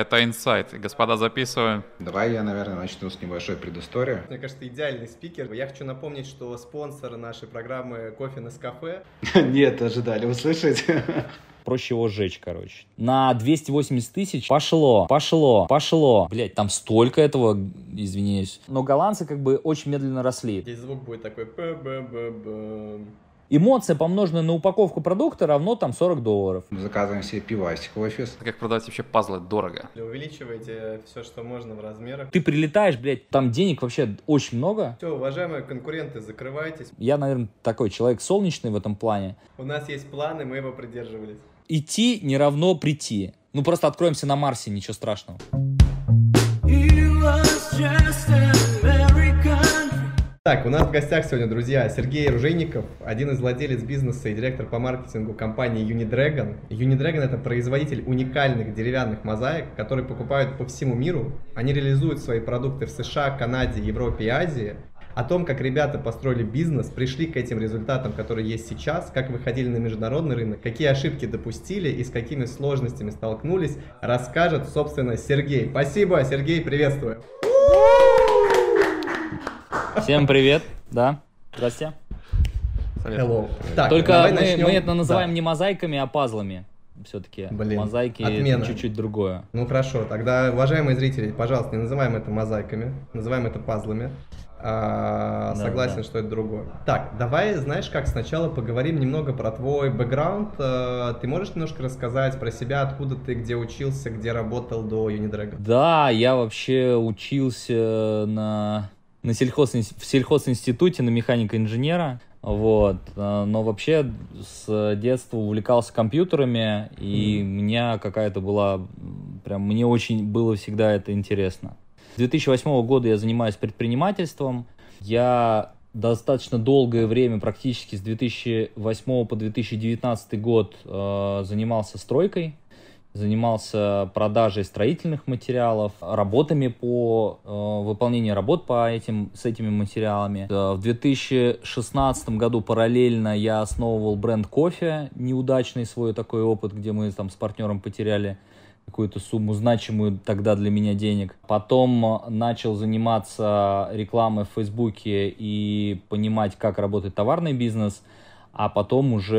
Это инсайт. Господа, записываем. Давай я, наверное, начну с небольшой предыстории. Мне кажется, идеальный спикер. Я хочу напомнить, что спонсор нашей программы «Кофе на кафе». Нет, ожидали услышать. проще его сжечь, короче. На 280 тысяч пошло, пошло, пошло. Блять, там столько этого, извиняюсь. Но голландцы как бы очень медленно росли. Здесь звук будет такой... Эмоция, помноженная на упаковку продукта, равно там 40 долларов. Мы заказываем себе пивасик в офис. Как продавать вообще пазлы дорого? Увеличивайте все, что можно в размерах. Ты прилетаешь, блядь, там денег вообще очень много. Все, уважаемые конкуренты, закрывайтесь. Я, наверное, такой человек солнечный в этом плане. У нас есть планы, мы его придерживались. Идти не равно прийти. Ну, просто откроемся на Марсе, ничего страшного. Так, у нас в гостях сегодня, друзья, Сергей Ружейников, один из владелец бизнеса и директор по маркетингу компании Unidragon. Unidragon — это производитель уникальных деревянных мозаик, которые покупают по всему миру. Они реализуют свои продукты в США, Канаде, Европе и Азии. О том, как ребята построили бизнес, пришли к этим результатам, которые есть сейчас, как выходили на международный рынок, какие ошибки допустили и с какими сложностями столкнулись, расскажет, собственно, Сергей. Спасибо, Сергей, приветствую. Всем привет, да, здрасте. Hello. Так, Только давай мы, начнем. мы это называем Да. не мозаиками, а пазлами. Все-таки Блин, мозаики отмена. это чуть-чуть другое. Ну хорошо, тогда, уважаемые зрители, пожалуйста, не называем это мозаиками, называем это пазлами. А, Да, согласен, да. что это другое. Так, давай, знаешь, как сначала поговорим немного про твой бэкграунд. Э, Ты можешь немножко рассказать про себя, откуда ты, где учился, где работал до Unidragon? Да, я вообще учился на, на сельхоз, в сельхозинституте на механика-инженера. Вот. а, Но вообще с детства увлекался компьютерами, и у меня какая-то была... Прям мне очень было всегда это интересно. С 2008 года я занимаюсь предпринимательством. Я достаточно долгое время, практически с 2008 по 2019 год, э, занимался стройкой занимался продажей строительных материалов, работами по э, выполнению работ по этим, с этими материалами. Э, В 2016 году параллельно я основывал бренд кофе, неудачный свой такой опыт, где мы там с партнером потеряли какую-то сумму значимую тогда для меня денег. Потом э, начал заниматься рекламой в Фейсбуке и понимать, как работает товарный бизнес. А потом уже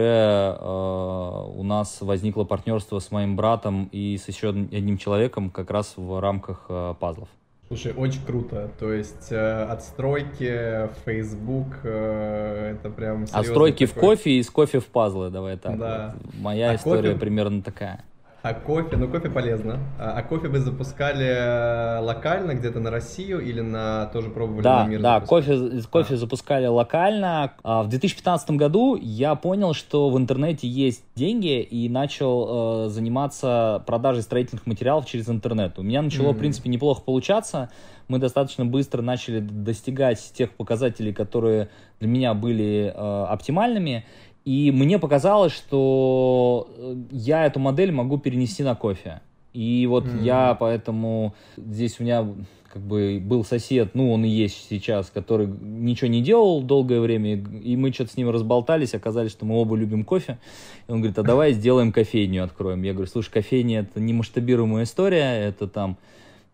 э, у нас возникло партнерство с моим братом и с еще одним человеком как раз в рамках э, пазлов. Слушай, очень круто. То есть э, от стройки в Facebook э, это прям От серьезный стройки в такой- кофе и из кофе в пазлы, давай так. Да. вот. Моя А история кофе- примерно такая. А кофе, ну кофе полезно. А, а кофе вы запускали э, локально где-то на Россию или на тоже пробовали Да, на мир? да, запускать? кофе, кофе запускали локально. А В 2015 году я понял, что в интернете есть деньги и начал э, заниматься продажей строительных материалов через интернет. У меня начало, в Мгм. принципе, неплохо получаться. Мы достаточно быстро начали достигать тех показателей, которые для меня были э, оптимальными. И мне показалось, что э, я эту модель могу перенести на кофе. И вот Мгм. я поэтому здесь у меня как бы был сосед, ну он и есть сейчас, который ничего не делал долгое время, и мы что-то с ним разболтались, оказалось, что мы оба любим кофе. И он говорит, а давай сделаем кофейню, откроем. Я говорю, слушай, кофейня это не масштабируемая история, это там,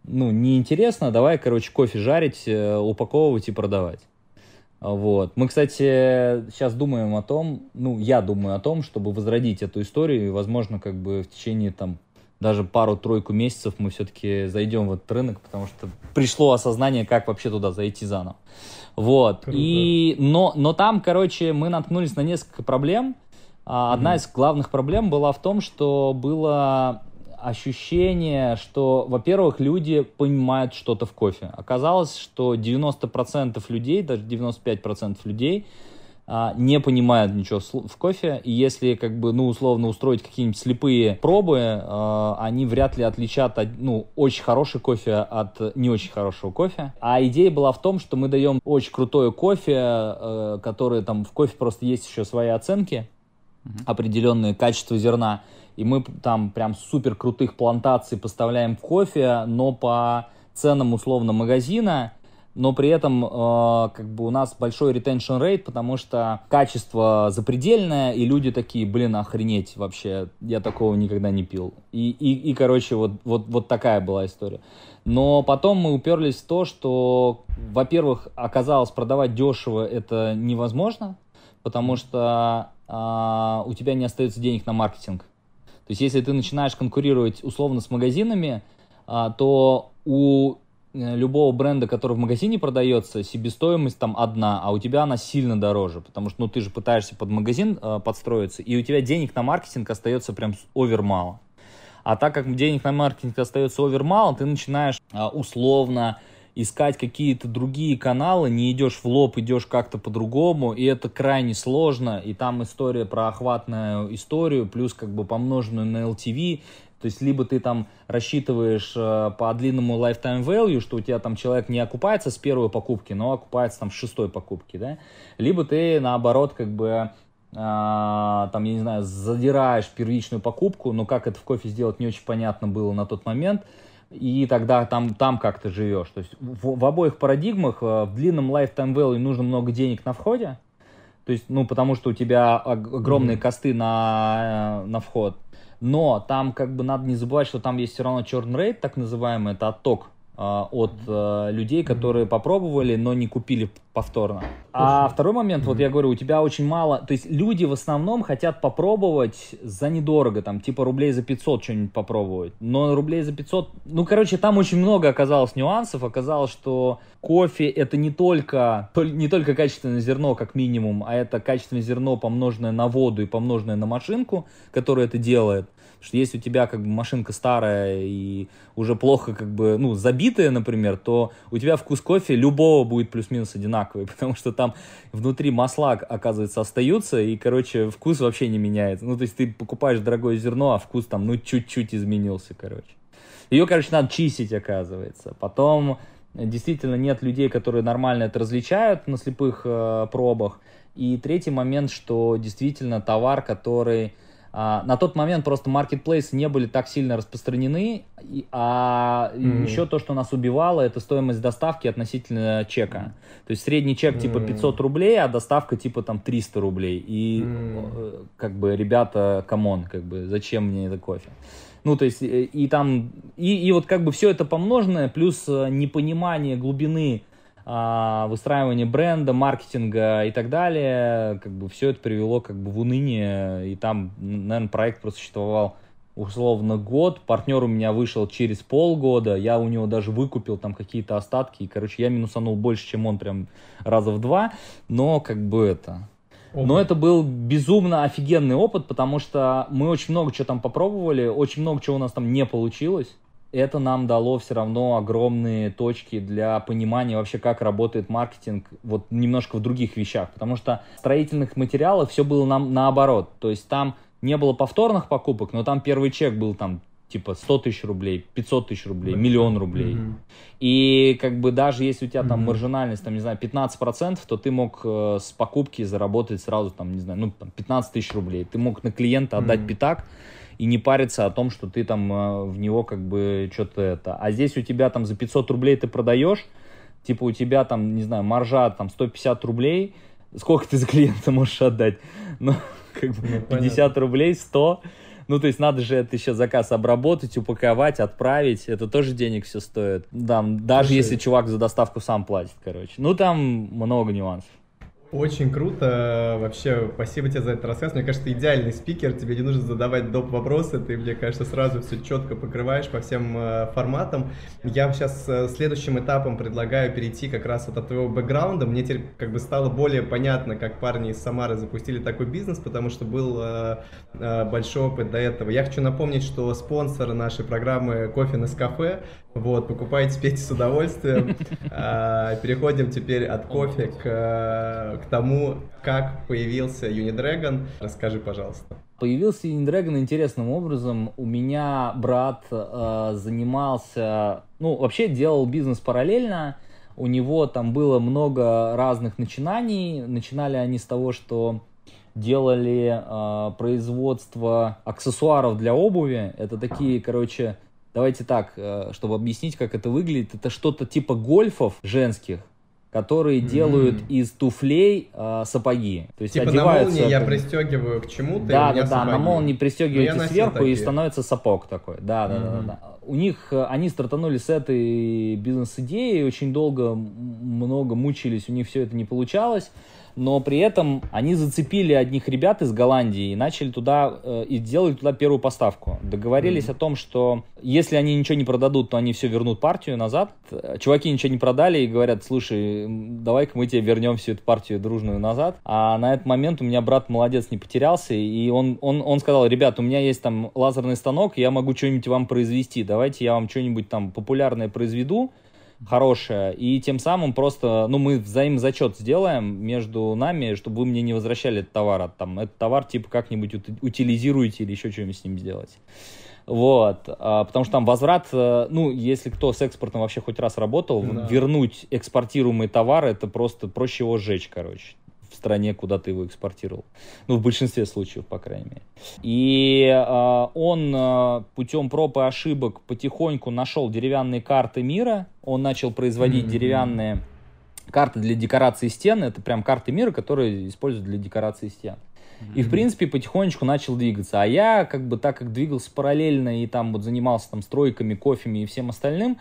ну, неинтересно, давай, короче, кофе жарить, э, упаковывать и продавать. Вот. Мы, кстати, сейчас думаем о том, ну, я думаю о том, чтобы возродить эту историю, и, возможно, как бы в течение там даже пару-тройку месяцев мы все-таки зайдем в этот рынок, потому что пришло осознание, как вообще туда зайти заново. Вот. Круто. И, но, но там, короче, мы наткнулись на несколько проблем. А, Одна из главных проблем была в том, что было ощущение, что, во-первых, люди понимают что-то в кофе. Оказалось, что 90% людей, даже 95% людей а, не понимают ничего в кофе, и если, как бы, ну, условно, устроить какие-нибудь слепые пробы, а, они вряд ли отличат, ну, очень хороший кофе от не очень хорошего кофе. А идея была в том, что мы даем очень крутое кофе, э, которое там, в кофе просто есть еще свои оценки, определенные качества зерна, и мы там прям супер крутых плантаций поставляем в кофе, но по ценам условно магазина, но при этом э, как бы у нас большой retention rate, потому что качество запредельное, и люди такие, блин, охренеть вообще, я такого никогда не пил. И, и, и короче, вот, вот, вот такая была история. Но потом мы уперлись в то, что, во-первых, оказалось, продавать дешево это невозможно, потому что а, у тебя не остается денег на маркетинг. То есть, если ты начинаешь конкурировать условно с магазинами, а, то у э, любого бренда, который в магазине продается, себестоимость там одна, а у тебя она сильно дороже, потому что ну, ты же пытаешься под магазин э, подстроиться, и у тебя денег на маркетинг остается прям овер мало. А так как денег на маркетинг остается овер мало, ты начинаешь условно искать какие-то другие каналы, не идешь в лоб, идешь как-то по-другому, и это крайне сложно, и там история про охватную историю, плюс как бы помноженную на LTV, то есть либо ты там рассчитываешь э, по длинному lifetime value, что у тебя там человек не окупается с первой покупки, но окупается там с шестой покупки, да, либо ты наоборот как бы э, там, я не знаю, задираешь первичную покупку, но как это в кофе сделать не очень понятно было на тот момент, и тогда там, там как ты живешь. То есть в, в обоих парадигмах э, в длинном lifetime value нужно много денег на входе, то есть, ну, потому что у тебя огромные mm-hmm. косты на, э, на вход. Но там как бы надо не забывать, что там есть все равно черный рейд, так называемый, это отток от э, людей, которые попробовали, но не купили повторно. А второй момент, вот я говорю, у тебя очень мало, то есть люди в основном хотят попробовать за недорого, там, типа рублей за 500 что-нибудь попробовать, но рублей за 500, ну, короче, там очень много оказалось нюансов, оказалось, что кофе это не только, не только качественное зерно, как минимум, а это качественное зерно, помноженное на воду и помноженное на машинку, которая это делает, что если у тебя как бы машинка старая и уже плохо как бы, ну, забитая, например, то у тебя вкус кофе любого будет плюс-минус одинаковый, потому что там внутри масла, оказывается, остаются, и, короче, вкус вообще не меняется. Ну, то есть ты покупаешь дорогое зерно, а вкус там, ну, чуть-чуть изменился, короче. Ее, короче, надо чистить, оказывается. Потом действительно нет людей, которые нормально это различают на слепых э, пробах. И третий момент, что действительно товар, который а, на тот момент просто маркетплейсы не были так сильно распространены, а mm-hmm. еще то, что нас убивало, это стоимость доставки относительно чека. То есть средний чек mm-hmm. типа 500 рублей, а доставка типа там 300 рублей. И mm-hmm. как бы, ребята, come on, как бы, зачем мне это кофе? Ну, то есть, и, и там, и, и вот как бы все это помноженное, плюс э, непонимание глубины выстраивание бренда, маркетинга и так далее, как бы все это привело как бы в уныние, и там, наверное, проект просуществовал условно год, партнер у меня вышел через полгода, я у него даже выкупил там какие-то остатки, и, короче, я минусанул больше, чем он прям раза в два, но как бы это... Опыт. Но это был безумно офигенный опыт, потому что мы очень много чего там попробовали, очень много чего у нас там не получилось это нам дало все равно огромные точки для понимания вообще, как работает маркетинг вот немножко в других вещах. Потому что строительных материалов все было нам наоборот. То есть там не было повторных покупок, но там первый чек был там типа 100 тысяч рублей, 500 тысяч рублей, да. миллион рублей. Mm-hmm. И как бы даже если у тебя там mm-hmm. маржинальность, там, не знаю, 15%, то ты мог э, с покупки заработать сразу там, не знаю, ну, там, 15 тысяч рублей. Ты мог на клиента отдать mm-hmm. пятак, и не париться о том, что ты там э, в него как бы что-то это. А здесь у тебя там за 500 рублей ты продаешь, типа у тебя там, не знаю, маржа там 150 рублей, сколько ты за клиента можешь отдать? Ну, как бы ну, 50 понятно. рублей, 100. Ну, то есть надо же это еще заказ обработать, упаковать, отправить. Это тоже денег все стоит. Да, даже Слушай. если чувак за доставку сам платит, короче. Ну, там много нюансов. Очень круто. Вообще, спасибо тебе за этот рассказ. Мне кажется, ты идеальный спикер. Тебе не нужно задавать доп. вопросы. Ты, мне кажется, сразу все четко покрываешь по всем э, форматам. Я сейчас э, следующим этапом предлагаю перейти как раз вот от твоего бэкграунда. Мне теперь как бы стало более понятно, как парни из Самары запустили такой бизнес, потому что был э, э, большой опыт до этого. Я хочу напомнить, что спонсор нашей программы «Кофе на кафе» Вот, покупайте, пейте с удовольствием. А, переходим теперь от кофе к, к тому, как появился Unidragon. Расскажи, пожалуйста. Появился Unidragon интересным образом. У меня брат э, занимался, ну, вообще делал бизнес параллельно. У него там было много разных начинаний. Начинали они с того, что делали э, производство аксессуаров для обуви. Это такие, короче, давайте так, э, чтобы объяснить, как это выглядит, это что-то типа гольфов женских, которые делают из туфлей э, сапоги. То есть Типа на одеваются... молнии я пристегиваю к чему-то, и Да, да, да, на молнии Ну, пристегиваете сверху и такие. становится сапог такой. Да, да, да, Мгм. да. У них э, они стартанули с этой бизнес-идеей, очень долго, много мучились, у них все это не получалось. Но при этом они зацепили одних ребят из Голландии и начали туда э, и сделали туда первую поставку. Договорились о том, что если они ничего не продадут, то они все вернут партию назад. Чуваки ничего не продали и говорят, слушай, давай-ка мы тебе вернем всю эту партию дружную назад. А на этот момент у меня брат молодец не потерялся, и он, он, он сказал, ребят, у меня есть там лазерный станок, я могу что-нибудь вам произвести, давайте я вам что-нибудь там популярное произведу, хорошее, и тем самым просто, ну, мы взаимозачет сделаем между нами, чтобы вы мне не возвращали этот товар, а там, этот товар типа как-нибудь ут- утилизируете или еще что-нибудь с ним сделать. Вот, а, потому что там возврат, э, ну, если кто с экспортом вообще хоть раз работал, Да. вернуть экспортируемый товар, это просто проще его сжечь, короче, стране, куда ты его экспортировал. Ну, в большинстве случаев, по крайней мере. И а, он а, путем проб и ошибок потихоньку нашел деревянные карты мира, он начал производить Мгм. деревянные карты для декорации стен, это прям карты мира, которые используют для декорации стен. И, в принципе, потихонечку начал двигаться. А я, как бы, так как двигался параллельно и там вот занимался там стройками, кофеми и всем остальным,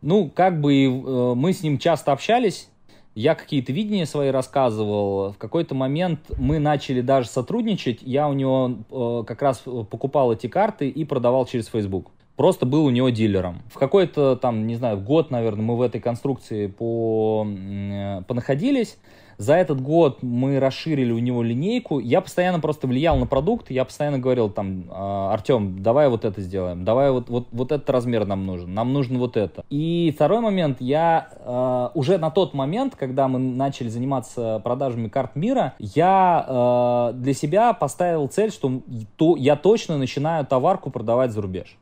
ну, как бы э, мы с ним часто общались, я какие-то видения свои рассказывал. В какой-то момент мы начали даже сотрудничать. Я у него э, как раз покупал эти карты и продавал через Facebook. Просто был у него дилером. В какой-то там, не знаю, год, наверное, мы в этой конструкции по, э, понаходились. За этот год мы расширили у него линейку. Я постоянно просто влиял на продукт. Я постоянно говорил там, «А, Артем, давай вот это сделаем. Давай вот, вот, вот этот размер нам нужен. Нам нужно вот это. И второй момент. Я э, уже на тот момент, когда мы начали заниматься продажами карт мира, я э, для себя поставил цель, что то, я точно начинаю товарку продавать за рубеж.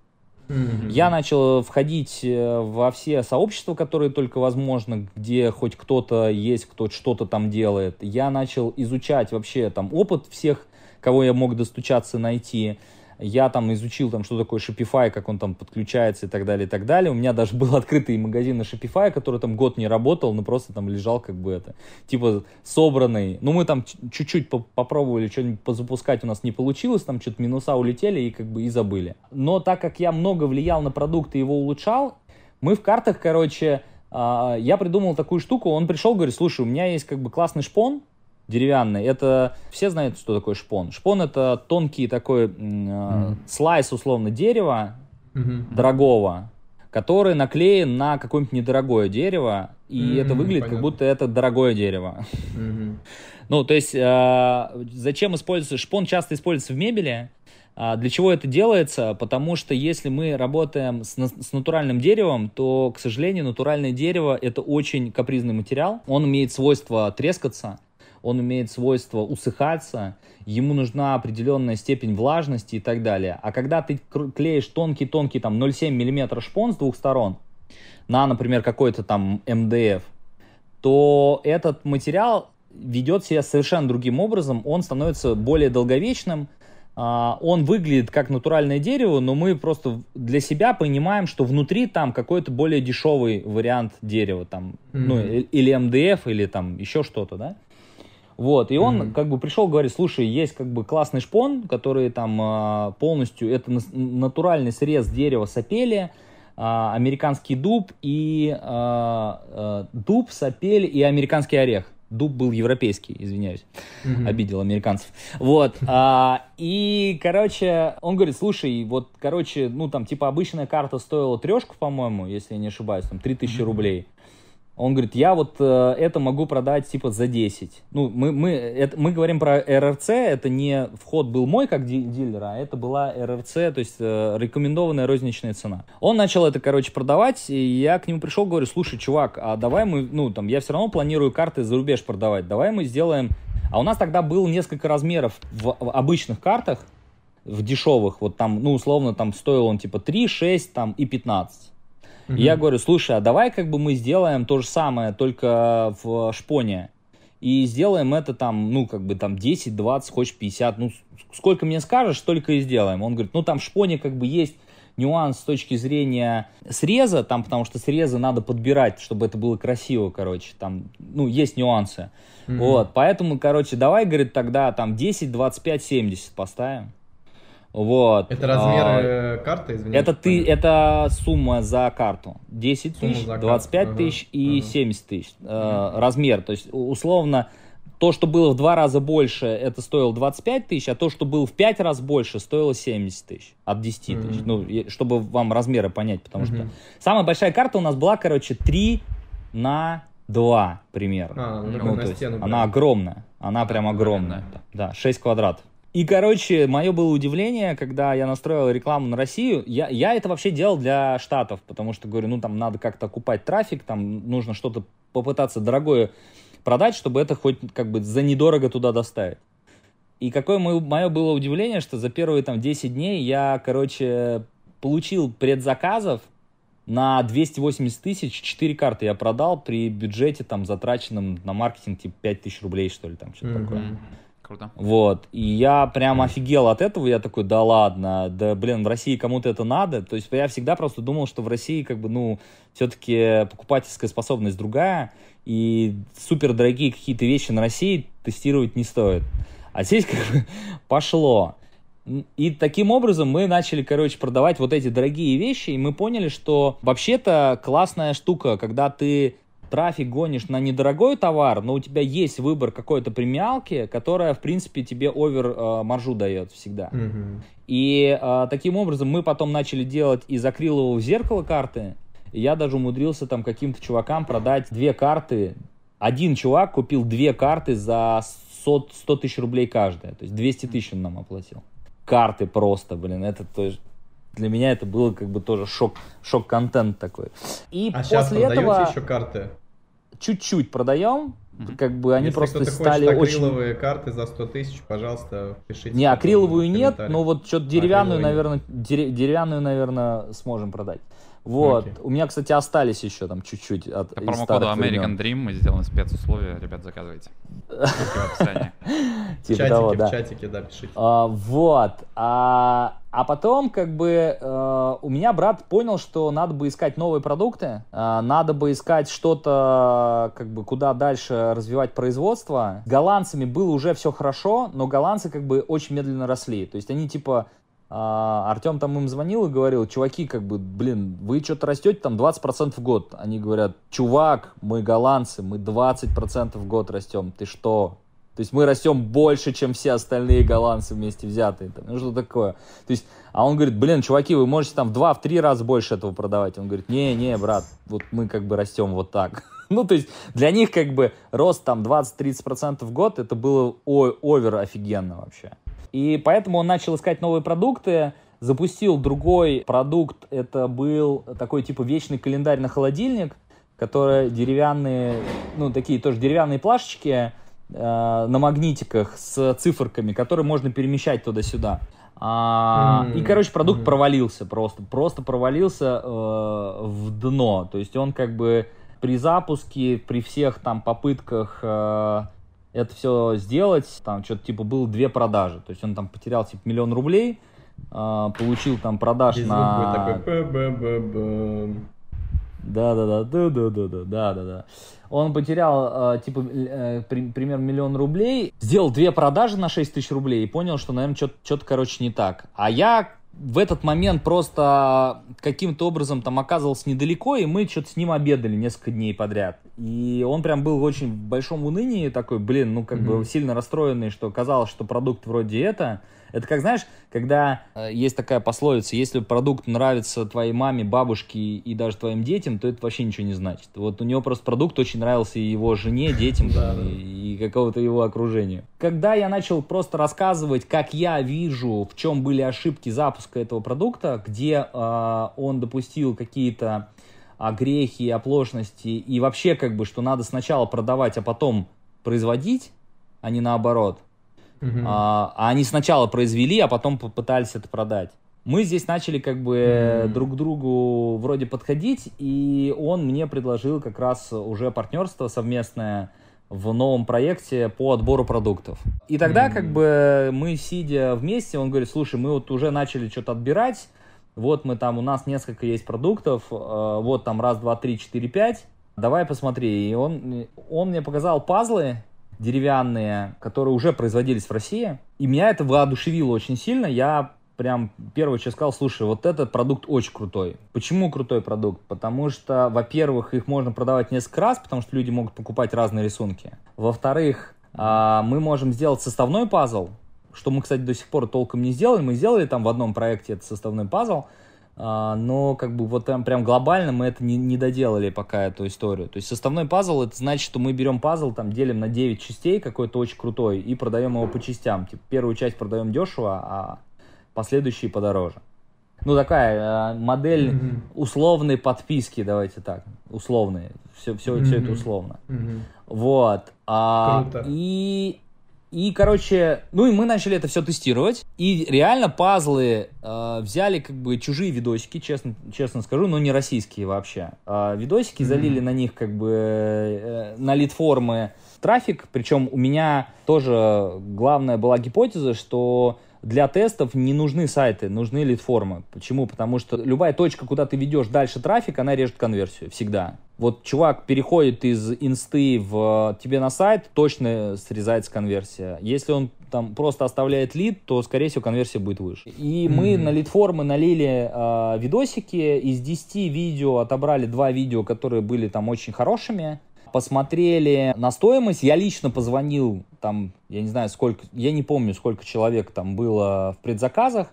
Я начал входить э, во все сообщества, которые только возможно, где хоть кто-то есть, кто что-то там делает. Я начал изучать вообще там опыт всех, кого я мог достучаться, найти. Я там изучил, там, что такое Shopify, как он там подключается и так далее, и так далее. У меня даже был открытый магазин на Shopify, который там год не работал, но просто там лежал как бы это, типа собранный. Ну, мы там чуть-чуть по- попробовали что-нибудь позапускать, у нас не получилось, там что-то минуса улетели и как бы и забыли. Но так как я много влиял на продукт и его улучшал, мы в картах, короче, а, я придумал такую штуку, он пришел, говорит, слушай, у меня есть как бы классный шпон, деревянный. Это все знают, что такое шпон. Шпон это тонкий такой э, слайс условно дерева Мгм. дорогого, который наклеен на какое-нибудь недорогое дерево, и М, это выглядит понятно. как будто это дорогое дерево. Мгм. Ну, то есть, э, зачем используется шпон? Часто используется в мебели. А Для чего это делается? Потому что если мы работаем с, на- с натуральным деревом, то, к сожалению, натуральное дерево это очень капризный материал. Он имеет свойство трескаться, он имеет свойство усыхаться, ему нужна определенная степень влажности и так далее. А когда ты клеишь тонкий-тонкий там 0,7 мм шпон с двух сторон на, например, какой-то там МДФ, то этот материал ведет себя совершенно другим образом, он становится более долговечным, а, он выглядит как натуральное дерево, но мы просто для себя понимаем, что внутри там какой-то более дешевый вариант дерева, там, ну, Мгм. и- или МДФ, или там еще что-то, да. Вот, и он Мгм. как бы пришел, говорит, слушай, есть как бы классный шпон, который там а, полностью, это натуральный срез дерева сапели, а, американский дуб и а, дуб, сапель и американский орех. Дуб был европейский, извиняюсь, Мгм. обидел американцев. Вот, а, и, короче, он говорит, слушай, вот, короче, ну, там, типа, обычная карта стоила трешку, по-моему, если я не ошибаюсь, там, 3000 рублей. Он говорит, я вот э, это могу продать типа за 10. Ну, мы, мы, это, мы говорим про РРЦ, это не вход был мой как ди- дилера, а это была РРЦ, то есть э, рекомендованная розничная цена. Он начал это, короче, продавать, и я к нему пришел, говорю, слушай, чувак, а давай мы, ну, там, я все равно планирую карты за рубеж продавать, давай мы сделаем... А у нас тогда было несколько размеров в, в обычных картах, в дешевых, вот там, ну, условно, там стоил он типа 3, 6, там, и 15. И я говорю, слушай, а давай как бы мы сделаем то же самое, только в шпоне. И сделаем это там, ну, как бы там 10, 20, хочешь 50, ну, сколько мне скажешь, столько и сделаем. Он говорит, ну, там в шпоне как бы есть нюанс с точки зрения среза, там, потому что срезы надо подбирать, чтобы это было красиво, короче, там, ну, есть нюансы. Мгм. Вот, поэтому, короче, давай, говорит, тогда там 10, 25, 70 поставим. Вот. Это А, размеры карты, извините? это ты, это сумма за карту. 10 Сумма тысяч, за карту, 25 ага, тысяч и ага. 70 тысяч. Э, размер. То есть, условно, то, что было в два раза больше, это стоило 25 тысяч, а то, что было в 5 раз больше, стоило 70 тысяч. От 10 тысяч. Мгм. Ну, чтобы вам размеры понять, потому что Мгм. самая большая карта у нас была, короче, 3 на 2 примерно. А, ну, Ну, на то есть стену. она прям. огромная. Она прям огромная. Да, 6 квадратов. И, короче, мое было удивление, когда я настроил рекламу на Россию. Я, я это вообще делал для Штатов, потому что, говорю, ну, там надо как-то окупать трафик, там нужно что-то попытаться дорогое продать, чтобы это хоть как бы за недорого туда доставить. И какое мое было удивление, что за первые там 10 дней я, короче, получил предзаказов на 280 тысяч, 4 карты я продал при бюджете там затраченном на маркетинг типа 5 тысяч рублей, что ли, там что-то Мгм. такое. Круто. Вот, и я прям офигел от этого, я такой, да ладно, да блин, в России кому-то это надо, то есть я всегда просто думал, что в России как бы, ну, все-таки покупательская способность другая, и супер дорогие какие-то вещи на России тестировать не стоит. А здесь как бы пошло. И таким образом мы начали, короче, продавать вот эти дорогие вещи, и мы поняли, что вообще-то классная штука, когда ты трафик гонишь на недорогой товар, но у тебя есть выбор какой-то премиалки, которая, в принципе, тебе овер э, маржу дает всегда. Мгм. И э, таким образом мы потом начали делать из акрилового зеркала карты. Я даже умудрился там каким-то чувакам продать две карты. Один чувак купил две карты за 100, 100 тысяч рублей каждая. То есть 200 тысяч он нам оплатил. Карты просто, блин, это тоже... Для меня это было как бы тоже шок, шок-контент такой. И А сейчас после продаете этого еще карты? чуть-чуть продаем, как бы они Если просто кто-то стали хочет очень... акриловые карты за 100 тысяч, пожалуйста, пишите. Не, акриловую нет, но вот что-то деревянную, Акриловую наверное, дере- деревянную, наверное, сможем продать. Вот. Окей. У меня, кстати, остались еще там чуть-чуть от По промокоду American времен. Dream мы сделаем спецусловия, ребят, заказывайте. Ссылки в описании. В Типа чатике, того, в да. чатике, да, пишите. А, вот. А, потом, как бы, э, у меня брат понял, что надо бы искать новые продукты, а, надо бы искать что-то, как бы, куда дальше развивать производство. Голландцами было уже все хорошо, но голландцы, как бы, очень медленно росли. То есть они, типа, а, Артем там им звонил и говорил, чуваки, как бы, блин, вы что-то растете там 20% в год. Они говорят, чувак, мы голландцы, мы 20% в год растем. Ты что? То есть мы растем больше, чем все остальные голландцы вместе взятые. Там, ну что такое? То есть, а он говорит, блин, чуваки, вы можете там в 2-3 раза больше этого продавать. Он говорит, не-не, брат, вот мы как бы растем вот так. Ну, то есть для них как бы рост там 20-30% в год, это было о- овер офигенно вообще. И поэтому он начал искать новые продукты, запустил другой продукт, это был такой типа вечный календарь на холодильник, который деревянные, ну, такие тоже деревянные плашечки, на магнитиках с циферками, которые можно перемещать туда-сюда. А, М, И, короче, продукт мгм. провалился просто, просто провалился э, в дно. То есть он как бы при запуске, при всех там попытках э, это все сделать, там что-то типа было две продажи. То есть он там потерял типа миллион рублей, э, получил там продаж звук на... такой. Да, да, да, да, да, да, да, да, да, да. Он потерял, э, типа, э, при- примерно миллион рублей, сделал две продажи на 6 тысяч рублей и понял, что, наверное, что-то, короче, не так. А я в этот момент просто каким-то образом там оказывался недалеко, и мы что-то с ним обедали несколько дней подряд. И он прям был очень в большом унынии, такой, блин, ну, как бы Мгм. сильно расстроенный, что казалось, что продукт вроде это. Это как, знаешь, когда э, есть такая пословица, если продукт нравится твоей маме, бабушке и даже твоим детям, то это вообще ничего не значит. Вот у него просто продукт очень нравился и его жене, детям и, какого-то его окружению. Когда я начал просто рассказывать, как я вижу, в чем были ошибки запуска этого продукта, где э, он допустил какие-то огрехи, оплошности, и вообще как бы, что надо сначала продавать, а потом производить, а не наоборот. Мгм. А, а они сначала произвели, а потом попытались это продать. Мы здесь начали как бы Мгм. друг к другу вроде подходить, и он мне предложил как раз уже партнерство совместное в новом проекте по отбору продуктов. И тогда Мгм. как бы мы, сидя вместе, он говорит, слушай, мы вот уже начали что-то отбирать, вот мы там, у нас несколько есть продуктов, э, вот там раз, два, три, четыре, пять, давай посмотри. И он, он мне показал пазлы деревянные, которые уже производились в России, и меня это воодушевило очень сильно. Я прям первое, что сказал, слушай, вот этот продукт очень крутой. Почему крутой продукт? Потому что, во-первых, их можно продавать несколько раз, потому что люди могут покупать разные рисунки. Во-вторых, а, мы можем сделать составной пазл, что мы, кстати, до сих пор толком не сделали. Мы сделали там в одном проекте этот составной пазл, но как бы вот прям, прям глобально мы это не, не доделали пока эту историю. То есть составной пазл, это значит, что мы берем пазл, там делим на 9 частей, какой-то очень крутой, и продаем его по частям. Типа первую часть продаем дешево, а последующие подороже. Ну, такая э, модель mm-hmm. условной подписки, давайте так, условные. Все, все, mm-hmm. все это условно. Mm-hmm. Вот. А, Круто. И, и, короче, ну и мы начали это все тестировать. И реально пазлы э, взяли как бы чужие видосики, честно, честно скажу, но не российские вообще. Э, видосики mm-hmm. залили на них как бы э, на лид-формы трафик. Причем у меня тоже главная была гипотеза, что для тестов не нужны сайты, нужны лид-формы. Почему? Потому что любая точка, куда ты ведешь дальше трафик, она режет конверсию всегда. Вот чувак переходит из инсты в тебе на сайт, точно срезается конверсия. Если он там просто оставляет лид, то, скорее всего, конверсия будет выше. И mm-hmm. мы на лид-формы налили э, видосики. Из 10 видео отобрали 2 видео, которые были там очень хорошими посмотрели на стоимость. Я лично позвонил, там, я не знаю, сколько, я не помню, сколько человек там было в предзаказах,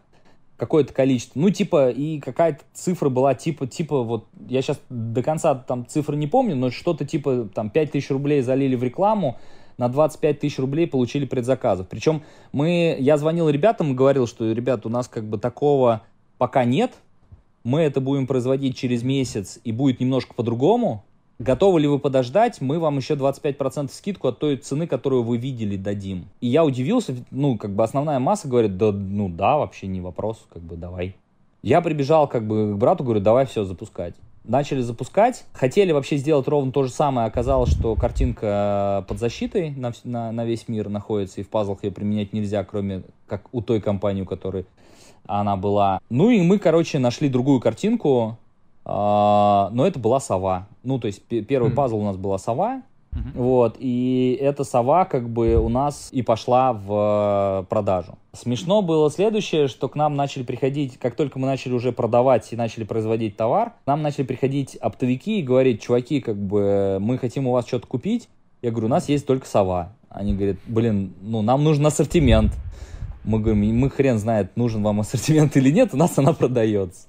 какое-то количество. Ну, типа, и какая-то цифра была, типа, типа, вот, я сейчас до конца там цифры не помню, но что-то типа, там, 5 тысяч рублей залили в рекламу, на 25 тысяч рублей получили предзаказов. Причем мы, я звонил ребятам и говорил, что, ребят, у нас как бы такого пока нет, мы это будем производить через месяц и будет немножко по-другому, Готовы ли вы подождать? Мы вам еще 25% скидку от той цены, которую вы видели, дадим. И я удивился, ну, как бы основная масса говорит, да, ну да, вообще не вопрос, как бы давай. Я прибежал как бы к брату, говорю, давай все запускать. Начали запускать, хотели вообще сделать ровно то же самое, оказалось, что картинка под защитой на, на, на весь мир находится, и в пазлах ее применять нельзя, кроме как у той компании, у которой она была. Ну и мы, короче, нашли другую картинку, но это была сова. Ну, то есть первый mm-hmm. пазл у нас была сова. Вот, и эта сова как бы у нас и пошла в продажу. Смешно было следующее, что к нам начали приходить, как только мы начали уже продавать и начали производить товар, к нам начали приходить оптовики и говорить, чуваки, как бы мы хотим у вас что-то купить. Я говорю, у нас есть только сова. Они говорят, блин, ну нам нужен ассортимент. Мы говорим, мы хрен знает, нужен вам ассортимент или нет, у нас она продается.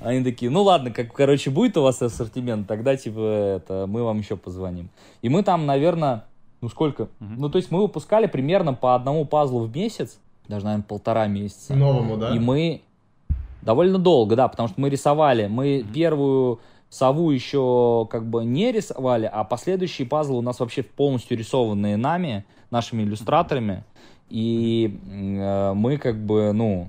Они такие, ну ладно, как, короче, будет у вас ассортимент, тогда, типа, это, мы вам еще позвоним. И мы там, наверное, ну сколько? Mm-hmm. Ну, то есть мы выпускали примерно по одному пазлу в месяц, даже, наверное, полтора месяца. Новому, да? И мы довольно долго, да, потому что мы рисовали, мы mm-hmm. первую сову еще как бы не рисовали, а последующие пазлы у нас вообще полностью рисованные нами, нашими иллюстраторами. И э, мы как бы, ну,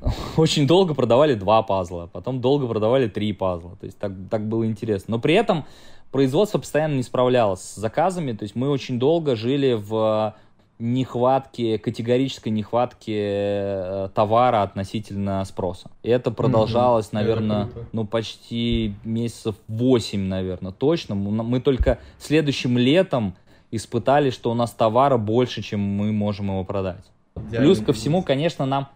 очень долго продавали два пазла, потом долго продавали три пазла. То есть так, так было интересно. Но при этом производство постоянно не справлялось с заказами. То есть мы очень долго жили в нехватке, категорической нехватке э, товара относительно спроса. И это продолжалось, mm-hmm. наверное, ну почти месяцев 8, наверное, точно. Мы только следующим летом испытали, что у нас товара больше, чем мы можем его продать. Я плюс ко всему, конечно, нам...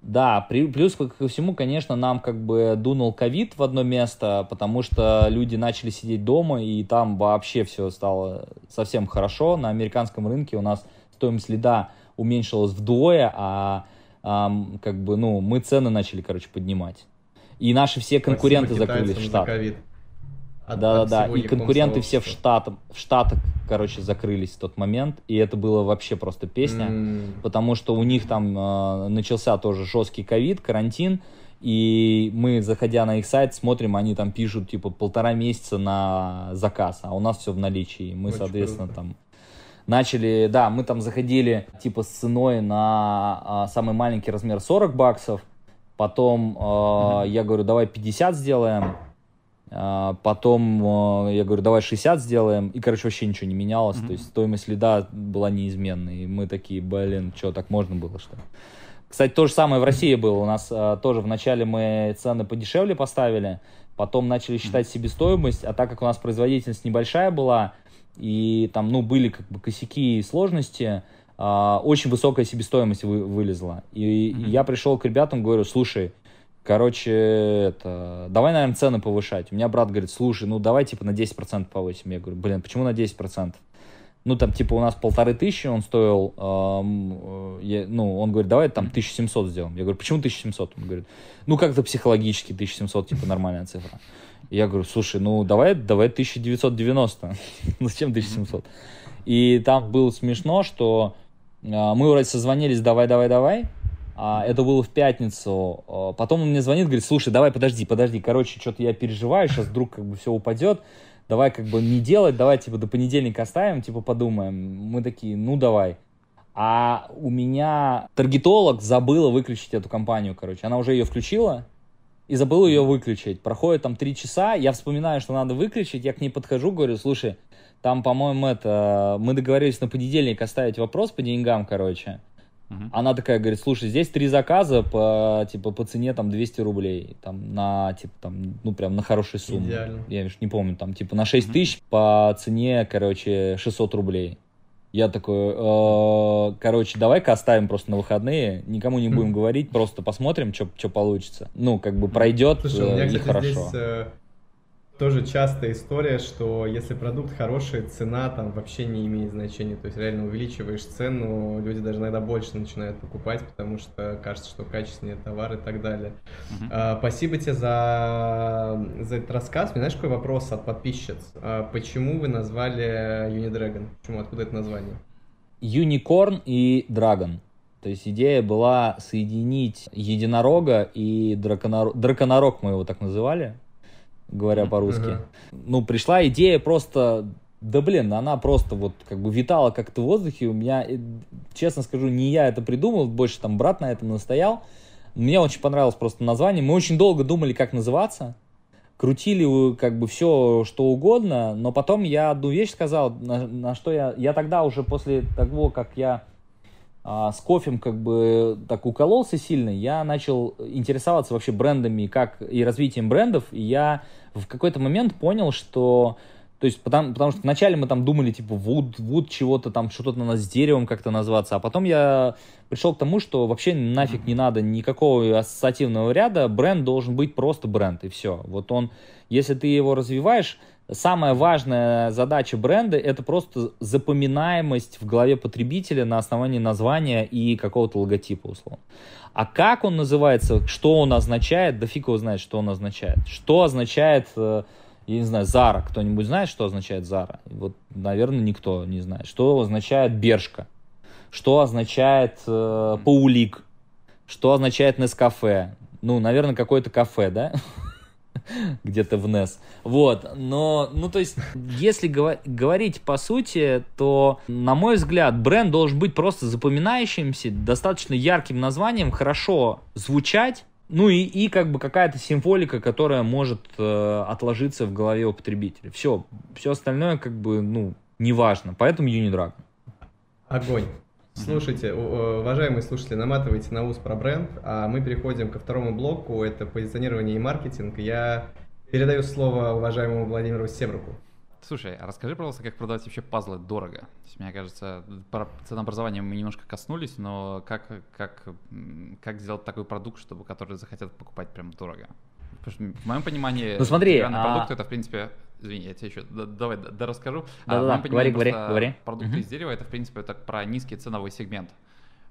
Да, при, плюс ко всему, конечно, нам как бы дунул ковид в одно место, потому что люди начали сидеть дома, и там вообще все стало совсем хорошо. На американском рынке у нас стоимость лида уменьшилась вдвое, а, а как бы, ну, мы цены начали, короче, поднимать. И наши все конкуренты закрылись в Штатах. Да-да-да, и конкуренты все в Штатах, в Штатах, короче, закрылись в тот момент, и это было вообще просто песня, mm. потому что у них там э, начался тоже жесткий ковид, карантин, и мы, заходя на их сайт, смотрим, они там пишут, типа, полтора месяца на заказ, а у нас все в наличии, мы, Очень соответственно, круто. там начали, да, мы там заходили, типа, с ценой на э, самый маленький размер 40 баксов, потом э, mm-hmm. я говорю, давай 50 сделаем, потом э, я говорю, давай 60 сделаем. И, короче, вообще ничего не менялось. Mm-hmm. То есть стоимость лида была неизменной. И мы такие, блин, что, так можно было, что ли? Кстати, то же самое в России было. У нас э, тоже вначале мы цены подешевле поставили, потом начали считать себестоимость, а так как у нас производительность небольшая была, и там, ну, были как бы косяки и сложности, э, очень высокая себестоимость вы, вылезла. И, и я пришел к ребятам, говорю, слушай, короче, это, давай, наверное, цены повышать. У меня брат говорит, слушай, ну, давай, типа, на 10% повысим. Я говорю, блин, почему на 10%? Ну, там, типа, у нас полторы тысячи он стоил, эм, я- ну, он говорит, давай там 1700 сделаем. Я говорю, почему 1700? Он говорит, ну, как-то психологически 1700, типа, нормальная цифра. Я говорю, слушай, ну, давай, давай 1990. Зачем 1700? И там было смешно, что э, мы вроде созвонились, давай, давай, давай. А, это было в пятницу. А, Потом он мне звонит, говорит, слушай, давай, подожди, подожди. Короче, что-то я переживаю, сейчас вдруг как бы все упадет. Давай как бы не делать, давай типа до понедельника оставим, типа подумаем. Мы такие, ну давай. А у меня таргетолог забыла выключить эту компанию, короче. Она уже ее включила и забыла ее выключить. Проходит там три часа, я вспоминаю, что надо выключить, я к ней подхожу, говорю, слушай, там, по-моему, это, мы договорились на понедельник оставить вопрос по деньгам, короче. Мгм. Она такая говорит, слушай, здесь три заказа по, типа, по цене там 200 рублей, там, на, типа, там, ну, прям на хорошей сумме. Идеально. Я не помню, там, типа, на 6 Мгм. тысяч по цене, короче, 600 рублей. Я такой, «Э, короче, давай-ка оставим просто на выходные, никому не будем говорить, просто посмотрим, что получится. Ну, как бы пройдет Слушай, у меня, э, и кстати, хорошо. здесь э, тоже частая история, что если продукт хороший, цена там вообще не имеет значения. То есть реально увеличиваешь цену, люди даже иногда больше начинают покупать, потому что кажется, что качественнее товар и так далее. Мгм. А, Спасибо тебе за, за этот рассказ. Меня знаешь, какой вопрос от подписчиц? А, Почему вы назвали Unidragon? Почему? Откуда это название? Юникорн и Драгон. То есть идея была соединить единорога и драконорог. Драконорог мы его так называли, говоря по-русски. Ну, пришла идея просто... Да блин, она просто вот как бы витала как-то в воздухе. У меня, э, честно скажу, не я это придумал, больше там брат на этом настоял. Мне очень понравилось просто название. Мы очень долго думали, как называться. Крутили э, как бы все, что угодно, но потом я одну вещь сказал, на, на что я... Я тогда уже после того, как я а, с кофем как бы так укололся сильно, я начал интересоваться вообще брендами как и развитием брендов, и я в какой-то момент понял, что то есть, потому, потому что вначале мы там думали, типа, вуд, вуд чего-то там, что-то надо с деревом как-то назваться, а потом я пришел к тому, что вообще нафиг не надо никакого ассоциативного ряда, бренд должен быть просто бренд, и все. Вот он, если ты его развиваешь, самая важная задача бренда это просто запоминаемость в голове потребителя на основании названия и какого-то логотипа, условно. А как он называется, что он означает, да фиг его знает, что он означает. Что означает, э, я не знаю, Зара. Кто-нибудь знает, что означает Зара? Вот, наверное, никто не знает. Что означает Бершка? Что означает э, Паулик? Что означает Нескафе? Ну, наверное, какое-то кафе, да? где-то в NES. Вот, но, ну, то есть, если говорить по сути, то, на мой взгляд, бренд должен быть просто запоминающимся, достаточно ярким названием, хорошо звучать, ну и, и как бы какая-то символика, которая может э, отложиться в голове у потребителя. Все, все остальное как бы, ну, неважно. Поэтому Unidrag. Огонь. Слушайте, э, уважаемые слушатели, наматывайте на ус про бренд, а мы переходим ко второму блоку, это позиционирование и маркетинг. Я передаю слово уважаемому Владимиру Севруку. Слушай, а расскажи, пожалуйста, как продавать вообще пазлы дорого? Мне кажется, про ценообразование мы немножко коснулись, но как, как, как сделать такой продукт, чтобы которые захотят покупать прям дорого? Потому что в моем понимании Ну, смотри, а- продукт это в принципе, извини, я тебе еще д- давай д- да, расскажу. А, Да-да-да, в моем понимании говори, говори, говори. Продукты Мгм. из дерева это в принципе это про низкий ценовой сегмент.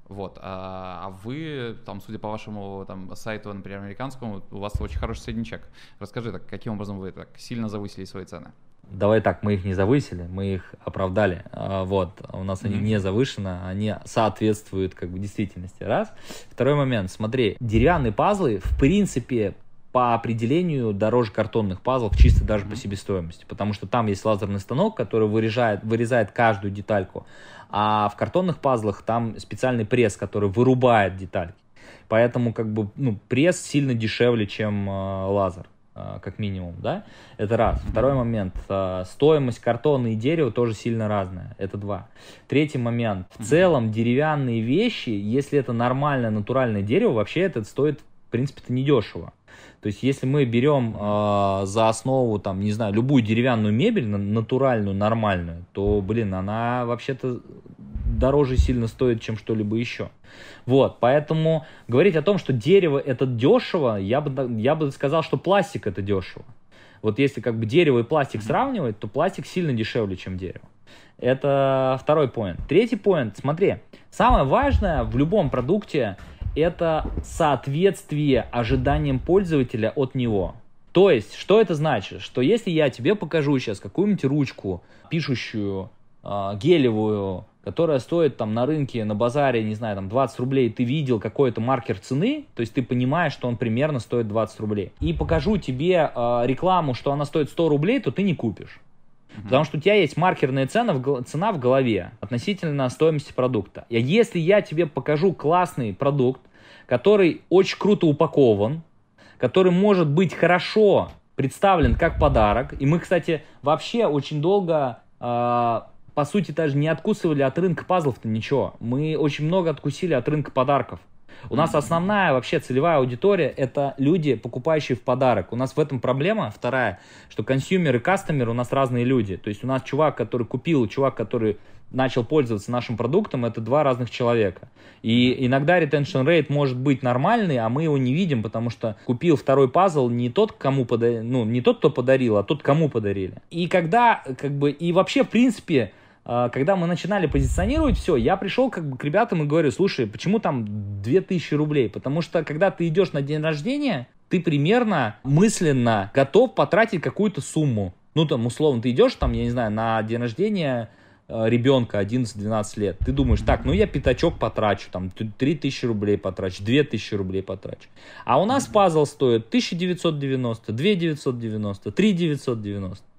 Вот, а, а вы, там, судя по вашему там, сайту, например, американскому, у вас очень хороший средний чек. Расскажи, так, каким образом вы так сильно завысили свои цены? Давай так, мы их не завысили, мы их оправдали. А, Вот, у нас они не завышены, они соответствуют как бы действительности. Раз. Второй момент, смотри, деревянные пазлы, в принципе, по определению дороже картонных пазлов, чисто даже по Мгм. себестоимости, потому что там есть лазерный станок, который вырезает, вырезает каждую детальку, а в картонных пазлах там специальный пресс, который вырубает детальки. Поэтому как бы ну, пресс сильно дешевле, чем э, лазер. а, как минимум, да? Это раз. Второй момент. а, Стоимость картона и дерева тоже сильно разная. Это два. Третий момент. В целом деревянные вещи, если это нормальное натуральное дерево, вообще это стоит, в принципе-то, недешево. То есть, если мы берем э, за основу, там, не знаю, любую деревянную мебель, на- натуральную, нормальную, то, блин, она вообще-то дороже сильно стоит, чем что-либо еще. Вот, поэтому говорить о том, что дерево это дешево, я бы, я бы сказал, что пластик это дешево. Вот если как бы дерево и пластик сравнивать, то пластик сильно дешевле, чем дерево. Это второй поинт. Третий поинт, смотри, самое важное в любом продукте это соответствие ожиданиям пользователя от него. То есть, что это значит? Что если я тебе покажу сейчас какую-нибудь ручку, пишущую, а, гелевую, которая стоит там на рынке, на базаре, не знаю, там 20 рублей, ты видел какой-то маркер цены, то есть ты понимаешь, что он примерно стоит 20 рублей, и покажу тебе а, рекламу, что она стоит 100 рублей, то ты не купишь. Потому что у тебя есть маркерная цена в, цена в голове относительно стоимости продукта. И если я тебе покажу классный продукт, который очень круто упакован, который может быть хорошо представлен как подарок. И мы, кстати, вообще очень долго, э, по сути, даже не откусывали от рынка пазлов-то ничего. Мы очень много откусили от рынка подарков. У нас основная вообще целевая аудитория это люди, покупающие в подарок. У нас в этом проблема вторая, что consumer и customer у нас разные люди. То есть у нас чувак, который купил, чувак, который начал пользоваться нашим продуктом, это два разных человека. И иногда retention rate может быть нормальный, а мы его не видим, потому что купил второй пазл не тот, кому пода... ну, не тот, кто подарил, а тот, кому подарили. И когда, как бы, и вообще, в принципе, когда мы начинали позиционировать все, я пришел как бы к ребятам и говорю, слушай, почему там 2000 рублей? Потому что когда ты идешь на день рождения, ты примерно мысленно готов потратить какую-то сумму. Ну, там, условно, ты идешь там, я не знаю, на день рождения э, ребенка 11-12 лет, ты думаешь, так, ну я пятачок потрачу, там, 3000 рублей потрачу, 2000 рублей потрачу. А у нас пазл стоит 1990, 2990, 3990.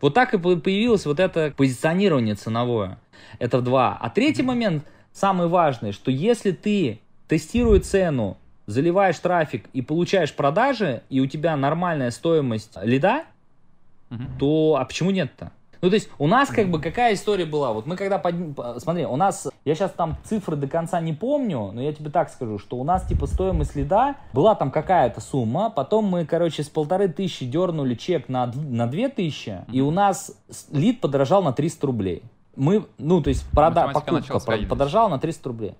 Вот так и по- появилось вот это позиционирование ценовое. Это два. А третий момент, самый важный, что если ты, тестируя цену, заливаешь трафик и получаешь продажи, и у тебя нормальная стоимость лида, Мгм. то а почему нет-то? Ну, то есть, у нас как бы какая история была? Вот мы когда подни- по- Смотри, у нас... Я сейчас там цифры до конца не помню, но я тебе так скажу, что у нас, типа, стоимость лида была там какая-то сумма, потом мы, короче, с полторы тысячи дернули чек на, на две тысячи, и у нас лид подорожал на 300 рублей. Мы, ну, то есть, прода- покупка подорожала на 300 рублей.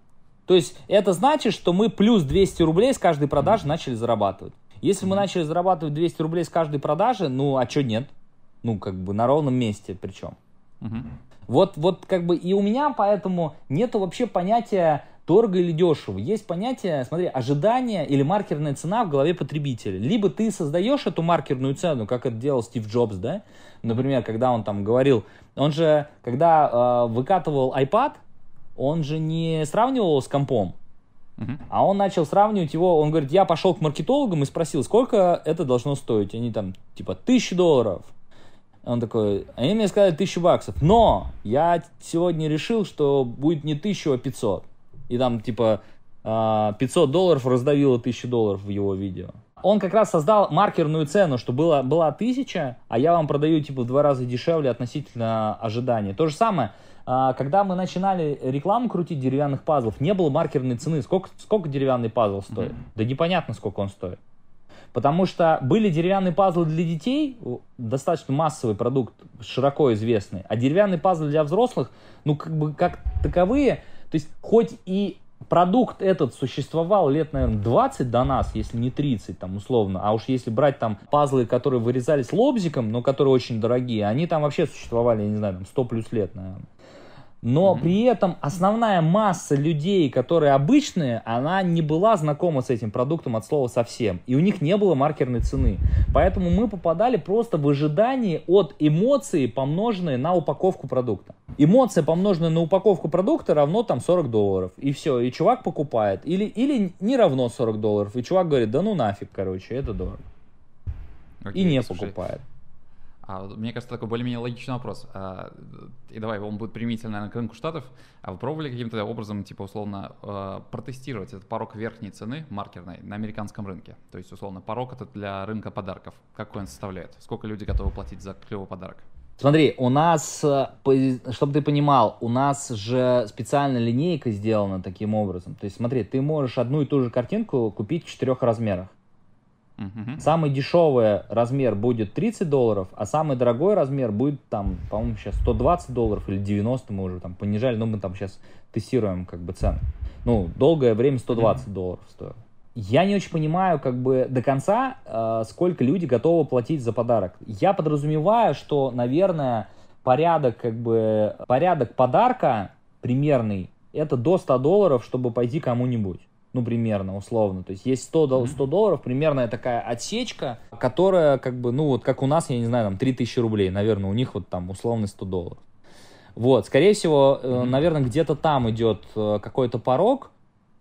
То есть, это значит, что мы плюс 200 рублей с каждой продажи начали зарабатывать. Если мы начали зарабатывать 200 рублей с каждой продажи, ну, а что нет? Ну, как бы на ровном месте причем. Мгм. Вот, вот как бы и у меня поэтому нету вообще понятия дорого или дешево. Есть понятие, смотри, ожидание или маркерная цена в голове потребителя. Либо ты создаешь эту маркерную цену, как это делал Стив Джобс, да? Например, когда он там говорил, он же, когда э, выкатывал iPad, он же не сравнивал его с компом, Мгм. а он начал сравнивать его, он говорит, я пошел к маркетологам и спросил, сколько это должно стоить. Они там, типа, тысячу долларов. Он такой, они мне сказали тысячу баксов. Но я сегодня решил, что будет не тысячу, а 500. И там, типа, а, 500 долларов раздавило тысячу долларов в его видео. Он как раз создал маркерную цену, что было, была тысяча, а я вам продаю, типа, в два раза дешевле относительно ожидания. То же самое, а, когда мы начинали рекламу крутить деревянных пазлов, не было маркерной цены. Сколько, сколько деревянный пазл стоит? Да непонятно, сколько он стоит. Потому что были деревянные пазлы для детей, достаточно массовый продукт, широко известный, а деревянные пазлы для взрослых, ну, как бы, как таковые, то есть, хоть и продукт этот существовал лет, наверное, 20 до нас, если не 30, там, условно, а уж если брать там пазлы, которые вырезались лобзиком, но которые очень дорогие, они там вообще существовали, я не знаю, там, 100 плюс лет, наверное. Но при этом основная масса людей, которые обычные, она не была знакома с этим продуктом от слова совсем. И у них не было маркерной цены. Поэтому мы попадали просто в ожидании от эмоции, помноженной на упаковку продукта. Эмоция, помноженная на упаковку продукта, равно там 40 долларов. И все, и чувак покупает. Или, или не равно 40 долларов. И чувак говорит, да ну нафиг, короче, это дорого. И Окей, не слушай, покупает. А мне кажется, такой более-менее логичный вопрос. А, и давай, он будет применительно, наверное, к рынку Штатов. А вы пробовали каким-то образом, типа, условно, э, протестировать этот порог верхней цены маркерной на американском рынке? То есть, условно, порог это для рынка подарков. Какой он составляет? Сколько люди готовы платить за клевый подарок? Смотри, у нас, э, чтобы ты понимал, у нас же специальная линейка сделана таким образом. То есть смотри, ты можешь одну и ту же картинку купить в четырех размерах. Uh-huh. Самый дешевый размер будет 30 долларов, а самый дорогой размер будет там, по-моему, сейчас 120 долларов или 90 мы уже там понижали, но мы там сейчас тестируем как бы цены. Ну, долгое время 120 uh-huh. долларов стоило я не очень понимаю как бы до конца, э, сколько люди готовы платить за подарок. Я подразумеваю, что, наверное, порядок как бы порядок подарка примерный это до 100 долларов, чтобы пойти кому-нибудь. Ну, примерно, условно. То есть есть 100, 100 долларов, примерная такая отсечка, которая как бы, ну, вот как у нас, я не знаю, там 3000 рублей, наверное, у них вот там условно 100 долларов. Вот, скорее всего, mm-hmm. наверное, где-то там идет э, какой-то порог,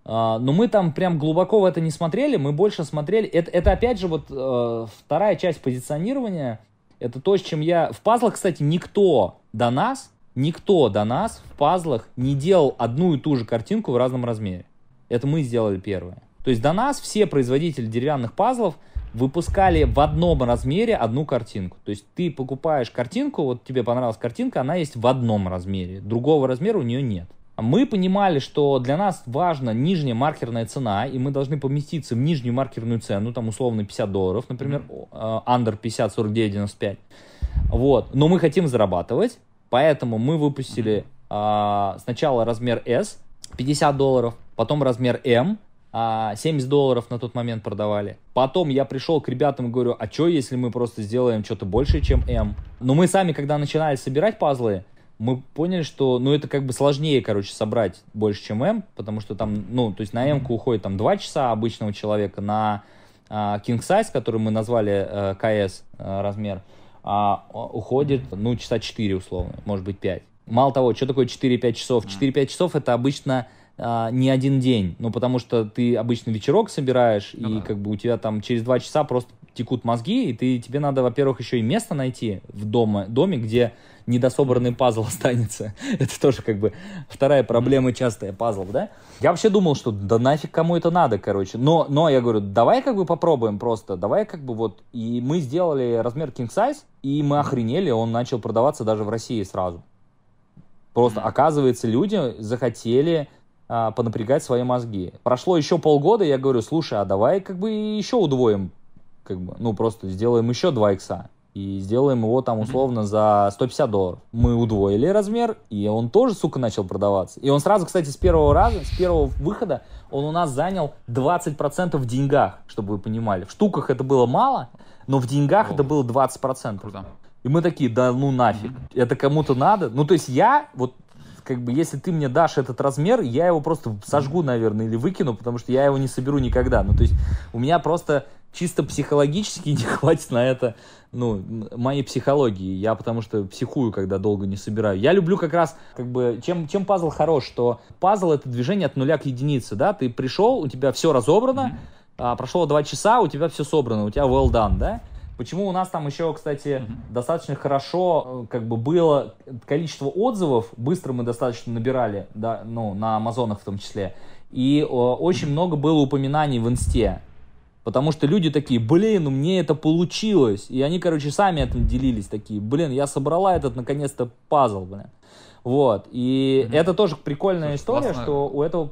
а, но мы там прям глубоко в это не смотрели, мы больше смотрели. Это, это опять же вот э, вторая часть позиционирования. Это то, с чем я... В пазлах, кстати, никто до нас, никто до нас в пазлах не делал одну и ту же картинку в разном размере. Это мы сделали первое. То есть до нас все производители деревянных пазлов выпускали в одном размере одну картинку. То есть ты покупаешь картинку, вот тебе понравилась картинка, она есть в одном размере. Другого размера у нее нет. Мы понимали, что для нас важна нижняя маркерная цена, и мы должны поместиться в нижнюю маркерную цену, там условно 50 долларов, например, under 50, 49, 95. Вот. Но мы хотим зарабатывать, поэтому мы выпустили mm-hmm. сначала размер S, 50 долларов, потом размер M, 70 долларов на тот момент продавали. Потом я пришел к ребятам и говорю, а что, если мы просто сделаем что-то больше, чем M? Но мы сами, когда начинали собирать пазлы, мы поняли, что, ну, это как бы сложнее, короче, собрать больше, чем М, потому что там, ну, то есть на М уходит там 2 часа обычного человека, на а, King Size, который мы назвали а, КС а, размер, а, уходит, ну, часа 4 условно, может быть 5. Мало того, что такое 4-5 часов? 4-5 часов это обычно а, не один день, ну, потому что ты обычно вечерок собираешь, ну, и да. как бы у тебя там через 2 часа просто текут мозги, и ты, тебе надо, во-первых, еще и место найти в доме, доме, где недособранный пазл останется. Это тоже как бы вторая проблема частая пазлов, да? Я вообще думал, что да нафиг кому это надо, короче. Но, но я говорю, давай как бы попробуем просто, давай как бы вот. И мы сделали размер king size, и мы охренели, он начал продаваться даже в России сразу. Просто, оказывается, люди захотели а, понапрягать свои мозги. Прошло еще полгода, я говорю, слушай, а давай как бы еще удвоим, как бы, ну просто сделаем еще 2 икса и сделаем его там условно за 150 долларов. Мы удвоили размер, и он тоже, сука, начал продаваться. И он сразу, кстати, с первого раза, с первого выхода, он у нас занял 20% в деньгах, чтобы вы понимали. В штуках это было мало, но в деньгах О. это было 20%. Круто. И мы такие, да ну нафиг, mm-hmm. это кому-то надо. Ну, то есть я, вот как бы, если ты мне дашь этот размер, я его просто сожгу, наверное, или выкину, потому что я его не соберу никогда. Ну, то есть у меня просто чисто психологически не хватит на это, ну, моей психологии. Я потому что психую, когда долго не собираю. Я люблю как раз, как бы, чем, чем пазл хорош, что пазл это движение от нуля к единице, да, ты пришел, у тебя все разобрано, mm-hmm. а, прошло два часа, у тебя все собрано, у тебя well done, да. Почему у нас там еще, кстати, mm-hmm. достаточно хорошо, э, как бы было количество отзывов, быстро мы достаточно набирали, да, ну, на Амазонах в том числе, и о, очень много было упоминаний в инсте. Потому что люди такие, блин, у мне это получилось. И они, короче, сами этим делились такие, блин, я собрала этот, наконец-то, пазл, блин. Вот. И mm-hmm. это тоже прикольная Слушай, история, классно. что у этого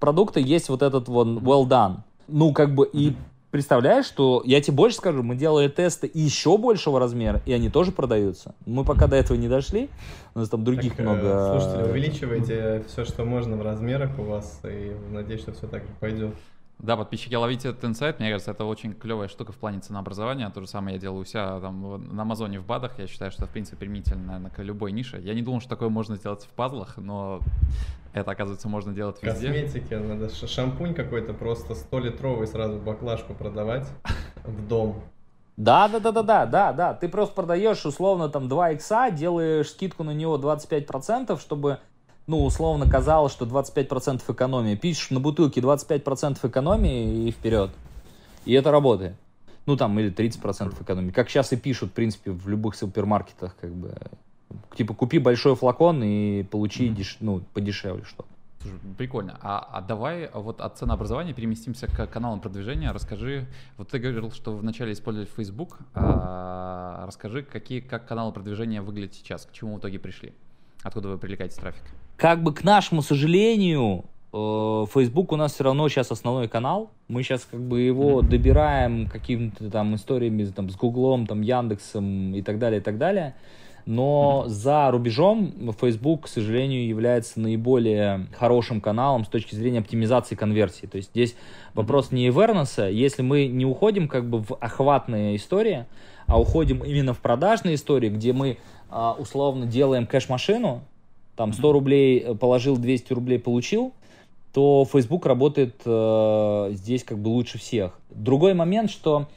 продукта есть вот этот вот well done. Ну, как бы, и представляешь, что я тебе больше скажу, мы делали тесты еще большего размера, и они тоже продаются. Мы пока до этого не дошли, у нас там других так, э, много. Слушайте, увеличивайте все, что можно в размерах у вас, и надеюсь, что все так же пойдет. Да, подписчики, ловите этот инсайт. Мне кажется, это очень клевая штука в плане ценообразования. То же самое я делаю у себя там на Амазоне в БАДах. Я считаю, что в принципе применительно, наверное, к любой нише. Я не думал, что такое можно сделать в пазлах, но это, оказывается, можно делать везде. Косметики, надо шампунь какой-то просто 100-литровый сразу баклажку продавать в дом. Да, да, да, да, да, да, да. Ты просто продаешь условно там 2 икса, делаешь скидку на него 25%, чтобы ну, условно казалось, что 25% экономии. Пишешь на бутылке 25% экономии и вперед. И это работает. Ну, там, или 30% экономии. Как сейчас и пишут, в принципе, в любых супермаркетах, как бы, типа, купи большой флакон и получи, Мгм. деш- ну, подешевле что-то. Слушай, прикольно. А, а давай вот от ценообразования переместимся к каналам продвижения. Расскажи, вот ты говорил, что вначале использовали Facebook. А, расскажи, какие, как каналы продвижения выглядят сейчас, к чему в итоге пришли? Откуда вы привлекаете трафик? Как бы, к нашему сожалению, э, Facebook у нас все равно сейчас основной канал. Мы сейчас как бы его добираем какими-то там историями там, с Гуглом, там, Яндексом и так далее, и так далее. Но за рубежом Facebook, к сожалению, является наиболее хорошим каналом с точки зрения оптимизации конверсии. То есть здесь вопрос не awareness, если мы не уходим как бы в охватные истории, а уходим именно в продажные истории, где мы а, условно делаем кэш-машину, там 100 рублей э, положил, 200 рублей получил, то Facebook работает э, здесь как бы лучше всех. Другой момент, что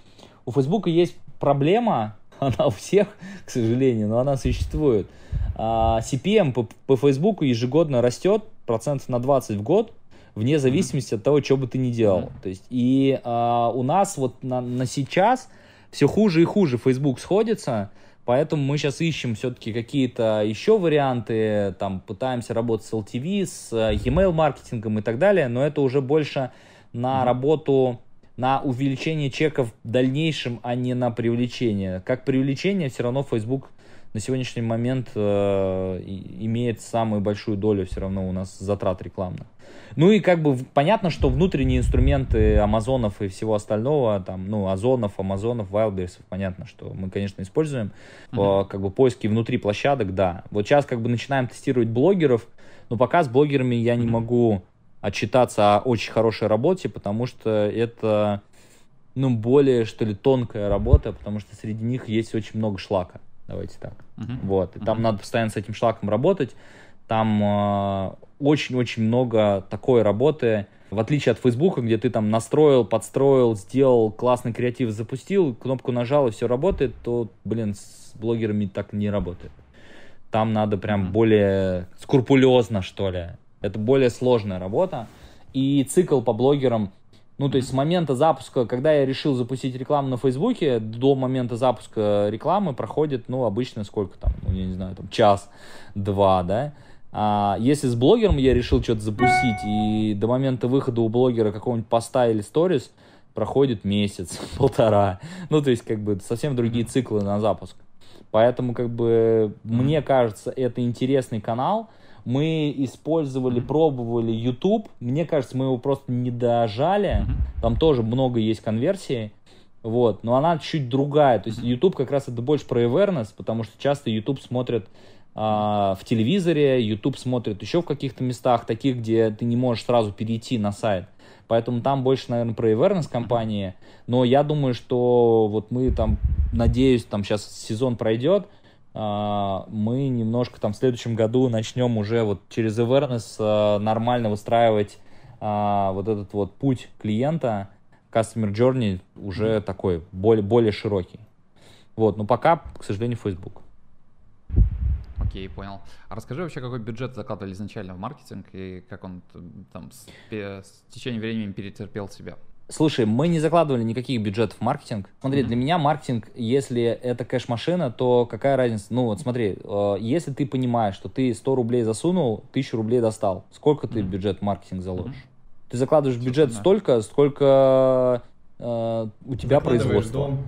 у Facebook есть проблема, она у всех, к сожалению, но она существует. А, CPM по, по Facebook ежегодно растет процентов на 20 в год, вне зависимости от того, что бы ты ни делал. Мгм. То есть, и а, у нас вот на, на сейчас все хуже и хуже Facebook сходится, поэтому мы сейчас ищем все-таки какие-то еще варианты, там пытаемся работать с LTV, с э, email маркетингом и так далее, но это уже больше на работу, на увеличение чеков в дальнейшем, а не на привлечение. Как привлечение, все равно Facebook на сегодняшний момент э, имеет самую большую долю все равно у нас затрат рекламных. Ну и как бы понятно, что внутренние инструменты Амазонов и всего остального, там, ну, Озонов, Амазонов, Wildberries, понятно, что мы, конечно, используем. Мгм. Э, как бы поиски внутри площадок, да. Вот сейчас как бы начинаем тестировать блогеров, но пока с блогерами я не Мгм. могу отчитаться о очень хорошей работе, потому что это, ну, более, что ли, тонкая работа, потому что среди них есть очень много шлака. Давайте так. Мгм. Вот. И там Мгм. надо постоянно с этим шлаком работать. Там э, очень-очень много такой работы. В отличие от Фейсбука, где ты там настроил, подстроил, сделал классный креатив, запустил, кнопку нажал и все работает, то, блин, с блогерами так не работает. Там надо прям Мгм. более скрупулезно, что ли. Это более сложная работа. И цикл по блогерам, ну, то есть с момента запуска, когда я решил запустить рекламу на Фейсбуке, до момента запуска рекламы проходит, ну, обычно сколько там, ну, я не знаю, там час-два, да. А если с блогером я решил что-то запустить, и до момента выхода у блогера какого-нибудь поста или сторис проходит месяц, полтора. Ну, то есть, как бы, совсем другие циклы на запуск. Поэтому, как бы, мне кажется, это интересный канал. Мы использовали, пробовали YouTube. Мне кажется, мы его просто не дожали. Там тоже много есть конверсии. Вот, но она чуть другая. То есть YouTube как раз это больше про awareness, потому что часто YouTube смотрят а, в телевизоре, YouTube смотрят еще в каких-то местах, таких, где ты не можешь сразу перейти на сайт. Поэтому там больше, наверное, про awareness компании. Но я думаю, что вот мы там, надеюсь, там сейчас сезон пройдет, мы немножко там в следующем году начнем уже вот через awareness а, нормально выстраивать а, вот этот вот путь клиента, customer journey уже такой более, более широкий. Вот, но пока, к сожалению, Facebook. Окей, понял. А расскажи вообще, какой бюджет закладывали изначально в маркетинг и как он там с, с течением времени перетерпел себя? Слушай, мы не закладывали никаких бюджетов в маркетинг. Смотри, Мгм. для меня маркетинг, если это кэш-машина, то какая разница? Ну вот смотри, э, если ты понимаешь, что ты 100 рублей засунул, 1000 рублей достал, сколько ты Мгм. бюджет в маркетинг заложишь? Мгм. Ты закладываешь бюджет да. столько, сколько э, у тебя производство. дом.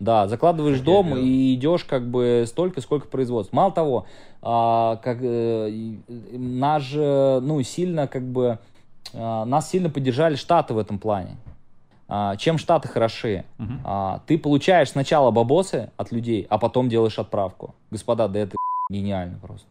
Да, закладываешь Как я дом и идешь как бы столько, сколько производства. Мало того, а, как э, нас же, ну, сильно как бы, нас сильно поддержали Штаты в этом плане. А, чем Штаты хороши? А, ты получаешь сначала бабосы от людей, а потом делаешь отправку. Господа, да это гениально просто.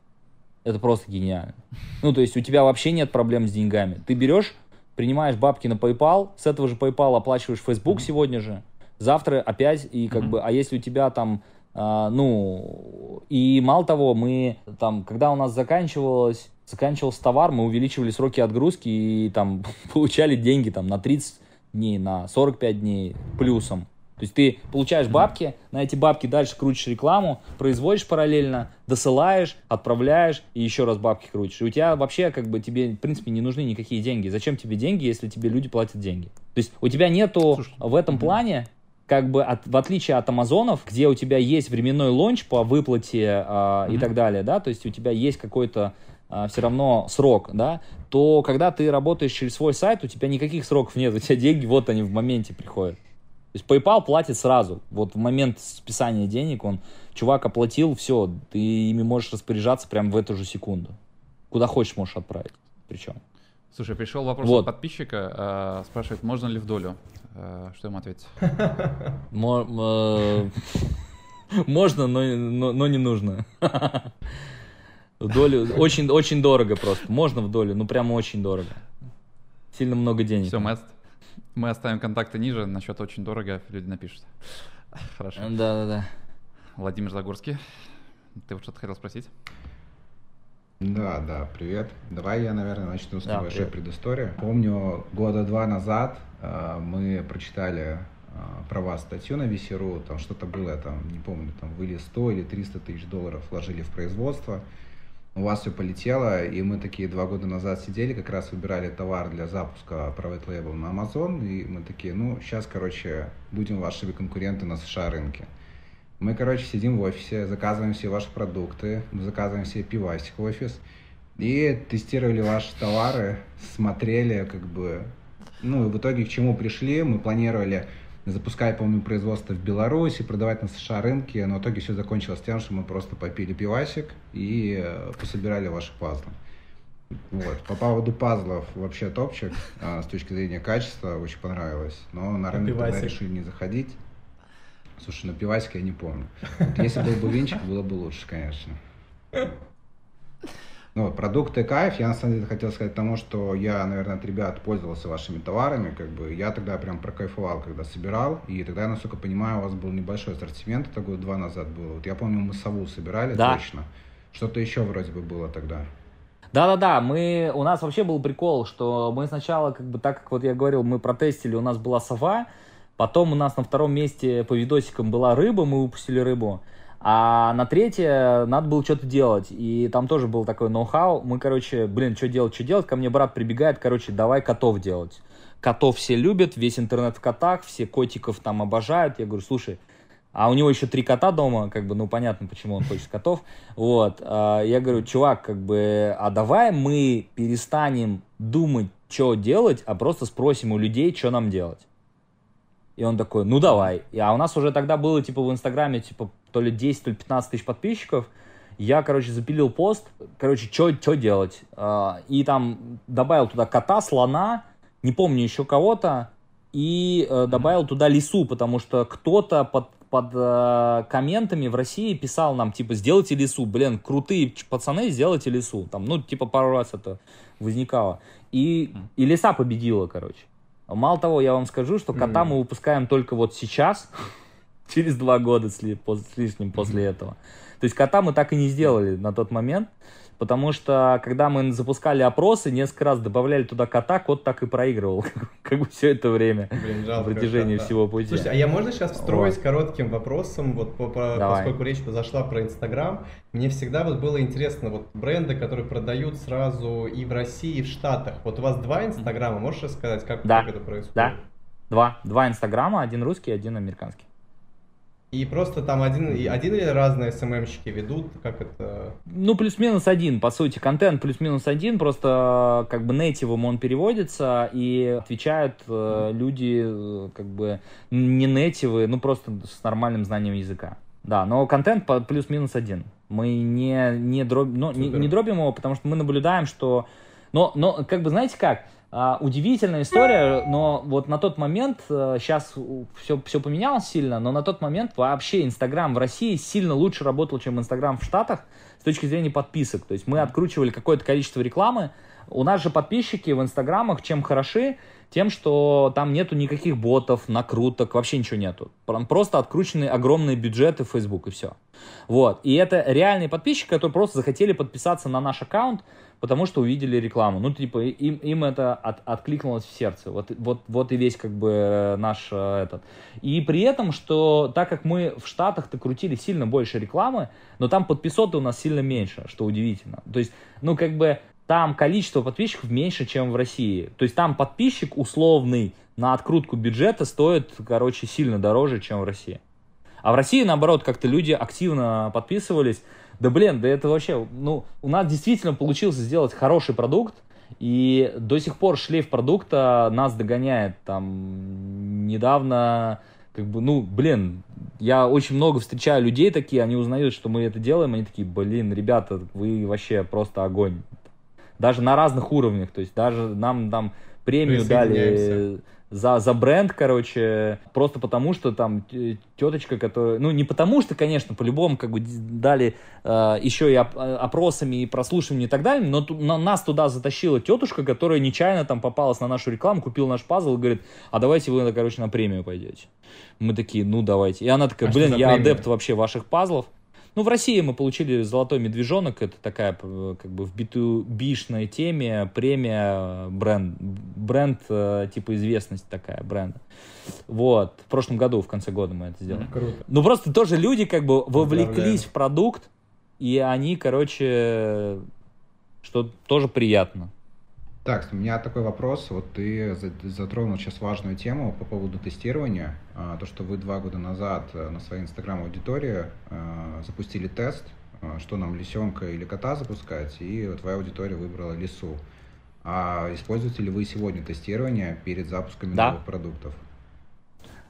Это просто гениально. Ну, то есть у тебя вообще нет проблем с деньгами. Ты берешь, принимаешь бабки на PayPal, с этого же PayPal оплачиваешь Facebook сегодня же, завтра опять, и как Мгм. бы, а если у тебя там, а, ну, и мало того, мы там, когда у нас заканчивалось, заканчивался товар, мы увеличивали сроки отгрузки и там получали деньги там на 30 дней, на 45 дней плюсом. То есть ты получаешь бабки, на эти бабки дальше крутишь рекламу, производишь параллельно, досылаешь, отправляешь и еще раз бабки крутишь. И у тебя вообще как бы тебе в принципе не нужны никакие деньги. Зачем тебе деньги, если тебе люди платят деньги? То есть у тебя нету Слушай, в этом мгм. плане как бы от, в отличие от Амазонов, где у тебя есть временной лонч по выплате а, и так далее, да, то есть у тебя есть какой-то все равно срок, да, то когда ты работаешь через свой сайт, у тебя никаких сроков нет, у тебя деньги вот они в моменте приходят. То есть PayPal платит сразу. Вот в момент списания денег он, чувак оплатил, все, ты ими можешь распоряжаться прямо в эту же секунду. Куда хочешь можешь отправить. Причем. Слушай, пришел вопрос Вот. от подписчика, э, спрашивает, можно ли в долю? Э, что ему ответить? Э, Можно, но, но, но не нужно. В долю очень, очень дорого просто. Можно в долю, ну прямо очень дорого. Сильно много денег. Все, мы, мы оставим контакты ниже, насчет очень дорого люди напишут. Хорошо. Да, да, да. Владимир Загорский, ты вот что-то хотел спросить? Да, да, привет. Давай я, наверное, начну с Да, небольшой предыстории. Помню, года два назад э, мы прочитали э, про вас статью на VC.ru, там что-то было, я там, не помню, там вы или 100 или 300 тысяч долларов вложили в производство. У вас все полетело, и мы такие два года назад сидели, как раз выбирали товар для запуска Private Label на Amazon, и мы такие, ну, сейчас, короче, будем вашими конкуренты на США рынке. Мы, короче, сидим в офисе, заказываем все ваши продукты, мы заказываем себе пивасик в офис и тестировали ваши товары, смотрели, как бы, ну, и в итоге к чему пришли, мы планировали запускать, помню, производство в Беларуси, продавать на США рынке, но в итоге все закончилось тем, что мы просто попили пивасик и э, пособирали ваши пазлы. Вот. По поводу пазлов вообще топчик, а, с точки зрения качества, очень понравилось, но на рынок тогда решили не заходить. Слушай, на пивасик я не помню. Вот если был бы винчик, было бы лучше, конечно. Ну, вот, продукты кайф. Я на самом деле хотел сказать тому, что я, наверное, от ребят пользовался вашими товарами. Как бы я тогда прям прокайфовал, когда собирал. И тогда, насколько понимаю, у вас был небольшой ассортимент, это года два назад было. Вот я помню, мы сову собирали Да. точно. Что-то еще вроде бы было тогда. Да-да-да, мы, у нас вообще был прикол, что мы сначала, как бы, так как вот я говорил, мы протестили, у нас была сова, потом у нас на втором месте по видосикам была рыба, мы выпустили рыбу, а на третье надо было что-то делать, и там тоже был такой ноу-хау, мы, короче, блин, что делать, что делать, ко мне брат прибегает, короче, давай котов делать. Котов все любят, весь интернет в котах, все котиков там обожают, я говорю, слушай, а у него еще три кота дома, как бы, ну, понятно, почему он хочет котов. Вот, а, я говорю, чувак, как бы, а давай мы перестанем думать, что делать, а просто спросим у людей, что нам делать. И он такой, ну давай. И, а у нас уже тогда было, типа, в Инстаграме, типа, то ли 10, то ли 15 тысяч подписчиков. Я, короче, запилил пост, короче, что делать. А, И там добавил туда кота, слона, не помню еще кого-то, и э, добавил туда лису, потому что кто-то под, под э, комментами в России писал нам, типа, сделайте лису. Блин, крутые пацаны, сделайте лису. Там, ну, типа, пару раз это возникало. И, и лиса победила, короче. Мало того, я вам скажу, что кота Мгм. мы выпускаем только вот сейчас, через два года с, ли- пос- с лишним после этого. То есть кота мы так и не сделали на тот момент, потому что когда мы запускали опросы, несколько раз добавляли туда кота, кот так и проигрывал, как бы все это время Блин, на протяжении всего пути. Слушайте, а я можно сейчас встроить коротким вопросом, вот по- по- Давай. поскольку речь зашла про Инстаграм, мне всегда вот было интересно, вот бренды, которые продают сразу и в России, и в Штатах. Вот у вас два Инстаграма, можешь рассказать, как, Да. как это происходит? Да. Два. Два инстаграма, один русский, один американский. И просто там один, один или разные СММщики ведут, как это... Ну, плюс-минус один, по сути, контент плюс-минус один, просто как бы нейтивом он переводится, и отвечают э, люди, э, как бы, не нейтивы, ну, просто с нормальным знанием языка. Да, но контент плюс-минус один. Мы не, не, дроб, ну, не, не дробим его, потому что мы наблюдаем, что... Но, но как бы, знаете как, а, удивительная история, но вот на тот момент, сейчас все, все поменялось сильно, но на тот момент вообще Инстаграм в России сильно лучше работал, чем Инстаграм в Штатах с точки зрения подписок. То есть мы откручивали какое-то количество рекламы. У нас же подписчики в Инстаграмах чем хороши? Тем, что там нету никаких ботов, накруток, вообще ничего нету. Просто откручены огромные бюджеты в Facebook и все. Вот. И это реальные подписчики, которые просто захотели подписаться на наш аккаунт, потому что увидели рекламу. Ну, типа, им, им это от- откликнулось в сердце. Вот, вот, вот и весь, как бы, наш э, этот. И при этом, что так как мы в Штатах-то крутили сильно больше рекламы, но там подписоты у нас сильно меньше, что удивительно. То есть, ну, как бы, там количество подписчиков меньше, чем в России. То есть там подписчик условный на открутку бюджета стоит, короче, сильно дороже, чем в России. А в России, наоборот, как-то люди активно подписывались. Да блин, да это вообще, ну, у нас действительно получилось сделать хороший продукт, и до сих пор шлейф продукта нас догоняет. Там недавно, как бы, ну, блин, я очень много встречаю людей такие, они узнают, что мы это делаем, они такие, блин, ребята, вы вообще просто огонь. Даже на разных уровнях, то есть даже нам там премию дали за, за бренд, короче, просто потому что там теточка, которая, ну не потому что, конечно, по-любому как бы дали э, еще и оп- опросами и прослушиванием и так далее, но, но нас туда затащила тетушка, которая нечаянно там попалась на нашу рекламу, купила наш пазл и говорит, а давайте вы, короче, на премию пойдете. Мы такие, ну давайте. И она такая, а блин, я премия? адепт вообще ваших пазлов. Ну, в России мы получили «Золотой медвежонок», это такая, как бы, в B2B-шной теме премия бренд, бренд, э, типа, известность такая бренда. Вот, в прошлом году, в конце года мы это сделали. Круто. Ну, просто тоже люди, как бы, вовлеклись в продукт, и они, короче, что тоже приятно. Так, у меня такой вопрос. Вот ты затронул сейчас важную тему по поводу тестирования. А, то, что вы два года назад э, на своей инстаграм-аудитории э, запустили тест, э, что нам лисенка или кота запускать, и твоя аудитория выбрала лису. А используете ли вы сегодня тестирование перед запуском да. новых продуктов?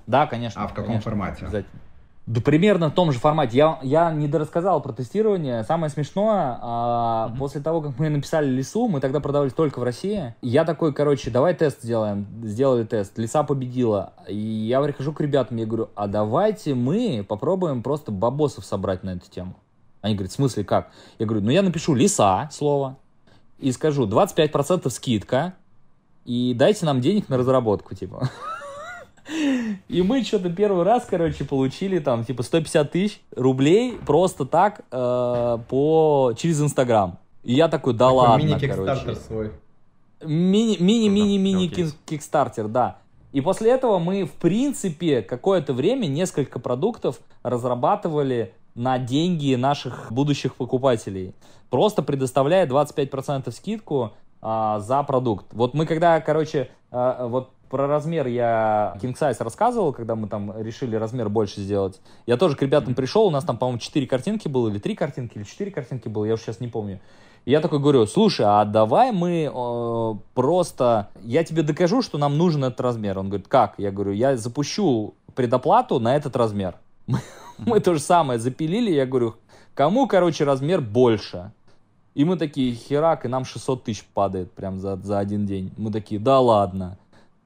Да, конечно. А в каком конечно, формате? Обязательно. Да примерно в том же формате. Я, я не дорассказал про тестирование. Самое смешное, а, mm-hmm. после того, как мы написали лесу, мы тогда продавались только в России. Я такой, короче, давай тест сделаем. Сделали тест. Лиса победила. И я прихожу к ребятам, я говорю, а давайте мы попробуем просто бабосов собрать на эту тему. Они говорят, в смысле как? Я говорю, ну я напишу лиса слово и скажу 25% скидка и дайте нам денег на разработку, типа. И мы что-то первый раз, короче, получили там типа 150 тысяч рублей просто так э, по через Инстаграм. И я такой, да такой ладно, мини-кикстартер свой. Мини-мини-мини-мини кикстартер, да. И после этого мы, в принципе, какое-то время несколько продуктов разрабатывали на деньги наших будущих покупателей. Просто предоставляя 25% скидку а, за продукт. Вот мы когда, короче, а, вот про размер я King Size рассказывал, когда мы там решили размер больше сделать. Я тоже к ребятам пришел, у нас там, по-моему, 4 картинки было, или 3 картинки, или 4 картинки было, я уже сейчас не помню. И я такой говорю, слушай, а давай мы э, просто, я тебе докажу, что нам нужен этот размер. Он говорит, как? Я говорю, я запущу предоплату на этот размер. Мы то же самое запилили, я говорю, кому, короче, размер больше? И мы такие, херак, и нам 600 тысяч падает прям за, за один день. Мы такие, да ладно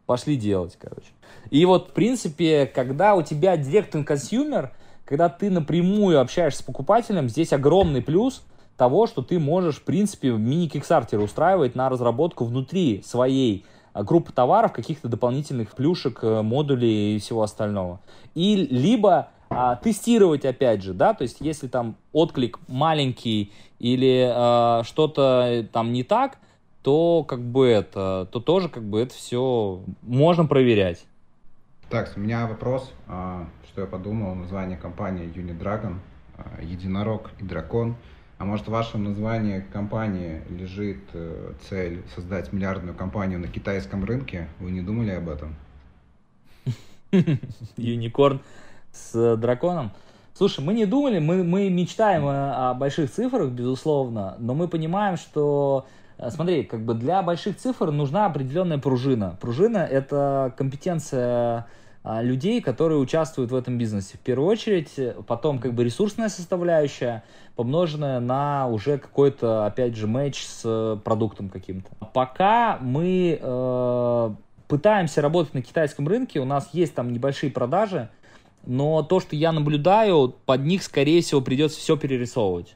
пошли делать, короче. И вот, в принципе, когда у тебя direct to consumer, когда ты напрямую общаешься с покупателем, здесь огромный плюс того, что ты можешь, в принципе, мини-кикстартер устраивать на разработку внутри своей а, группы товаров, каких-то дополнительных плюшек, э, модулей и всего остального. И либо а, тестировать опять же, да, то есть если там отклик маленький или а, что-то там не так, то как бы это, то тоже как бы это все можно проверять. Так, у меня вопрос, а, что я подумал, название компании Unidragon, а, Единорог и Дракон. А может в вашем названии компании лежит э, цель создать миллиардную компанию на китайском рынке? Вы не думали об этом? Юникорн с драконом. Слушай, мы не думали, мы, мы мечтаем о, о больших цифрах, безусловно, но мы понимаем, что Э, смотри, как бы для больших цифр нужна определенная пружина. Пружина — это компетенция а, людей, которые участвуют в этом бизнесе. В первую очередь, потом как бы ресурсная составляющая, помноженная на уже какой-то, опять же, матч с продуктом каким-то. Пока мы э, пытаемся работать на китайском рынке, у нас есть там небольшие продажи, но то, что я наблюдаю, под них, скорее всего, придется все перерисовывать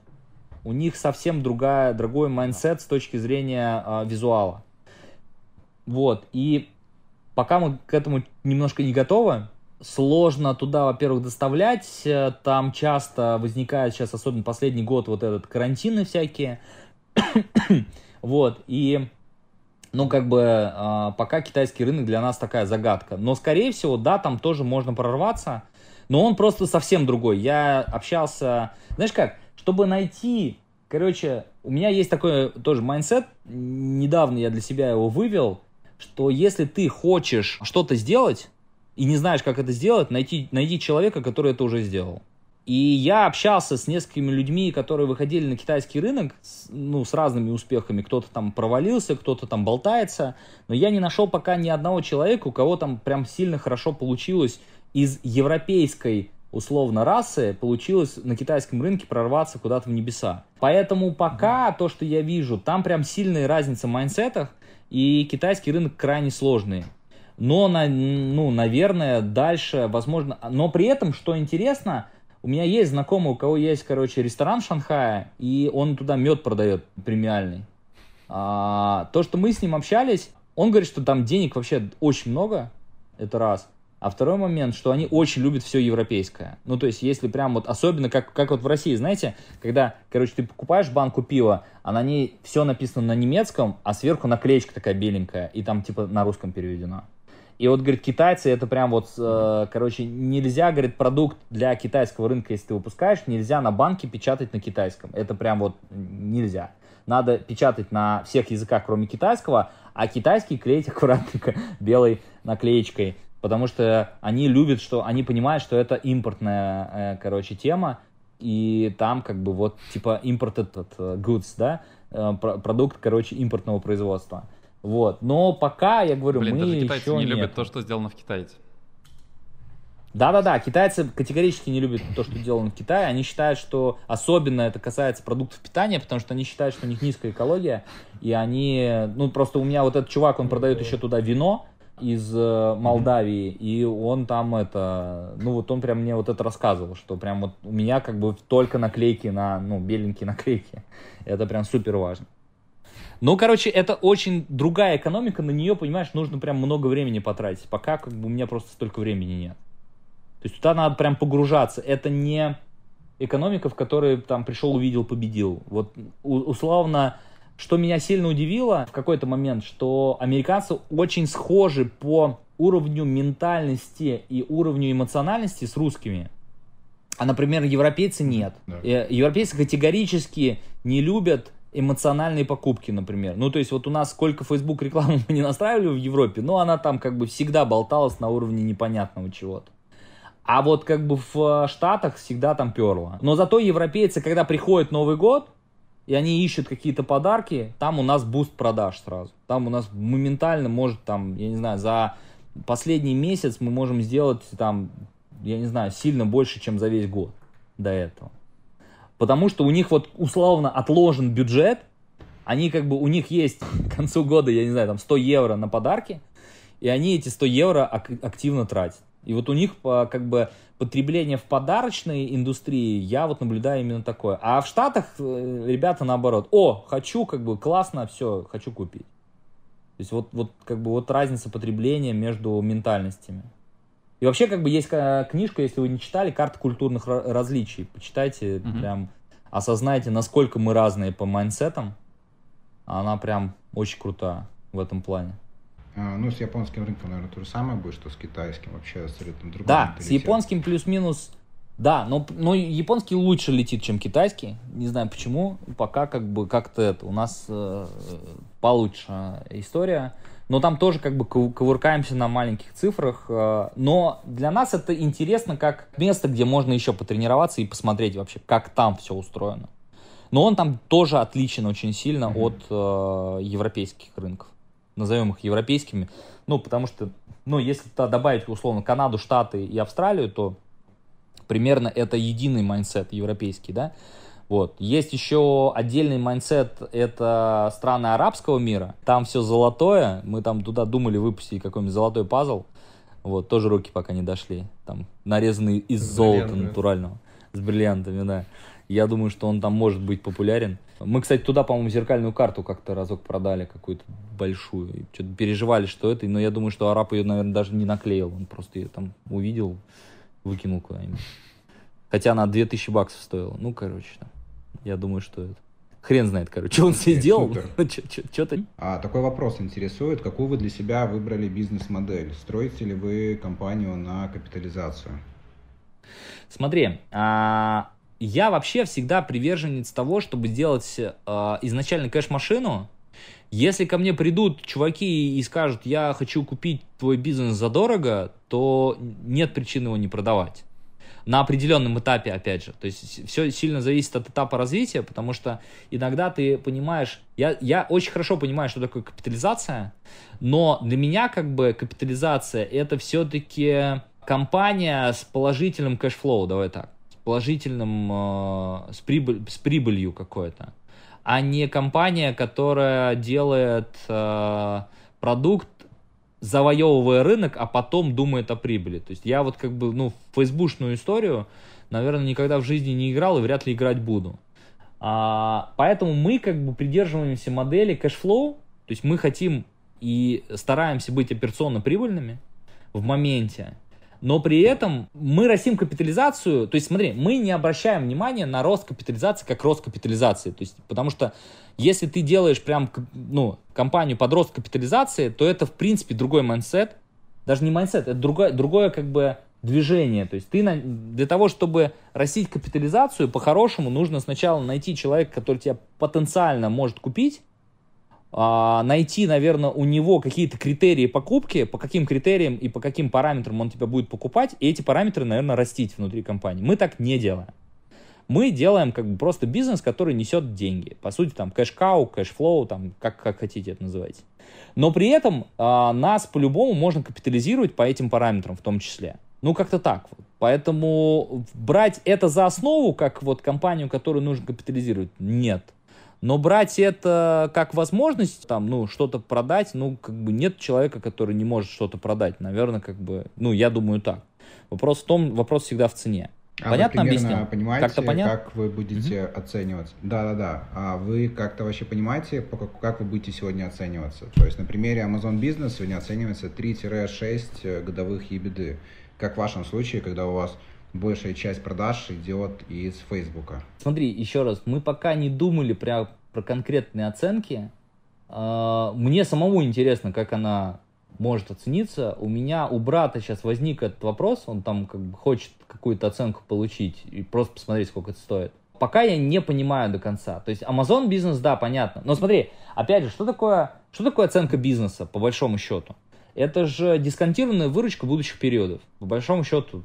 у них совсем другая, другой mindset с точки зрения э, визуала. Вот, и пока мы к этому немножко не готовы, сложно туда, во-первых, доставлять, э, там часто возникает сейчас, особенно последний год, вот этот карантины всякие, вот, и, ну, как бы, э, пока китайский рынок для нас такая загадка, но, скорее всего, да, там тоже можно прорваться, но он просто совсем другой. Я общался, знаешь как, чтобы найти короче, у меня есть такой тоже mindset, недавно я для себя его вывел, что если ты хочешь что-то сделать и не знаешь, как это сделать, найти, найди человека, который это уже сделал. И я общался с несколькими людьми, которые выходили на китайский рынок, ну, с разными успехами. Кто-то там провалился, кто-то там болтается. Но я не нашел пока ни одного человека, у кого там прям сильно хорошо получилось из европейской условно расы получилось на китайском рынке прорваться куда-то в небеса. Поэтому пока то, что я вижу, там прям сильная разница в майнсетах, и китайский рынок крайне сложный. Но, на, ну, наверное, дальше, возможно... Но при этом, что интересно, у меня есть знакомый, у кого есть, короче, ресторан в Шанхае, и он туда мед продает премиальный. А, то, что мы с ним общались, он говорит, что там денег вообще очень много, это раз. А второй момент, что они очень любят все европейское. Ну, то есть, если прям вот, особенно как, как вот в России, знаете, когда, короче, ты покупаешь банку пива, а на ней все написано на немецком, а сверху наклеечка такая беленькая, и там типа на русском переведено. И вот, говорит, китайцы, это прям вот, э, короче, нельзя, говорит, продукт для китайского рынка, если ты выпускаешь, нельзя на банке печатать на китайском. Это прям вот нельзя. Надо печатать на всех языках, кроме китайского, а китайский клеить аккуратненько белой наклеечкой потому что они любят, что они понимают, что это импортная, э, короче, тема, и там как бы вот типа импорт этот э, goods, да, э, продукт, короче, импортного производства. Вот. Но пока, я говорю, Блин, мы даже китайцы еще не нет. любят то, что сделано в Китае. Да-да-да, китайцы категорически не любят то, что сделано в Китае. Они считают, что особенно это касается продуктов питания, потому что они считают, что у них низкая экология, и они, ну просто у меня вот этот чувак, он продает еще туда вино, из э, Молдавии, и он там это, ну вот он прям мне вот это рассказывал, что прям вот у меня как бы только наклейки на, ну, беленькие наклейки. Это прям супер важно. Ну, короче, это очень другая экономика, на нее, понимаешь, нужно прям много времени потратить. Пока как бы у меня просто столько времени нет. То есть туда надо прям погружаться. Это не экономика, в которой там пришел, увидел, победил. Вот условно что меня сильно удивило в какой-то момент, что американцы очень схожи по уровню ментальности и уровню эмоциональности с русскими. А, например, европейцы нет. Да. Э, европейцы категорически не любят эмоциональные покупки, например. Ну, то есть вот у нас сколько Facebook рекламы мы не настраивали в Европе, но она там как бы всегда болталась на уровне непонятного чего-то. А вот как бы в Штатах всегда там перло. Но зато европейцы, когда приходит Новый год, и они ищут какие-то подарки, там у нас буст продаж сразу. Там у нас моментально может там, я не знаю, за последний месяц мы можем сделать там, я не знаю, сильно больше, чем за весь год до этого. Потому что у них вот условно отложен бюджет, они как бы, у них есть к концу года, я не знаю, там 100 евро на подарки, и они эти 100 евро активно тратят. И вот у них как бы потребление в подарочной индустрии, я вот наблюдаю именно такое. А в Штатах э, ребята наоборот, о, хочу, как бы классно, все, хочу купить. То есть вот, вот как бы вот разница потребления между ментальностями. И вообще как бы есть книжка, если вы не читали, карта культурных различий. Почитайте, mm-hmm. прям осознайте, насколько мы разные по майнсетам. Она прям очень крутая в этом плане. А, ну, с японским рынком, наверное, то же самое будет, что с китайским. Вообще абсолютно другой Да, с японским плюс-минус... Да, но, но японский лучше летит, чем китайский. Не знаю почему. Пока как бы как-то это у нас э, получше история. Но там тоже как бы кувыркаемся на маленьких цифрах. Э, но для нас это интересно как место, где можно еще потренироваться и посмотреть вообще, как там все устроено. Но он там тоже отличен очень сильно mm-hmm. от э, европейских рынков назовем их европейскими, ну, потому что, ну, если добавить, условно, Канаду, Штаты и Австралию, то примерно это единый mindset европейский, да, вот. Есть еще отдельный mindset, это страны арабского мира. Там все золотое. Мы там туда думали выпустить какой-нибудь золотой пазл. Вот, тоже руки пока не дошли. Там нарезанный из с золота натурального. С бриллиантами, да. Я думаю, что он там может быть популярен. Мы, кстати, туда, по-моему, зеркальную карту как-то разок продали, какую-то большую. Что-то переживали, что это, но я думаю, что араб ее, наверное, даже не наклеил. Он просто ее там увидел, выкинул куда-нибудь. Хотя она 2000 баксов стоила. Ну, короче, там, я думаю, что это. Хрен знает, короче, что он себе сделал. Что-то... А такой вопрос интересует. Какую вы для себя выбрали бизнес-модель? Строите ли вы компанию на капитализацию? Смотри, а, я вообще всегда приверженец того, чтобы сделать э, изначально кэш-машину. Если ко мне придут чуваки и скажут, я хочу купить твой бизнес задорого, то нет причин его не продавать на определенном этапе, опять же. То есть все сильно зависит от этапа развития, потому что иногда ты понимаешь, я, я очень хорошо понимаю, что такое капитализация, но для меня как бы капитализация это все-таки компания с положительным cash flow, давай так, с положительным, э, с, прибыль, с прибылью какой-то, а не компания, которая делает э, продукт завоевывая рынок, а потом думает о прибыли. То есть я вот как бы, ну, фейсбучную историю, наверное, никогда в жизни не играл и вряд ли играть буду. А, поэтому мы как бы придерживаемся модели cash flow, то есть мы хотим и стараемся быть операционно прибыльными в моменте, но при этом мы растим капитализацию, то есть смотри, мы не обращаем внимания на рост капитализации как рост капитализации, то есть потому что если ты делаешь прям, ну, компанию под рост капитализации, то это в принципе другой mindset, даже не mindset, это другое, другое как бы движение. То есть ты на, для того, чтобы растить капитализацию, по-хорошему нужно сначала найти человека, который тебя потенциально может купить, а, найти, наверное, у него какие-то критерии покупки, по каким критериям и по каким параметрам он тебя будет покупать, и эти параметры, наверное, растить внутри компании. Мы так не делаем. Мы делаем как бы просто бизнес, который несет деньги. По сути, там cash cow, cash flow, там, как, как хотите это называйте. Но при этом а, нас по-любому можно капитализировать по этим параметрам в том числе. Ну, как-то так. Поэтому брать это за основу, как вот компанию, которую нужно капитализировать, нет. Но брать это как возможность, там, ну, что-то продать, ну, как бы нет человека, который не может что-то продать. Наверное, как бы, ну, я думаю так. Вопрос в том, вопрос всегда в цене. А Понятно вы объяснил? понимаете, как-то понятно? как вы будете mm-hmm. оцениваться? Да-да-да. А вы как-то вообще понимаете, как вы будете сегодня оцениваться? То есть на примере Amazon Business сегодня оценивается 3-6 э, годовых EBITDA. Как в вашем случае, когда у вас большая часть продаж идет из Фейсбука. Смотри, еще раз, мы пока не думали про, про конкретные оценки. А, мне самому интересно, как она может оцениться. У меня, у брата сейчас возник этот вопрос, он там как бы хочет какую-то оценку получить и просто посмотреть, сколько это стоит. Пока я не понимаю до конца. То есть Amazon бизнес, да, понятно. Но смотри, опять же, что такое, что такое оценка бизнеса, по большому счету? Это же дисконтированная выручка будущих периодов. По большому счету,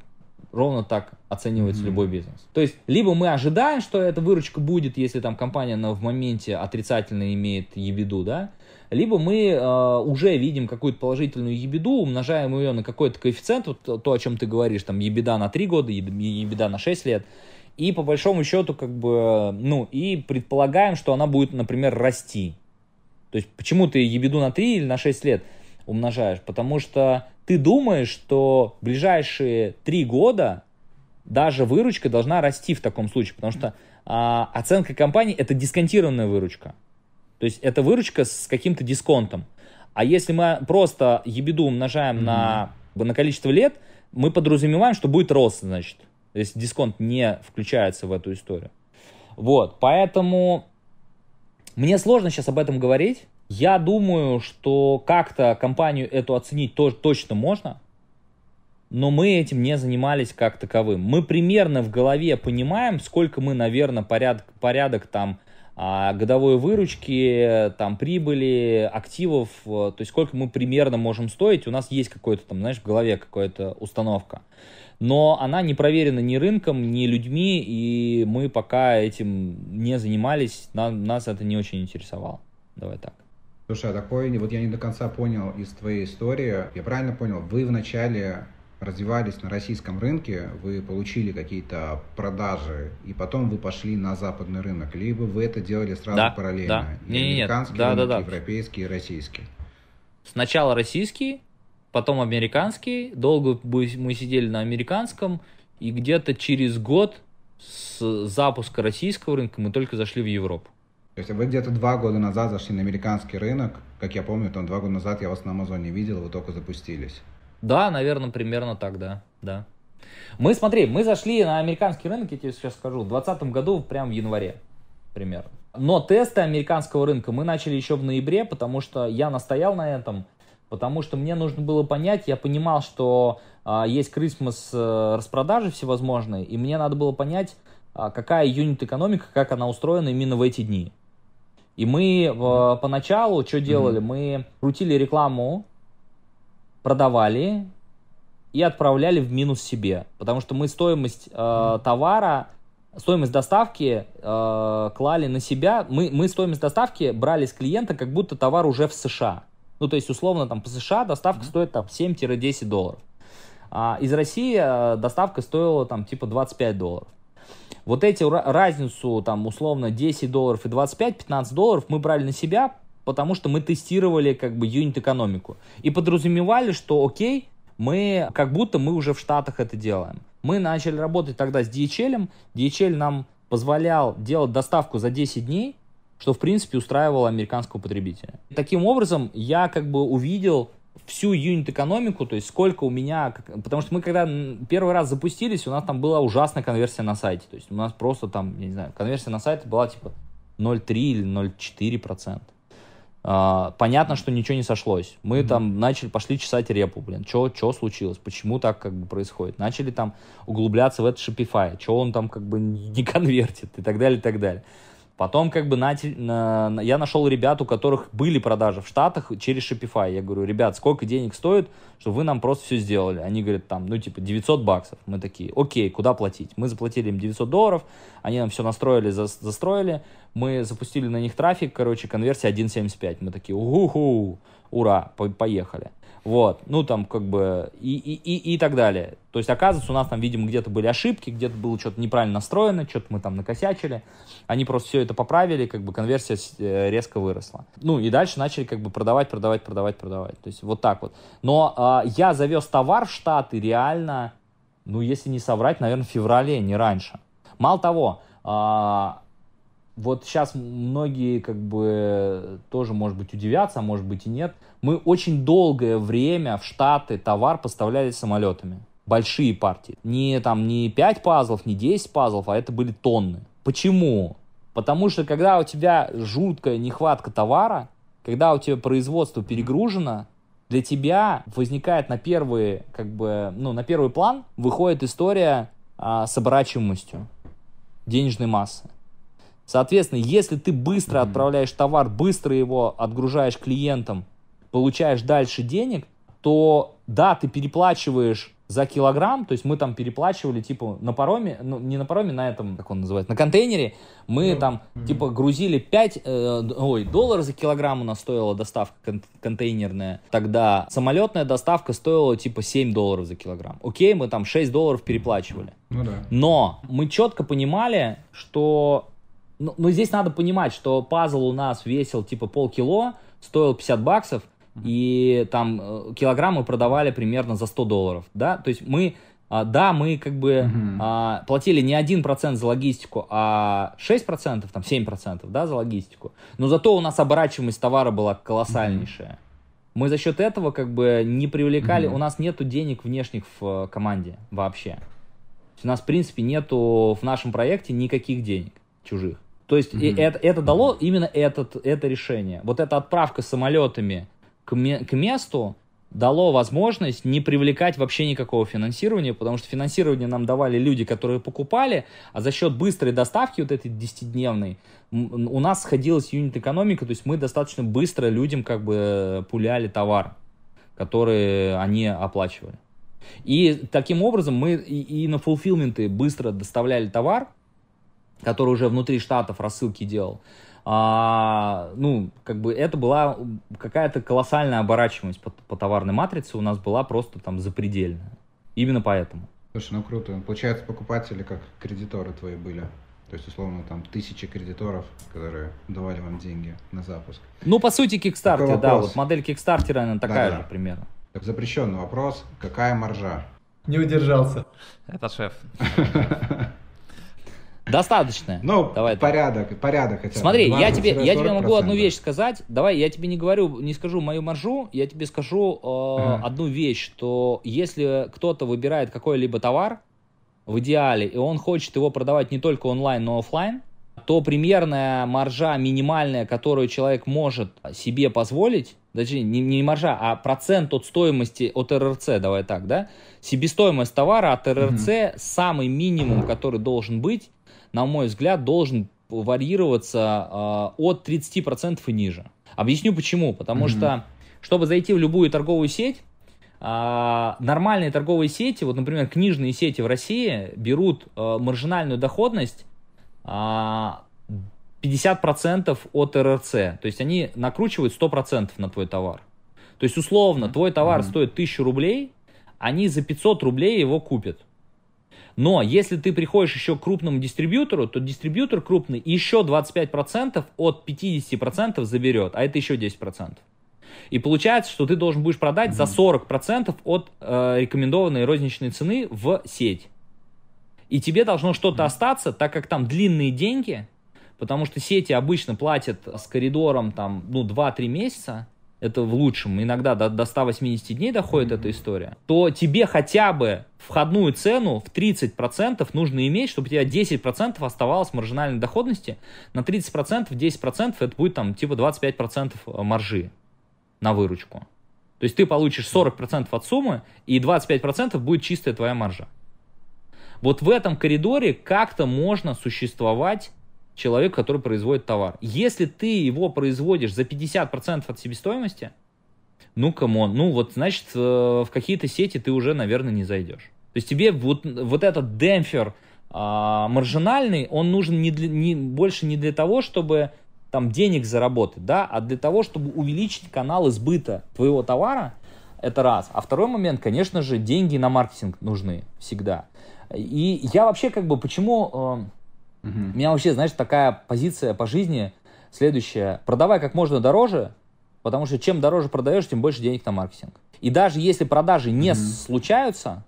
ровно так оценивается mm-hmm. любой бизнес. То есть, либо мы ожидаем, что эта выручка будет, если там компания на, в моменте отрицательно имеет ебеду, да, либо мы э, уже видим какую-то положительную ебеду, умножаем ее на какой-то коэффициент, вот то, о чем ты говоришь, там ебеда на 3 года, ебеда на 6 лет, и по большому счету, как бы, ну, и предполагаем, что она будет, например, расти. То есть, почему ты ебеду на 3 или на 6 лет умножаешь? Потому что ты думаешь, что в ближайшие 3 года даже выручка должна расти в таком случае, потому что а, оценка компании это дисконтированная выручка. То есть это выручка с каким-то дисконтом. А если мы просто ебеду умножаем mm-hmm. на, на количество лет, мы подразумеваем, что будет рост, значит. Если дисконт не включается в эту историю. Вот, поэтому мне сложно сейчас об этом говорить. Я думаю, что как-то компанию эту оценить тоже точно можно, но мы этим не занимались как таковым. Мы примерно в голове понимаем, сколько мы, наверное, порядок, порядок там а, годовой выручки, там, прибыли, активов, э, то есть сколько мы примерно можем стоить, у нас есть какой-то там, знаешь, в голове какая-то установка. Но она не проверена ни рынком, ни людьми, и мы пока этим не занимались, нам, нас это не очень интересовало. Давай так. Слушай, а такой, вот я не до конца понял из твоей истории. Я правильно понял, вы вначале развивались на российском рынке, вы получили какие-то продажи, и потом вы пошли на западный рынок, либо вы это делали сразу да, параллельно? Да. И не, американский нет, да, рынок, да, да. европейский и российский? Сначала российский, потом американский. Долго мы сидели на американском, и где-то через год с запуска российского рынка мы только зашли в Европу. То есть вы где-то два года назад зашли на американский рынок, как я помню, там два года назад я вас на Амазоне видел, вы только запустились. Да, наверное, примерно так, да, да. Мы, смотри, мы зашли на американский рынок, я тебе сейчас скажу, в 2020 году, прям в январе, примерно. Но тесты американского рынка мы начали еще в ноябре, потому что я настоял на этом, потому что мне нужно было понять, я понимал, что а, есть Christmas э, распродажи всевозможные, и мне надо было понять, а, какая юнит-экономика, как она устроена именно в эти дни. И мы в, поначалу что делали? Mm-hmm. Мы крутили рекламу, продавали и отправляли в минус себе. Потому что мы стоимость э, товара, стоимость доставки э, клали на себя. Мы, мы стоимость доставки брали с клиента, как будто товар уже в США. Ну, то есть, условно, там по США доставка mm-hmm. стоит там 7-10 долларов. А из России э, доставка стоила там типа 25 долларов. Вот эти разницу, там, условно, 10 долларов и 25-15 долларов мы брали на себя, потому что мы тестировали, как бы, юнит-экономику. И подразумевали, что, окей, мы, как будто мы уже в Штатах это делаем. Мы начали работать тогда с DHL. DHL нам позволял делать доставку за 10 дней, что, в принципе, устраивало американского потребителя. Таким образом, я как бы увидел всю юнит-экономику, то есть сколько у меня... Потому что мы когда первый раз запустились, у нас там была ужасная конверсия на сайте. То есть у нас просто там, я не знаю, конверсия на сайте была типа 0,3 или 0,4 процента. Uh, понятно, что ничего не сошлось. Мы mm-hmm. там начали, пошли чесать репу, блин, что случилось, почему так как бы происходит. Начали там углубляться в этот Shopify, что он там как бы не конвертит и так далее, и так далее. Потом как бы на, на, я нашел ребят, у которых были продажи в Штатах через Shopify. Я говорю, ребят, сколько денег стоит, чтобы вы нам просто все сделали? Они говорят, там, ну, типа, 900 баксов. Мы такие, окей, куда платить? Мы заплатили им 900 долларов, они нам все настроили, за, застроили. Мы запустили на них трафик, короче, конверсия 1.75. Мы такие, уху, ура, по поехали. Вот, ну там как бы и, и, и, и так далее. То есть, оказывается, у нас там, видимо, где-то были ошибки, где-то было что-то неправильно настроено, что-то мы там накосячили. Они просто все это поправили, как бы конверсия э, резко выросла. Ну и дальше начали как бы продавать, продавать, продавать, продавать. То есть вот так вот. Но а, я завез товар в Штаты реально, ну если не соврать, наверное, в феврале, не раньше. Мало того, а, вот сейчас многие как бы тоже, может быть, удивятся, а может быть и нет. Мы очень долгое время в Штаты товар поставляли самолетами. Большие партии. Не там не 5 пазлов, не 10 пазлов, а это были тонны. Почему? Потому что когда у тебя жуткая нехватка товара, когда у тебя производство перегружено, для тебя возникает на первый, как бы, ну, на первый план выходит история а, с оборачиваемостью денежной массы. Соответственно, если ты быстро отправляешь товар, быстро его отгружаешь клиентам, получаешь дальше денег, то да, ты переплачиваешь за килограмм, то есть мы там переплачивали, типа, на пароме, ну, не на пароме, на этом, как он называется, на контейнере, мы ну, там, mm-hmm. типа, грузили 5, э, ой, доллар за килограмм у нас стоила доставка кон- контейнерная, тогда самолетная доставка стоила, типа, 7 долларов за килограмм. Окей, мы там 6 долларов переплачивали. Ну да. Но мы четко понимали, что ну, но здесь надо понимать, что пазл у нас весил типа полкило, стоил 50 баксов, и там э, килограммы продавали примерно за 100 долларов, да, то есть мы, а, да, мы как бы а, платили не 1% за логистику, а 6%, там 7%, да, за логистику, но зато у нас оборачиваемость товара была колоссальнейшая. Мы за счет этого как бы не привлекали, uh-huh. у нас нету денег внешних в э, команде вообще. У нас, в принципе, нету в нашем проекте никаких денег чужих. То есть mm-hmm. это, это дало именно этот, это решение. Вот эта отправка самолетами к, к месту дало возможность не привлекать вообще никакого финансирования, потому что финансирование нам давали люди, которые покупали, а за счет быстрой доставки вот этой 10-дневной у нас сходилась юнит-экономика, то есть мы достаточно быстро людям как бы пуляли товар, который они оплачивали. И таким образом мы и, и на фулфилменты быстро доставляли товар, который уже внутри штатов рассылки делал, а, ну, как бы это была какая-то колоссальная оборачиваемость по, по товарной матрице у нас была просто там запредельная. Именно поэтому. Слушай, ну круто. Получается, покупатели как кредиторы твои были. То есть, условно, там тысячи кредиторов, которые давали вам деньги на запуск. Ну, по сути, Kickstarter, да, вот модель Kickstarter, она такая да, же примерно. Так, запрещенный вопрос. Какая маржа? Не удержался. Это шеф. Достаточно. Ну, Давай порядок, так. порядок хотя бы. Смотри, я тебе, я тебе могу одну вещь сказать. Давай, я тебе не говорю, не скажу мою маржу, я тебе скажу э, ага. одну вещь, что если кто-то выбирает какой-либо товар, в идеале, и он хочет его продавать не только онлайн, но офлайн, то примерная маржа минимальная, которую человек может себе позволить, даже не, не маржа, а процент от стоимости от РРЦ, давай так, да, себестоимость товара от РРЦ, mm-hmm. самый минимум, который должен быть, на мой взгляд, должен варьироваться э, от 30% и ниже. Объясню почему. Потому mm-hmm. что, чтобы зайти в любую торговую сеть, э, нормальные торговые сети, вот, например, книжные сети в России берут э, маржинальную доходность э, 50% от РРЦ. То есть они накручивают 100% на твой товар. То есть, условно, твой товар mm-hmm. стоит 1000 рублей, они за 500 рублей его купят. Но если ты приходишь еще к крупному дистрибьютору, то дистрибьютор крупный еще 25% от 50% заберет, а это еще 10%. И получается, что ты должен будешь продать mm-hmm. за 40% от э, рекомендованной розничной цены в сеть. И тебе должно что-то mm-hmm. остаться, так как там длинные деньги, потому что сети обычно платят с коридором там, ну, 2-3 месяца, это в лучшем, иногда до, до 180 дней доходит mm-hmm. эта история, то тебе хотя бы входную цену в 30% нужно иметь, чтобы у тебя 10% оставалось маржинальной доходности. На 30%, 10% это будет там типа 25% э, маржи на выручку. То есть ты получишь 40% от суммы, и 25% будет чистая твоя маржа. Вот в этом коридоре как-то можно существовать человек, который производит товар. Если ты его производишь за 50% от себестоимости, ну, come on, ну вот, значит, э, в какие-то сети ты уже, наверное, не зайдешь. То есть тебе вот, вот этот демпфер а, маржинальный, он нужен не для, не, больше не для того, чтобы там денег заработать, да, а для того, чтобы увеличить канал сбыта твоего товара, это раз. А второй момент, конечно же, деньги на маркетинг нужны всегда. И я вообще как бы, почему Угу. У меня вообще, знаешь, такая позиция по жизни следующая. Продавай как можно дороже, потому что чем дороже продаешь, тем больше денег на маркетинг. И даже если продажи не угу. случаются,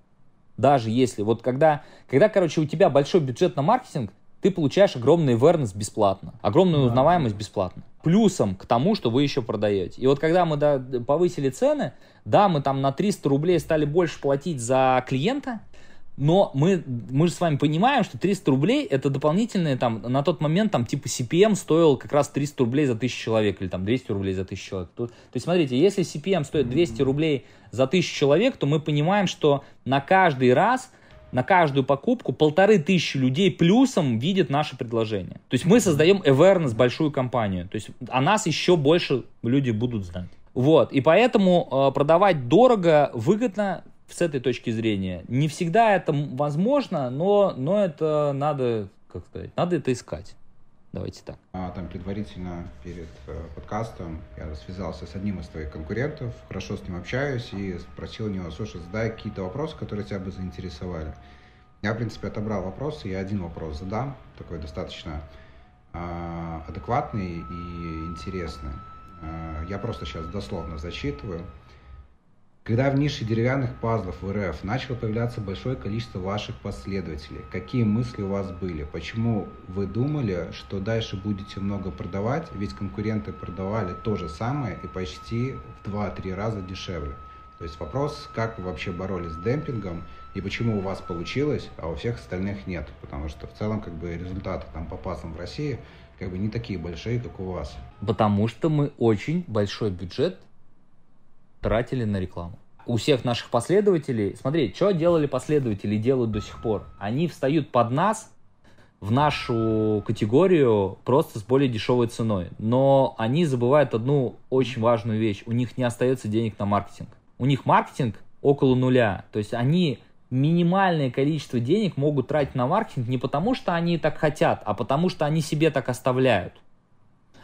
даже если, вот когда, когда, короче, у тебя большой бюджет на маркетинг, ты получаешь огромный awareness бесплатно, огромную узнаваемость бесплатно. Плюсом к тому, что вы еще продаете. И вот когда мы да, повысили цены, да, мы там на 300 рублей стали больше платить за клиента, но мы, мы же с вами понимаем, что 300 рублей это дополнительные, там, на тот момент, там, типа CPM стоил как раз 300 рублей за 1000 человек, или там 200 рублей за 1000 человек. То, то есть, смотрите, если CPM стоит 200 рублей за 1000 человек, то мы понимаем, что на каждый раз на каждую покупку полторы тысячи людей плюсом видят наше предложение. То есть мы создаем awareness, большую компанию. То есть о нас еще больше люди будут знать. Вот, и поэтому э, продавать дорого, выгодно с этой точки зрения. Не всегда это возможно, но, но это надо, как сказать, надо это искать. Давайте так. А, там предварительно перед э, подкастом я связался с одним из твоих конкурентов, хорошо с ним общаюсь и спросил у него, слушай, задай какие-то вопросы, которые тебя бы заинтересовали. Я, в принципе, отобрал вопросы, я один вопрос задам, такой достаточно э, адекватный и интересный. Э, я просто сейчас дословно зачитываю. Когда в нише деревянных пазлов в РФ начало появляться большое количество ваших последователей, какие мысли у вас были? Почему вы думали, что дальше будете много продавать, ведь конкуренты продавали то же самое и почти в 2-3 раза дешевле? То есть вопрос, как вы вообще боролись с демпингом и почему у вас получилось, а у всех остальных нет. Потому что в целом как бы результаты там по пазлам в России как бы не такие большие, как у вас. Потому что мы очень большой бюджет тратили на рекламу. У всех наших последователей, смотри, что делали последователи и делают до сих пор. Они встают под нас, в нашу категорию просто с более дешевой ценой. Но они забывают одну очень важную вещь. У них не остается денег на маркетинг. У них маркетинг около нуля. То есть они минимальное количество денег могут тратить на маркетинг не потому, что они так хотят, а потому, что они себе так оставляют.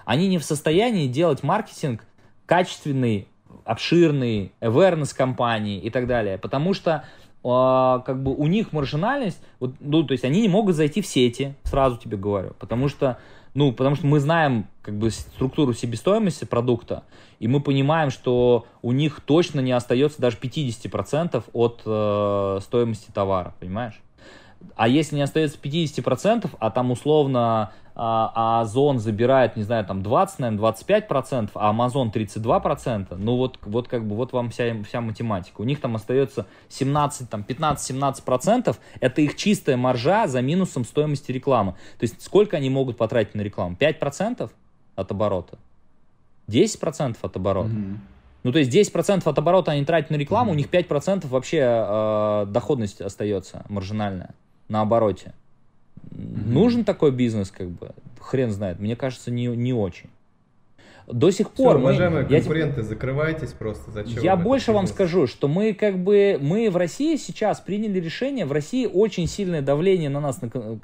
Они не в состоянии делать маркетинг качественный обширный, awareness компании и так далее, потому что э, как бы у них маржинальность, вот, ну, то есть они не могут зайти в сети, сразу тебе говорю, потому что, ну, потому что мы знаем как бы структуру себестоимости продукта, и мы понимаем, что у них точно не остается даже 50% от э, стоимости товара, понимаешь? А если не остается 50%, а там условно а, а Озон забирает, не знаю, там 20, наверное, 25 процентов, а Amazon 32 процента, ну вот, вот как бы вот вам вся, вся математика. У них там остается 17, там 15-17 процентов, это их чистая маржа за минусом стоимости рекламы. То есть сколько они могут потратить на рекламу? 5 процентов от оборота? 10 процентов от оборота? Mm-hmm. Ну, то есть 10% от оборота они тратят на рекламу, mm-hmm. у них 5% вообще э, доходность остается маржинальная на обороте Mm-hmm. Нужен такой бизнес, как бы, хрен знает. Мне кажется, не, не очень. До сих Все, пор... уважаемые я, конкуренты, закрывайтесь просто. Зачем я больше вам скажу, что мы как бы... Мы в России сейчас приняли решение, в России очень сильное давление на нас, на кон-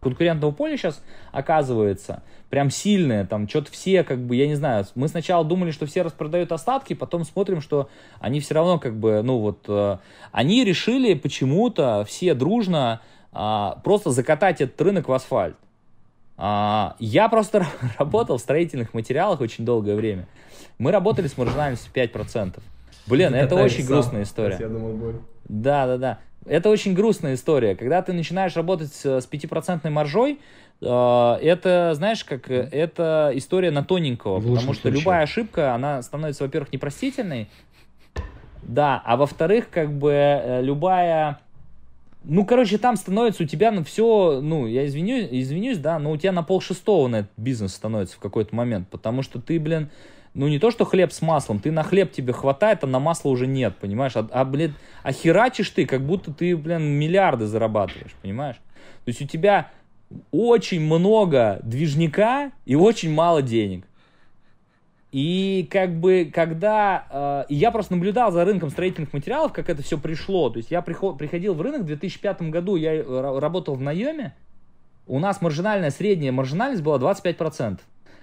конкурентного поля сейчас оказывается. Прям сильное, там что-то все как бы, я не знаю, мы сначала думали, что все распродают остатки, потом смотрим, что они все равно как бы, ну вот, э, они решили почему-то все дружно а, просто закатать этот рынок в асфальт. А, я просто работал в строительных материалах очень долгое время. Мы работали с маржинальностью 5%. Блин, это очень сам. грустная история. Я думал, будет. Да, да, да. Это очень грустная история. Когда ты начинаешь работать с с 5% маржой, э, это, знаешь, как э, это история на тоненького, В потому что случае. любая ошибка, она становится, во-первых, непростительной, да, а во-вторых, как бы э, любая, ну, короче, там становится у тебя на все, ну, я извинюсь, извинюсь, да, но у тебя на пол шестого на этот бизнес становится в какой-то момент, потому что ты, блин, ну не то, что хлеб с маслом, ты на хлеб тебе хватает, а на масло уже нет, понимаешь? А, а блин, а херачишь ты, как будто ты, блин, миллиарды зарабатываешь, понимаешь? То есть у тебя очень много движника и очень мало денег. И как бы, когда... э, я просто наблюдал за рынком строительных материалов, как это все пришло. То есть я приход- приходил в рынок в 2005 году, я э, ра- работал в наеме. У нас маржинальная, средняя маржинальность была 25%.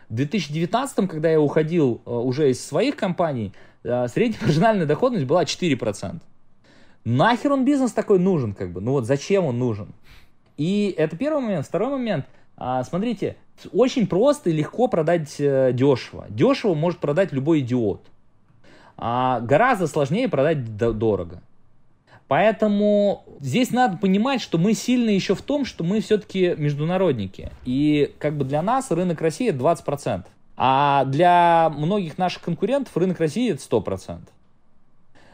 В 2019, когда я уходил э, уже из своих компаний, э, средняя маржинальная доходность была 4%. Нахер он бизнес такой нужен, как бы? Ну вот зачем он нужен? И это первый момент. Второй момент. А, смотрите, очень просто и легко продать э, дешево. Дешево может продать любой идиот. А гораздо сложнее продать до- дорого. Поэтому здесь надо понимать, что мы сильны еще в том, что мы все-таки международники. И как бы для нас рынок России это 20%. А для многих наших конкурентов рынок России это 100%.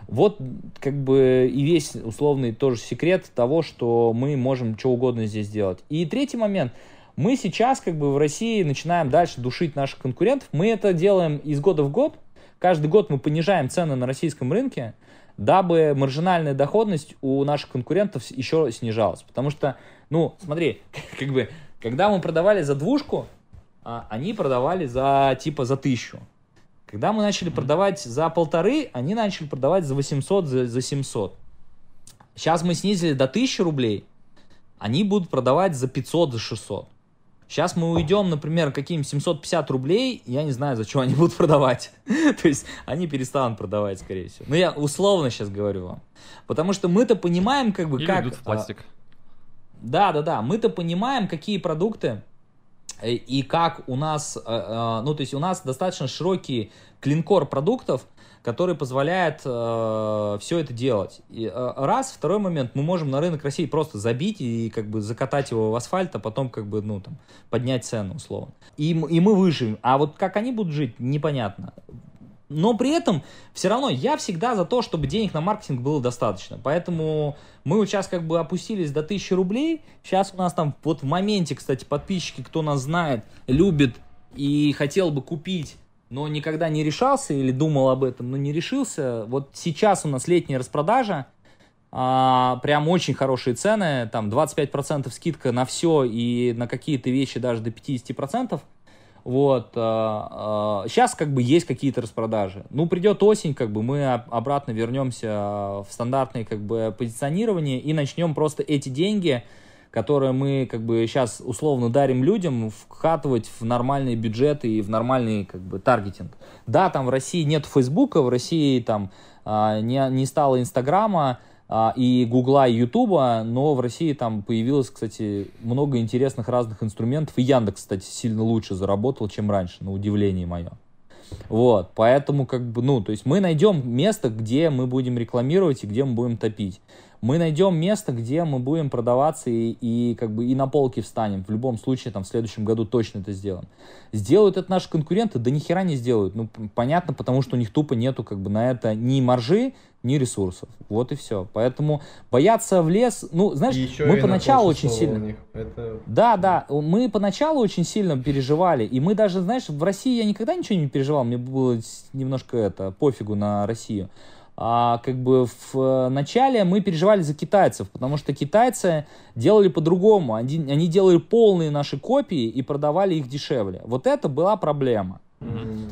Вот как бы и весь условный тоже секрет того, что мы можем что угодно здесь сделать. И третий момент. Мы сейчас как бы в России начинаем дальше душить наших конкурентов. Мы это делаем из года в год. Каждый год мы понижаем цены на российском рынке, дабы маржинальная доходность у наших конкурентов еще снижалась. Потому что, ну, смотри, как бы, когда мы продавали за двушку, а, они продавали за типа за тысячу. Когда мы начали продавать за полторы, они начали продавать за 800, за, за 700. Сейчас мы снизили до 1000 рублей, они будут продавать за 500, за 600. Сейчас мы уйдем, например, каким 750 рублей, я не знаю, за что они будут продавать. То есть они перестанут продавать, скорее всего. Ну, я условно сейчас говорю вам. Потому что мы-то понимаем, как бы, Или как... идут в а, пластик. да, да, да. Мы-то понимаем, какие продукты э, и как у нас, э, э, ну, то есть у нас достаточно широкий клинкор продуктов, который позволяет все это делать. И, э, раз, второй момент, мы можем на рынок России просто забить и как бы закатать его в асфальт, а потом как бы, ну, там, поднять цену, условно. И, и мы выживем. А вот как они будут жить, непонятно. Но при этом все равно я всегда за то, чтобы денег на маркетинг было достаточно. Поэтому мы вот сейчас как бы опустились до 1000 рублей. Сейчас у нас там вот в моменте, кстати, подписчики, кто нас знает, любит и хотел бы купить, но никогда не решался или думал об этом, но не решился. Вот сейчас у нас летняя распродажа. а, прям очень хорошие цены. Там 25% скидка на все и на какие-то вещи даже до 50%. Вот, сейчас как бы есть какие-то распродажи. Ну, придет осень, как бы мы об- обратно вернемся в стандартное как бы позиционирование и начнем просто эти деньги, которые мы как бы сейчас условно дарим людям, вкатывать в нормальные бюджеты и в нормальный как бы таргетинг. Да, там в России нет Фейсбука, в России там а, не, не стало Инстаграма, а, и Гугла, и Ютуба, но в России там появилось, кстати, много интересных разных инструментов. И Яндекс, кстати, сильно лучше заработал, чем раньше, на удивление мое. Вот, поэтому как бы, ну, то есть мы найдем место, где мы будем рекламировать и где мы будем топить. Мы найдем место, где мы будем продаваться и, и как бы и на полке встанем. В любом случае, там, в следующем году точно это сделаем. Сделают это наши конкуренты? Да ни хера не сделают. Ну, понятно, потому что у них тупо нету как бы на это ни маржи, ни ресурсов. Вот и все. Поэтому бояться в лес, ну, знаешь, еще мы поначалу очень сильно... Это Да, да, мы поначалу очень сильно переживали, и мы даже, знаешь, в России я никогда ничего не переживал, мне было немножко это, пофигу на Россию. А, как бы в э, начале мы переживали за китайцев, потому что китайцы делали по-другому. Они, они делали полные наши копии и продавали их дешевле. Вот это была проблема.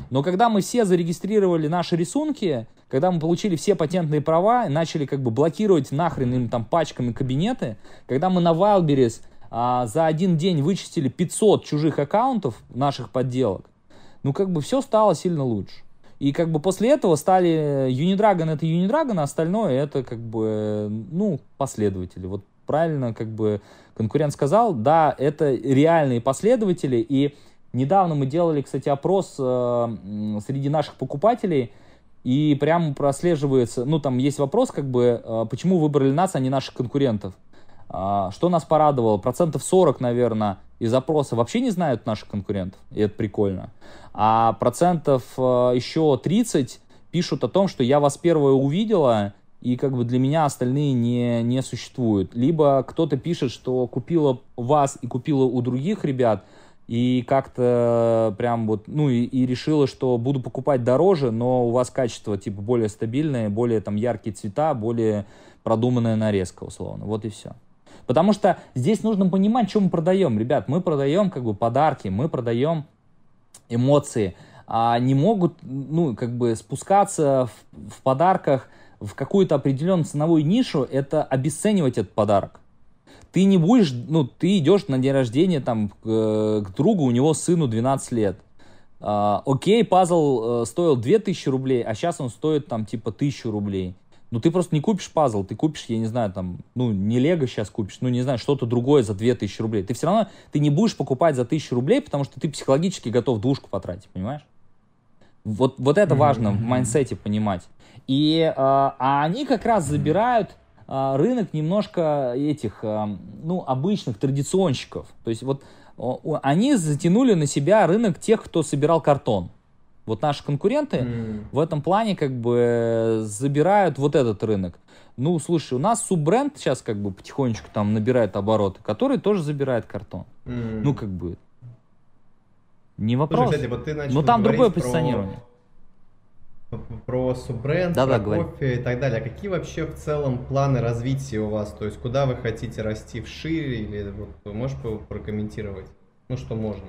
Но когда мы все зарегистрировали наши рисунки, когда мы получили все патентные права и начали как бы блокировать нахрен им там пачками кабинеты, когда мы на Wildberries а, за один день вычистили 500 чужих аккаунтов наших подделок, ну как бы все стало сильно лучше. И как бы после этого стали Unidragon это Unidragon, а остальное это как бы, ну, последователи. Вот правильно как бы конкурент сказал, да, это реальные последователи. И недавно мы делали, кстати, опрос э, среди наших покупателей, и прямо прослеживается, ну, там есть вопрос, как бы, э, почему выбрали нас, а не наших конкурентов. А, что нас порадовало? Процентов 40, наверное, из опроса вообще не знают наших конкурентов, и это прикольно. А процентов э, еще 30 пишут о том, что я вас первое увидела, и как бы для меня остальные не, не существуют. Либо кто-то пишет, что купила вас и купила у других ребят, и как-то прям вот, ну и, и решила, что буду покупать дороже, но у вас качество типа более стабильное, более там яркие цвета, более продуманная нарезка условно. Вот и все. Потому что здесь нужно понимать, что мы продаем. Ребят, мы продаем как бы подарки, мы продаем эмоции. А не могут, ну, как бы спускаться в, в подарках в какую-то определенную ценовую нишу, это обесценивать этот подарок. Ты не будешь, ну, ты идешь на день рождения там к, к другу, у него сыну 12 лет. А, окей, пазл э, стоил 2000 рублей, а сейчас он стоит там типа 1000 рублей. Ну, ты просто не купишь пазл, ты купишь, я не знаю, там, ну, не Лего сейчас купишь, ну, не знаю, что-то другое за 2000 рублей. Ты все равно, ты не будешь покупать за 1000 рублей, потому что ты психологически готов двушку потратить, понимаешь? Вот, вот это важно mm-hmm. в майнсете понимать. И э, а они как раз забирают э, рынок немножко этих, э, ну, обычных традиционщиков. То есть вот они затянули на себя рынок тех, кто собирал картон. Вот наши конкуренты mm. в этом плане как бы забирают вот этот рынок. Ну, слушай, у нас суббренд сейчас как бы потихонечку там набирает обороты, который тоже забирает картон. Mm. Ну, как бы. Не вопрос. Слушай, кстати, вот ты начал Но там другое про... позиционирование. Про суббренд, да, про да, кофе говори. и так далее. А какие вообще в целом планы развития у вас? То есть куда вы хотите расти вширь или вот можешь прокомментировать? Ну, что можно.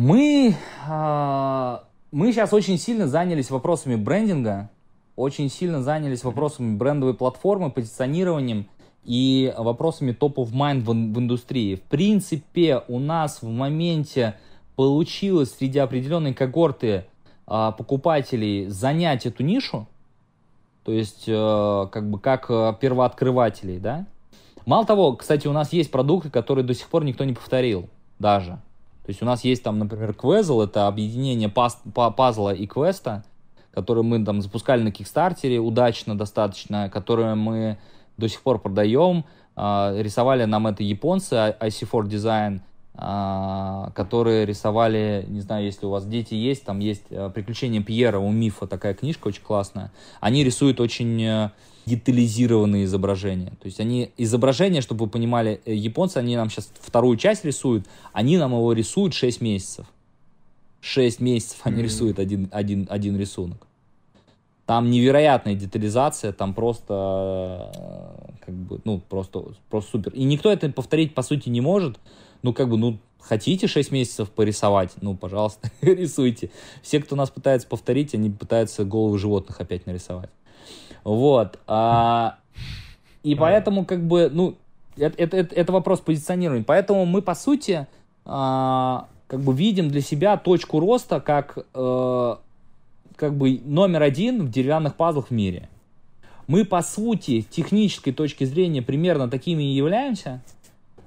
Мы, э, мы сейчас очень сильно занялись вопросами брендинга, очень сильно занялись вопросами брендовой платформы, позиционированием и вопросами top of mind в, в индустрии. В принципе, у нас в моменте получилось среди определенной когорты э, покупателей занять эту нишу, то есть э, как бы как первооткрывателей, да. Мало того, кстати, у нас есть продукты, которые до сих пор никто не повторил даже. То есть у нас есть там, например, Quezzle, это объединение паз, пазла и квеста, который мы там запускали на Кикстартере удачно достаточно, которое мы до сих пор продаем. Uh, рисовали нам это японцы, IC4 Design, uh, которые рисовали, не знаю, если у вас дети есть, там есть uh, «Приключения Пьера» у Мифа, такая книжка очень классная. Они рисуют очень э, детализированные изображения. То есть они изображения, чтобы вы понимали, э, японцы, они нам сейчас вторую часть рисуют, они нам его рисуют 6 месяцев. 6 месяцев они mm-hmm. рисуют один, один, один рисунок. Там невероятная детализация, там просто э, как бы, ну, просто, просто супер. И никто это повторить, по сути, не может. Ну, как бы, ну, хотите 6 месяцев порисовать, ну, пожалуйста, рисуйте. Все, кто нас пытается повторить, они пытаются головы животных опять нарисовать. Вот. А, и поэтому, как бы, ну, это, это, это вопрос позиционирования. Поэтому мы, по сути, а, как бы видим для себя точку роста как, э, как бы номер один в деревянных пазлах в мире. Мы, по сути, технической точки зрения примерно такими и являемся.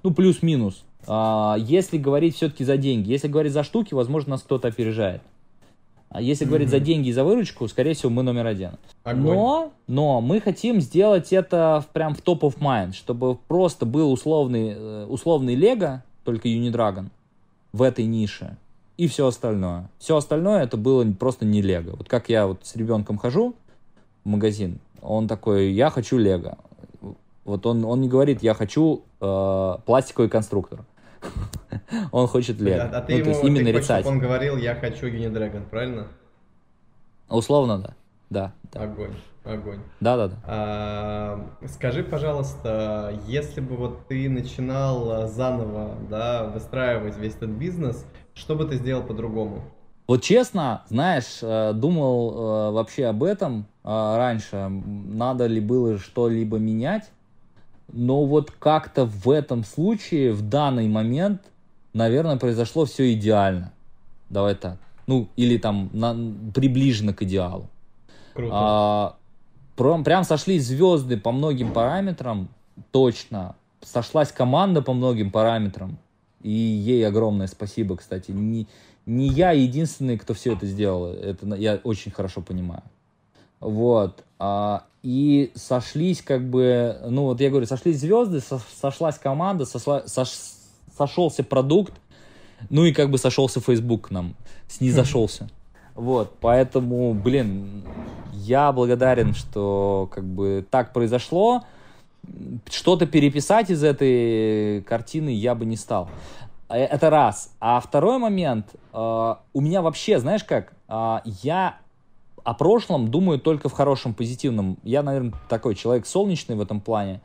Ну, плюс-минус. А, если говорить все-таки за деньги. Если говорить за штуки, возможно, нас кто-то опережает. А если mm-hmm. говорить за деньги и за выручку, скорее всего, мы номер один. Но, но мы хотим сделать это в, прям в топ of mind, чтобы просто был условный, э, условный Лего, только Unidragon, в этой нише, и все остальное. Все остальное это было просто не Лего. Вот как я вот с ребенком хожу в магазин, он такой, я хочу Лего. Вот он, он не говорит, я хочу э, пластиковый конструктор. Он хочет Лего. А, а ты ну, ему, именно ты хочешь, он говорил, я хочу Unidragon, правильно? Условно, да. да, да. Огонь, огонь. Да, да, да. А, скажи, пожалуйста, если бы вот ты начинал заново, да, выстраивать весь этот бизнес, что бы ты сделал по-другому? Вот честно, знаешь, э, думал э, вообще об этом э, раньше, надо ли было что-либо менять, но вот как-то в этом случае, в данный момент, наверное, произошло все идеально. Давай так. Ну, или там на, приближено к идеалу. Круто. А, прям, прям сошлись звезды по многим параметрам, точно. Сошлась команда по многим параметрам. И ей огромное спасибо, кстати. Не, не я единственный, кто все это сделал. Это я очень хорошо понимаю. Вот. А, и сошлись как бы, ну вот я говорю, сошлись звезды, со, сошлась команда, сошла, сош, сошелся продукт, ну и как бы сошелся Facebook к нам, снизошелся. Вот, поэтому, блин, я благодарен, что как бы так произошло. Что-то переписать из этой картины я бы не стал. Э, это раз. А второй момент, э, у меня вообще, знаешь как, э, я о прошлом думаю только в хорошем, позитивном. Я, наверное, такой человек солнечный в этом плане.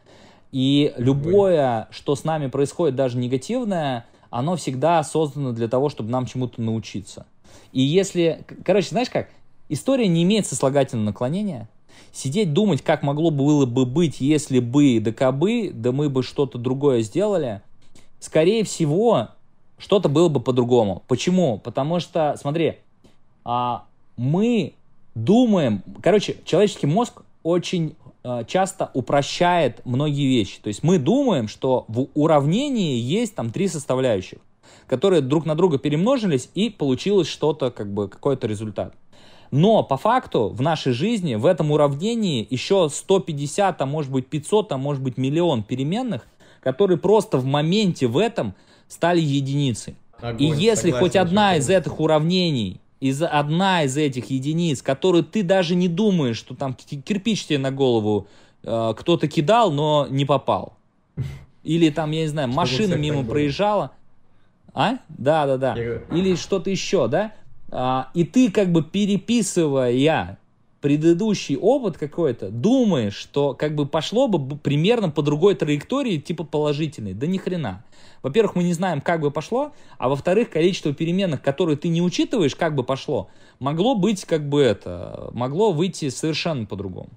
И любое, что с нами происходит, даже негативное, оно всегда создано для того, чтобы нам чему-то научиться. И если, короче, знаешь как, история не имеет сослагательного наклонения. Сидеть думать, как могло было бы быть, если бы, да кабы, да мы бы что-то другое сделали, скорее всего, что-то было бы по-другому. Почему? Потому что, смотри, а, мы думаем, короче, человеческий мозг очень часто упрощает многие вещи. То есть мы думаем, что в уравнении есть там три составляющих которые друг на друга перемножились, и получилось что-то, как бы, какой-то результат. Но по факту в нашей жизни в этом уравнении еще 150, а может быть 500, а может быть миллион переменных, которые просто в моменте в этом стали единицей. Огонь, и если согласен, хоть одна из этих уравнений, из одна из этих единиц, которую ты даже не думаешь, что там кирпич тебе на голову э, кто-то кидал, но не попал. Или там, я не знаю, машина мимо проезжала, а? Да, да, да. Или что-то еще, да? А, и ты как бы переписывая предыдущий опыт какой-то, думаешь, что как бы пошло бы примерно по другой траектории, типа положительной. Да ни хрена. Во-первых, мы не знаем, как бы пошло, а во-вторых, количество переменных, которые ты не учитываешь, как бы пошло, могло быть как бы это, могло выйти совершенно по-другому.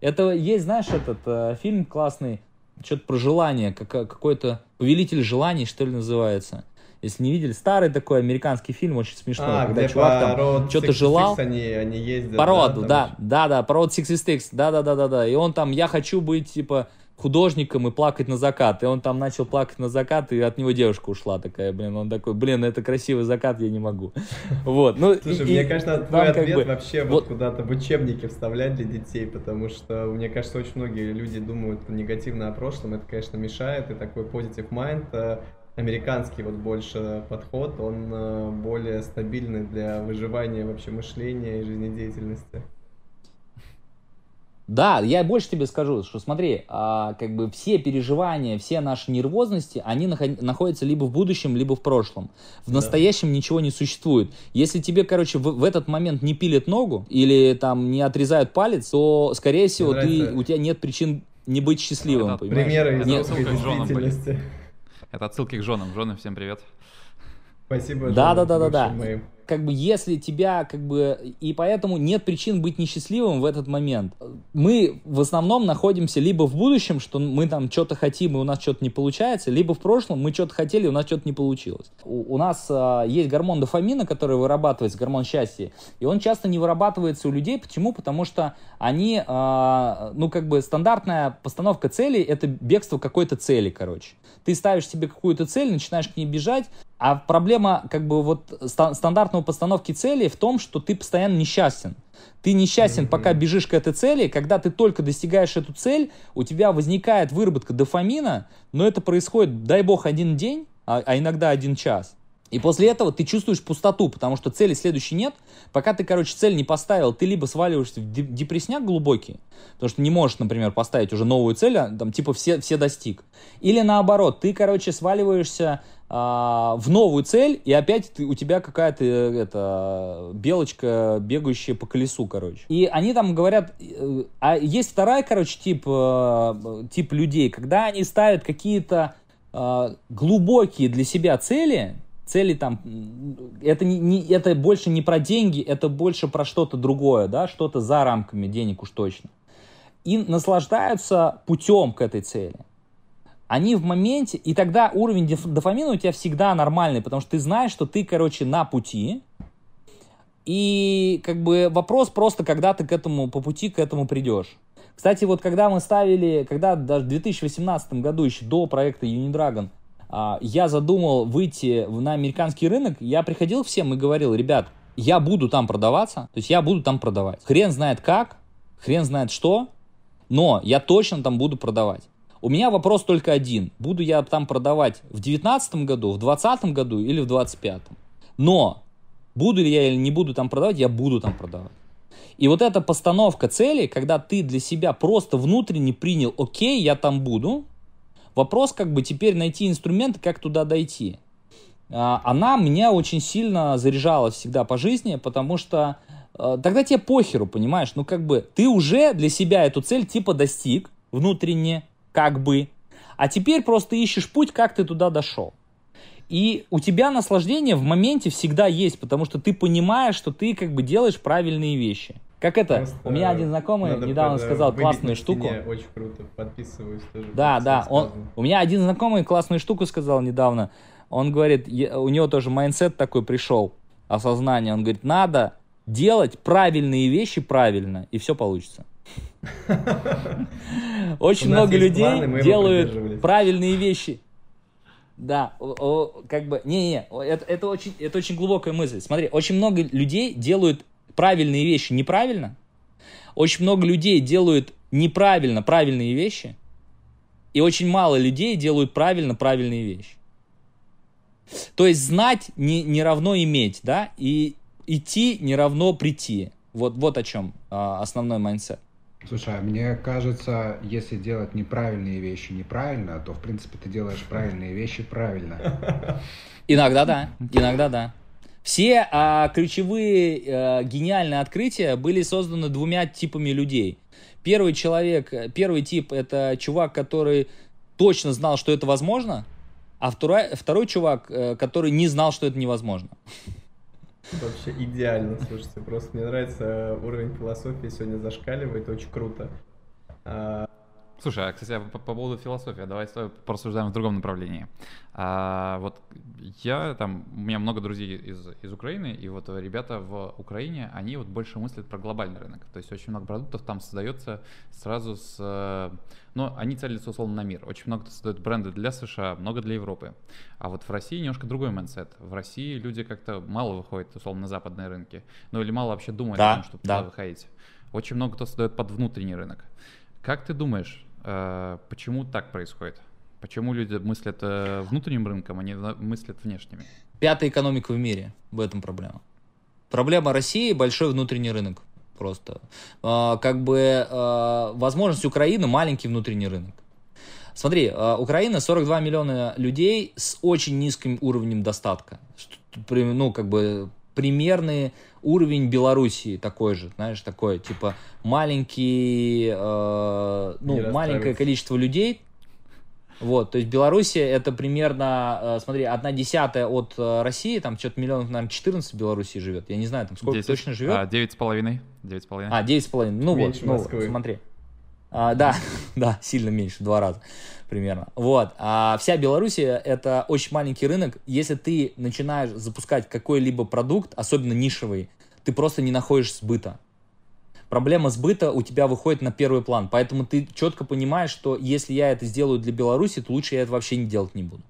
Это есть, знаешь, этот э, фильм классный, что-то про желание, как, какой-то повелитель желаний, что ли, называется. Если не видели, старый такой американский фильм, очень смешной, а, когда чувак там что-то желал. Они, они ездят, по роду, да, да, да, да, по роду 66, да, да, да, да, да. И он там, я хочу быть, типа, художником и плакать на закат. И он там начал плакать на закат, и от него девушка ушла такая, блин, он такой, блин, это красивый закат, я не могу. Вот, ну, Слушай, и, мне кажется, твой ответ бы, вообще вот, вот куда-то в учебники вставлять для детей, потому что, мне кажется, очень многие люди думают негативно о прошлом, это, конечно, мешает, и такой positive mind э, американский вот больше подход, он э, более стабильный для выживания вообще мышления и жизнедеятельности. Да, я больше тебе скажу, что смотри, а, как бы все переживания, все наши нервозности, они наход- находятся либо в будущем, либо в прошлом. В настоящем да. ничего не существует. Если тебе, короче, в, в этот момент не пилят ногу или там не отрезают палец, то, скорее всего, ты, у тебя нет причин не быть счастливым. Это примеры из действительности. Это отсылки к женам. Жены, всем привет. Спасибо. Да, да, да, да, да как бы если тебя как бы и поэтому нет причин быть несчастливым в этот момент. Мы в основном находимся либо в будущем, что мы там что-то хотим и у нас что-то не получается, либо в прошлом мы что-то хотели и у нас что-то не получилось. У, у нас а, есть гормон дофамина, который вырабатывается, гормон счастья, и он часто не вырабатывается у людей. Почему? Потому что они, а, ну как бы стандартная постановка целей это бегство какой-то цели, короче. Ты ставишь себе какую-то цель, начинаешь к ней бежать, а проблема как бы вот стандартного постановки цели в том, что ты постоянно несчастен. Ты несчастен, mm-hmm. пока бежишь к этой цели. Когда ты только достигаешь эту цель, у тебя возникает выработка дофамина, но это происходит, дай бог, один день, а, а иногда один час. И после этого ты чувствуешь пустоту, потому что цели следующей нет. Пока ты, короче, цель не поставил, ты либо сваливаешься в депрессняк глубокий, потому что не можешь, например, поставить уже новую цель, а, там, типа, все, все достиг. Или наоборот, ты, короче, сваливаешься а, в новую цель, и опять ты, у тебя какая-то это, белочка, бегающая по колесу, короче. И они там говорят, э, а есть вторая, короче, тип, э, тип людей, когда они ставят какие-то а, глубокие для себя цели, цели там, это, не, не, это больше не про деньги, это больше про что-то другое, да, что-то за рамками денег уж точно. И наслаждаются путем к этой цели. Они в моменте, и тогда уровень дофамина у тебя всегда нормальный, потому что ты знаешь, что ты, короче, на пути, и как бы вопрос просто, когда ты к этому, по пути к этому придешь. Кстати, вот когда мы ставили, когда даже в 2018 году, еще до проекта Unidragon, я задумал выйти на американский рынок, я приходил всем и говорил, ребят, я буду там продаваться, то есть я буду там продавать. Хрен знает как, хрен знает что, но я точно там буду продавать. У меня вопрос только один. Буду я там продавать в 2019 году, в 2020 году или в 2025? Но буду ли я или не буду там продавать, я буду там продавать. И вот эта постановка цели, когда ты для себя просто внутренне принял, окей, я там буду, Вопрос как бы теперь найти инструменты, как туда дойти. А, она меня очень сильно заряжала всегда по жизни, потому что э, тогда тебе похеру, понимаешь? Ну как бы ты уже для себя эту цель типа достиг внутренне, как бы. А теперь просто ищешь путь, как ты туда дошел. И у тебя наслаждение в моменте всегда есть, потому что ты понимаешь, что ты как бы делаешь правильные вещи. Как это? Просто у меня один знакомый недавно сказал классную штуку. Очень круто, подписываюсь тоже. Да, да. Он, у меня один знакомый классную штуку сказал недавно. Он говорит, у него тоже mindset такой пришел, осознание. Он говорит, надо делать правильные вещи правильно, и все получится. Очень много людей делают правильные вещи. Да, как бы, не-не, это, это, очень, это очень глубокая мысль. Смотри, очень много людей делают правильные вещи неправильно. Очень много людей делают неправильно правильные вещи. И очень мало людей делают правильно правильные вещи. То есть знать не, не равно иметь, да, и идти не равно прийти. Вот, вот о чем а, основной mindset. Слушай, а мне кажется, если делать неправильные вещи неправильно, то в принципе ты делаешь правильные вещи правильно. Иногда да, иногда да. Все а, ключевые а, гениальные открытия были созданы двумя типами людей. Первый человек, первый тип это чувак, который точно знал, что это возможно, а второй, второй чувак, э, который не знал, что это невозможно. Вообще идеально, слушайте, просто мне нравится э, уровень философии сегодня зашкаливает, очень круто. А, Слушай, а, кстати, а по, по поводу философии, давай порассуждаем в другом направлении. А, вот я там, у меня много друзей из, из Украины, и вот ребята в Украине, они вот больше мыслят про глобальный рынок. То есть очень много продуктов там создается сразу с... Ну, они целятся условно на мир. Очень много создают бренды для США, много для Европы. А вот в России немножко другой mindset. В России люди как-то мало выходят, условно, на западные рынки. Ну, или мало вообще думают да, о том, чтобы да. туда выходить. Очень много кто создает под внутренний рынок. Как ты думаешь, почему так происходит? Почему люди мыслят э, внутренним рынком, а не мыслят внешними? Пятая экономика в мире. В этом проблема. Проблема России – большой внутренний рынок. Просто. А, как бы а, возможность Украины – маленький внутренний рынок. Смотри, а, Украина 42 миллиона людей с очень низким уровнем достатка. Ну, как бы примерный уровень Белоруссии такой же, знаешь, такой, типа, маленький, э, ну, маленькое количество людей, вот, то есть Белоруссия это примерно, э, смотри, одна десятая от э, России, там что-то миллионов, наверное, 14 в Белоруссии живет. Я не знаю, там сколько 10, точно живет. А, 9,5. 9,5. А, 9,5. Ну меньше вот, Москвы. ну, смотри. А, да, да, сильно меньше, два раза примерно. Вот. А вся Белоруссия это очень маленький рынок. Если ты начинаешь запускать какой-либо продукт, особенно нишевый, ты просто не находишь сбыта. Проблема сбыта у тебя выходит на первый план. Поэтому ты четко понимаешь, что если я это сделаю для Беларуси, то лучше я это вообще не делать не буду.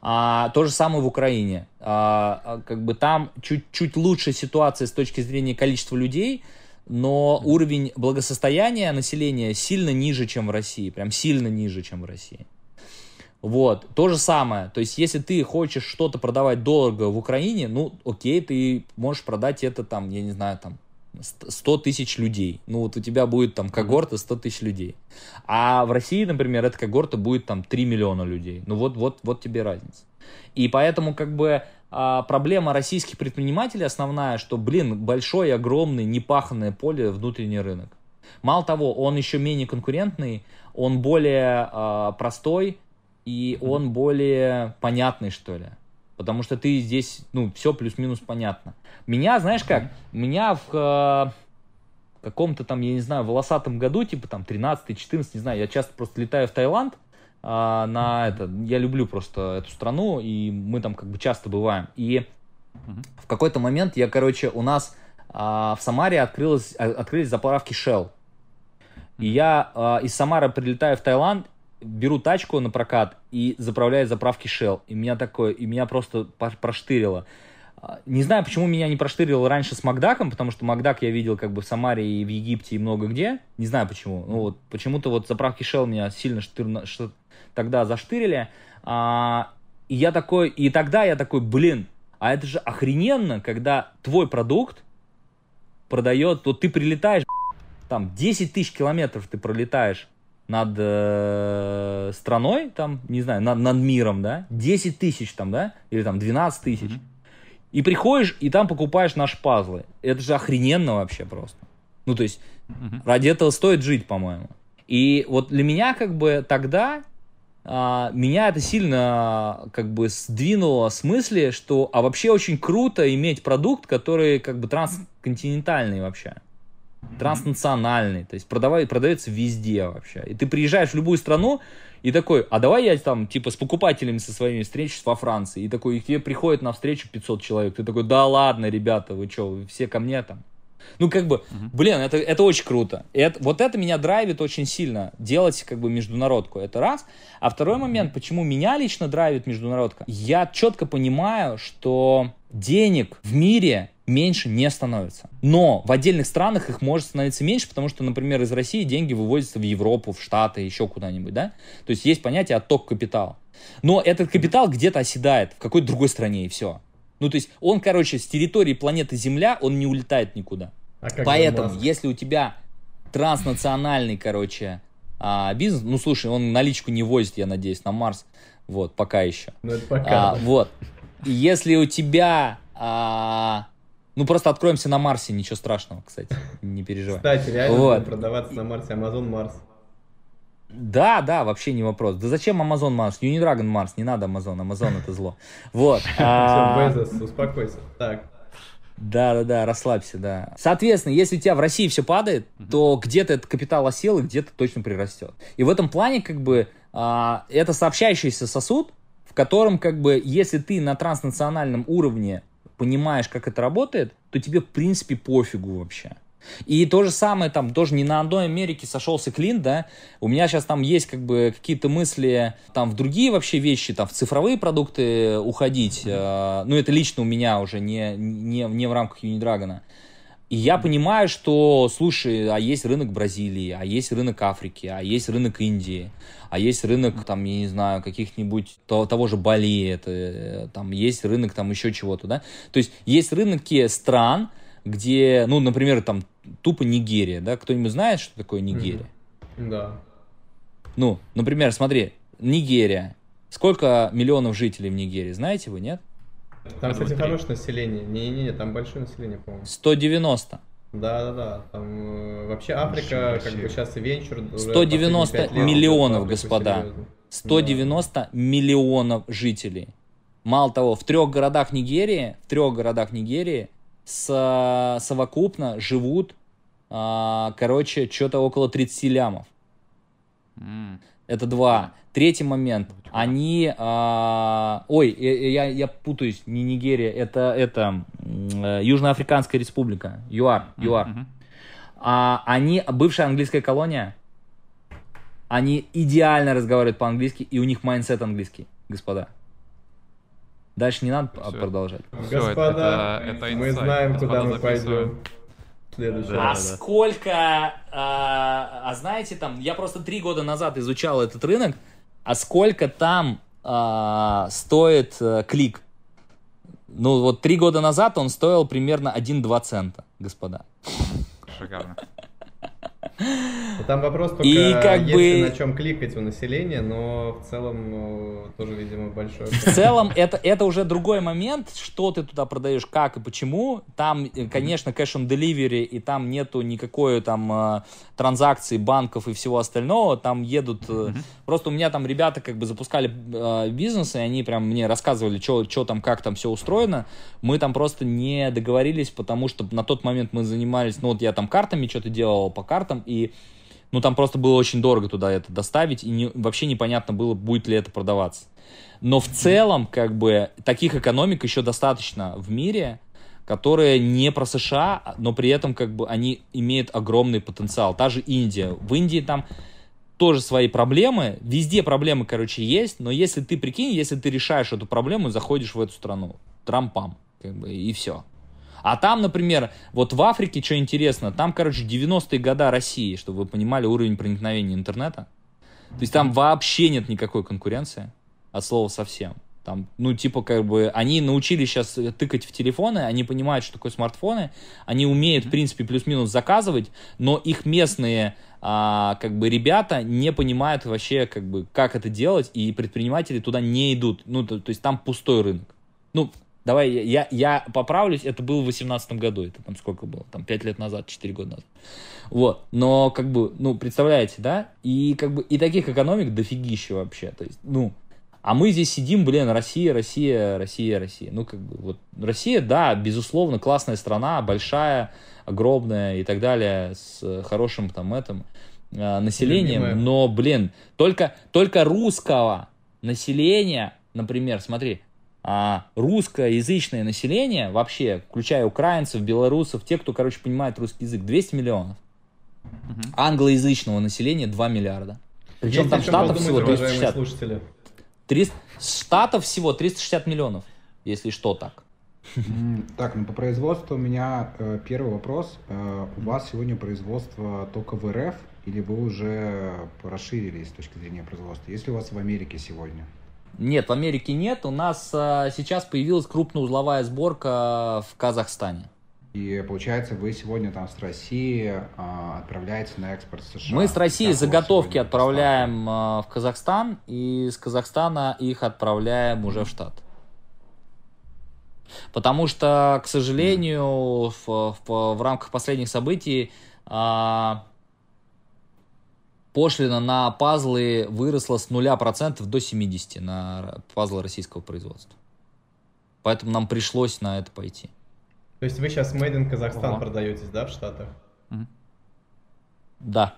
А, то же самое в Украине. А, а как бы там чуть-чуть лучше ситуация с точки зрения количества людей, но уровень благосостояния населения сильно ниже, чем в России, прям сильно ниже, чем в России. Вот, то же самое. То есть, если ты хочешь что-то продавать дорого в Украине, ну, окей, ты можешь продать это там, я не знаю, там, 100 тысяч людей. Ну, вот у тебя будет там когорта 100 тысяч людей. А в России, например, эта когорта будет там 3 миллиона людей. Ну, вот, вот, вот тебе разница. И поэтому, как бы, а, проблема российских предпринимателей основная, что, блин, большой, огромный, непаханное поле внутренний рынок. Мало того, он еще менее конкурентный, он более а, простой, и он более понятный, что ли. Потому что ты здесь, ну, все плюс-минус понятно. Меня, знаешь как, меня в э, каком-то там, я не знаю, волосатом году, типа там 13-14, не знаю, я часто просто летаю в Таиланд, э, на это, я люблю просто эту страну, и мы там как бы часто бываем. И в какой-то момент я, короче, у нас э, в Самаре открылось, открылись заправки Shell. И я э, из Самары прилетаю в Таиланд, беру тачку на прокат и заправляю заправки Shell. И меня такое, и меня просто проштырило. А, не знаю, почему меня не проштырило раньше с Макдаком, потому что Макдак я видел как бы в Самаре и в Египте и много где. Не знаю почему. Ну вот почему-то вот заправки Shell меня сильно штыр... что тогда заштырили. А, и я такой, и тогда я такой, блин, а это же охрененно, когда твой продукт продает, вот ты прилетаешь, там 10 тысяч километров ты пролетаешь над э, страной, там, не знаю, над, над миром, да, 10 тысяч там, да, или там 12 тысяч. Mm-hmm. И приходишь, и там покупаешь наши пазлы. Это же охрененно вообще просто. Ну, то есть, mm-hmm. ради этого стоит жить, по-моему. И вот для меня, как бы, тогда а, меня это сильно, как бы, сдвинуло с мысли, что, а вообще очень круто иметь продукт, который, как бы, трансконтинентальный вообще транснациональный, то есть продавай, продается везде вообще. И ты приезжаешь в любую страну и такой, а давай я там типа с покупателями со своими встречусь во Франции. И такой, и к тебе приходит на встречу 500 человек. Ты такой, да ладно, ребята, вы что, вы все ко мне там. Ну, как бы, uh-huh. блин, это, это очень круто. И это, вот это меня драйвит очень сильно, делать как бы международку, это раз. А второй момент, почему меня лично драйвит международка, я четко понимаю, что денег в мире меньше не становится. Но в отдельных странах их может становиться меньше, потому что, например, из России деньги вывозятся в Европу, в Штаты, еще куда-нибудь, да? То есть есть понятие отток капитала. Но этот капитал где-то оседает в какой-то другой стране, и все. Ну, то есть он, короче, с территории планеты Земля, он не улетает никуда. А Поэтому, если у тебя транснациональный, короче, а, бизнес, ну, слушай, он наличку не возит, я надеюсь, на Марс, вот, пока еще. Ну, это пока. А, вот. Если у тебя а, ну, просто откроемся на Марсе, ничего страшного, кстати, не переживай. Кстати, реально вот. продаваться на Марсе, Amazon Марс. Да, да, вообще не вопрос. Да зачем Amazon Марс? Unidragon Марс, не надо Amazon, Amazon это зло. Вот. Все, а, успокойся. Так. Да, да, да, расслабься, да. Соответственно, если у тебя в России все падает, то где-то этот капитал осел и где-то точно прирастет. И в этом плане, как бы, а, это сообщающийся сосуд, в котором, как бы, если ты на транснациональном уровне понимаешь, как это работает, то тебе, в принципе, пофигу вообще. И то же самое, там, тоже не на одной Америке сошелся клин, да, у меня сейчас там есть, как бы, какие-то мысли, там, в другие вообще вещи, там, в цифровые продукты уходить, э, ну, это лично у меня уже, не, не, не в рамках Юнидрагона. И я понимаю, что, слушай, а есть рынок Бразилии, а есть рынок Африки, а есть рынок Индии, а есть рынок, там, я не знаю, каких-нибудь, того, того же Бали, это, э, там, есть рынок, там, еще чего-то, да. То есть есть рынки стран, где, ну, например, там, тупо Нигерия, да, кто-нибудь знает, что такое Нигерия? Да. Ну, например, смотри, Нигерия. Сколько миллионов жителей в Нигерии, знаете вы, нет? Там, кстати, хорошее население. Не-не-не, там большое население, по-моему. 190. Да-да-да. Там э, вообще Африка, вообще. как бы сейчас и венчур. 190 миллионов, господа. 190 да. миллионов жителей. Мало того, в трех городах Нигерии, в трех городах Нигерии с, совокупно живут, а, короче, что-то около 30 лямов. Mm. Это два. Третий момент. Они... А, ой, я, я путаюсь, не Нигерия, это, это э, Южноафриканская республика. ЮАР. ЮАР. Mm-hmm. А, они, бывшая английская колония, они идеально разговаривают по-английски, и у них mindset английский, господа. Дальше не надо Все. продолжать. Все, господа, это, это мы знаем, господа, куда мы пойдем. Следующий. А да, сколько, а, а знаете, там, я просто три года назад изучал этот рынок, а сколько там а, стоит а, клик? Ну, вот три года назад он стоил примерно 1-2 цента, господа. Шикарно. Ну, Там вопрос только, И как если бы- на чем кликать у населения, но в целом э, тоже, видимо, большой. В целом, это, это уже другой момент, что ты туда продаешь, как и почему. Там, э, конечно, кэш on delivery, и там нету никакой там э, транзакции банков и всего остального. Там едут... э, Просто у меня там ребята как бы запускали бизнес, и они прям мне рассказывали, что там, как там все устроено. Мы там просто не договорились, потому что на тот момент мы занимались... Ну, вот я там картами что-то делал по картам, и ну, там просто было очень дорого туда это доставить, и не- вообще непонятно было, будет ли это продаваться. Но в целом, как бы, таких экономик еще достаточно в мире, которые не про США, но при этом, как бы, они имеют огромный потенциал. Та же Индия. В Индии там тоже свои проблемы. Везде проблемы, короче, есть, но если ты, прикинь, если ты решаешь эту проблему, заходишь в эту страну, трампам, как бы, и все. А там, например, вот в Африке, что интересно, там, короче, 90-е года России, чтобы вы понимали уровень проникновения интернета. То есть там вообще нет никакой конкуренции, от слова совсем. Там, ну, типа, как бы, они научились сейчас тыкать в телефоны, они понимают, что такое смартфоны, они умеют, в принципе, плюс-минус заказывать, но их местные, а, как бы, ребята не понимают вообще, как бы, как это делать, и предприниматели туда не идут. Ну, то, то есть там пустой рынок. Ну, давай, я, я поправлюсь, это было в 2018 году, это там сколько было, там 5 лет назад, 4 года назад. Вот, но, как бы, ну, представляете, да? И, как бы, и таких экономик дофигища вообще, то есть, ну, а мы здесь сидим, блин, Россия, Россия, Россия, Россия. Ну, как бы, вот, Россия, да, безусловно, классная страна, большая, огромная и так далее, с хорошим там этим э, населением, Любимая. но, блин, только, только русского населения, например, смотри, а, русскоязычное население, вообще, включая украинцев, белорусов, те, кто, короче, понимает русский язык, 200 миллионов. Англоязычного населения 2 миллиарда. Причем Есть там штатов подумать, всего уважаемые 360. слушатели. 300 штатов всего 360 миллионов, если что так. Так, ну по производству у меня э, первый вопрос. Э, у вас сегодня производство только в РФ или вы уже расширились с точки зрения производства? Есть ли у вас в Америке сегодня? Нет, в Америке нет. У нас а, сейчас появилась крупноузловая сборка в Казахстане. И получается, вы сегодня там с России а, отправляете на экспорт в США. Мы с России Как заготовки отправляем а, в Казахстан, и с Казахстана их отправляем уже в штат. Потому что, к сожалению, в, в- в рамках последних событий а, пошлина на пазлы выросла с 0% до 70% на пазлы российского производства. Поэтому нам пришлось на это пойти. То есть вы сейчас Made in Казахстан Ага. продаетесь, да, в Штатах? Да.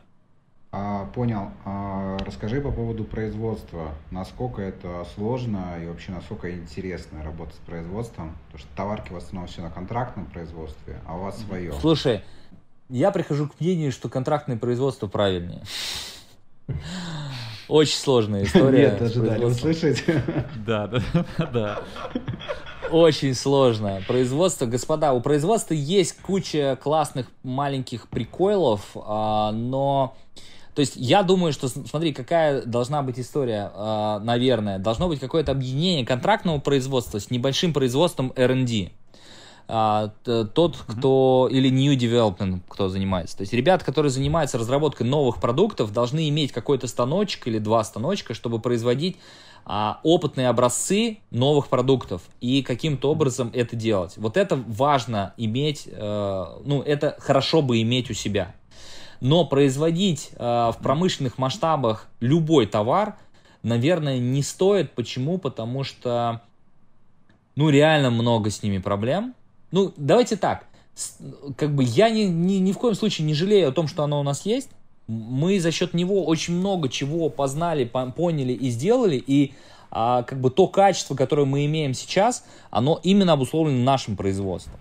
А, понял. А, расскажи по поводу производства. Насколько это сложно и вообще насколько интересно работать с производством? Потому что товарки в основном все на контрактном производстве, а у вас свое. Слушай, я прихожу к мнению, что контрактное производство правильнее. Очень сложная история. Нет, ожидали услышать. Да, да, да. Очень сложно. Производство, господа, у производства есть куча классных маленьких приколов, а, но... То есть я думаю, что, смотри, какая должна быть история, а, наверное. Должно быть какое-то объединение контрактного производства с небольшим производством R&D. А, тот, кто... Или new development, кто занимается. То есть ребята, которые занимаются разработкой новых продуктов, должны иметь какой-то станочек или два станочка, чтобы производить а, опытные образцы новых продуктов и каким-то образом это делать. Вот это важно иметь, э, ну, это хорошо бы иметь у себя. Но производить э, в промышленных масштабах любой товар, наверное, не стоит. Почему? Потому что, ну, реально много с ними проблем. Ну, давайте так. Как бы я ни, ни, ни в коем случае не жалею о том, что оно у нас есть. Мы за счет него очень много чего познали, по- поняли и сделали. И а, как бы то качество, которое мы имеем сейчас, оно именно обусловлено нашим производством.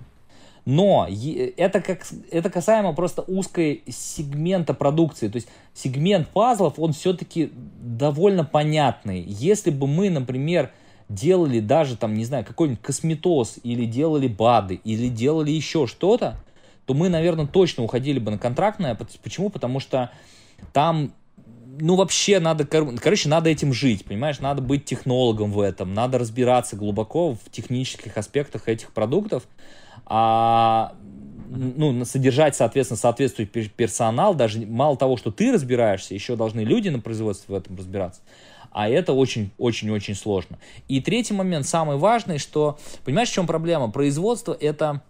Но это, как, это касаемо просто узкой сегмента продукции. То есть сегмент пазлов, он все-таки довольно понятный. Если бы мы, например, делали даже там, не знаю, какой-нибудь косметоз, или делали БАДы, или делали еще что-то, то мы, наверное, точно уходили бы на контрактное. Почему? Потому что там ну, вообще надо, короче, надо этим жить, понимаешь, надо быть технологом в этом, надо разбираться глубоко в технических аспектах этих продуктов, а ну, содержать, соответственно, соответствующий персонал, даже мало того, что ты разбираешься, еще должны люди на производстве в этом разбираться. А это очень-очень-очень сложно. И третий момент, самый важный, что, понимаешь, в чем проблема? Производство — это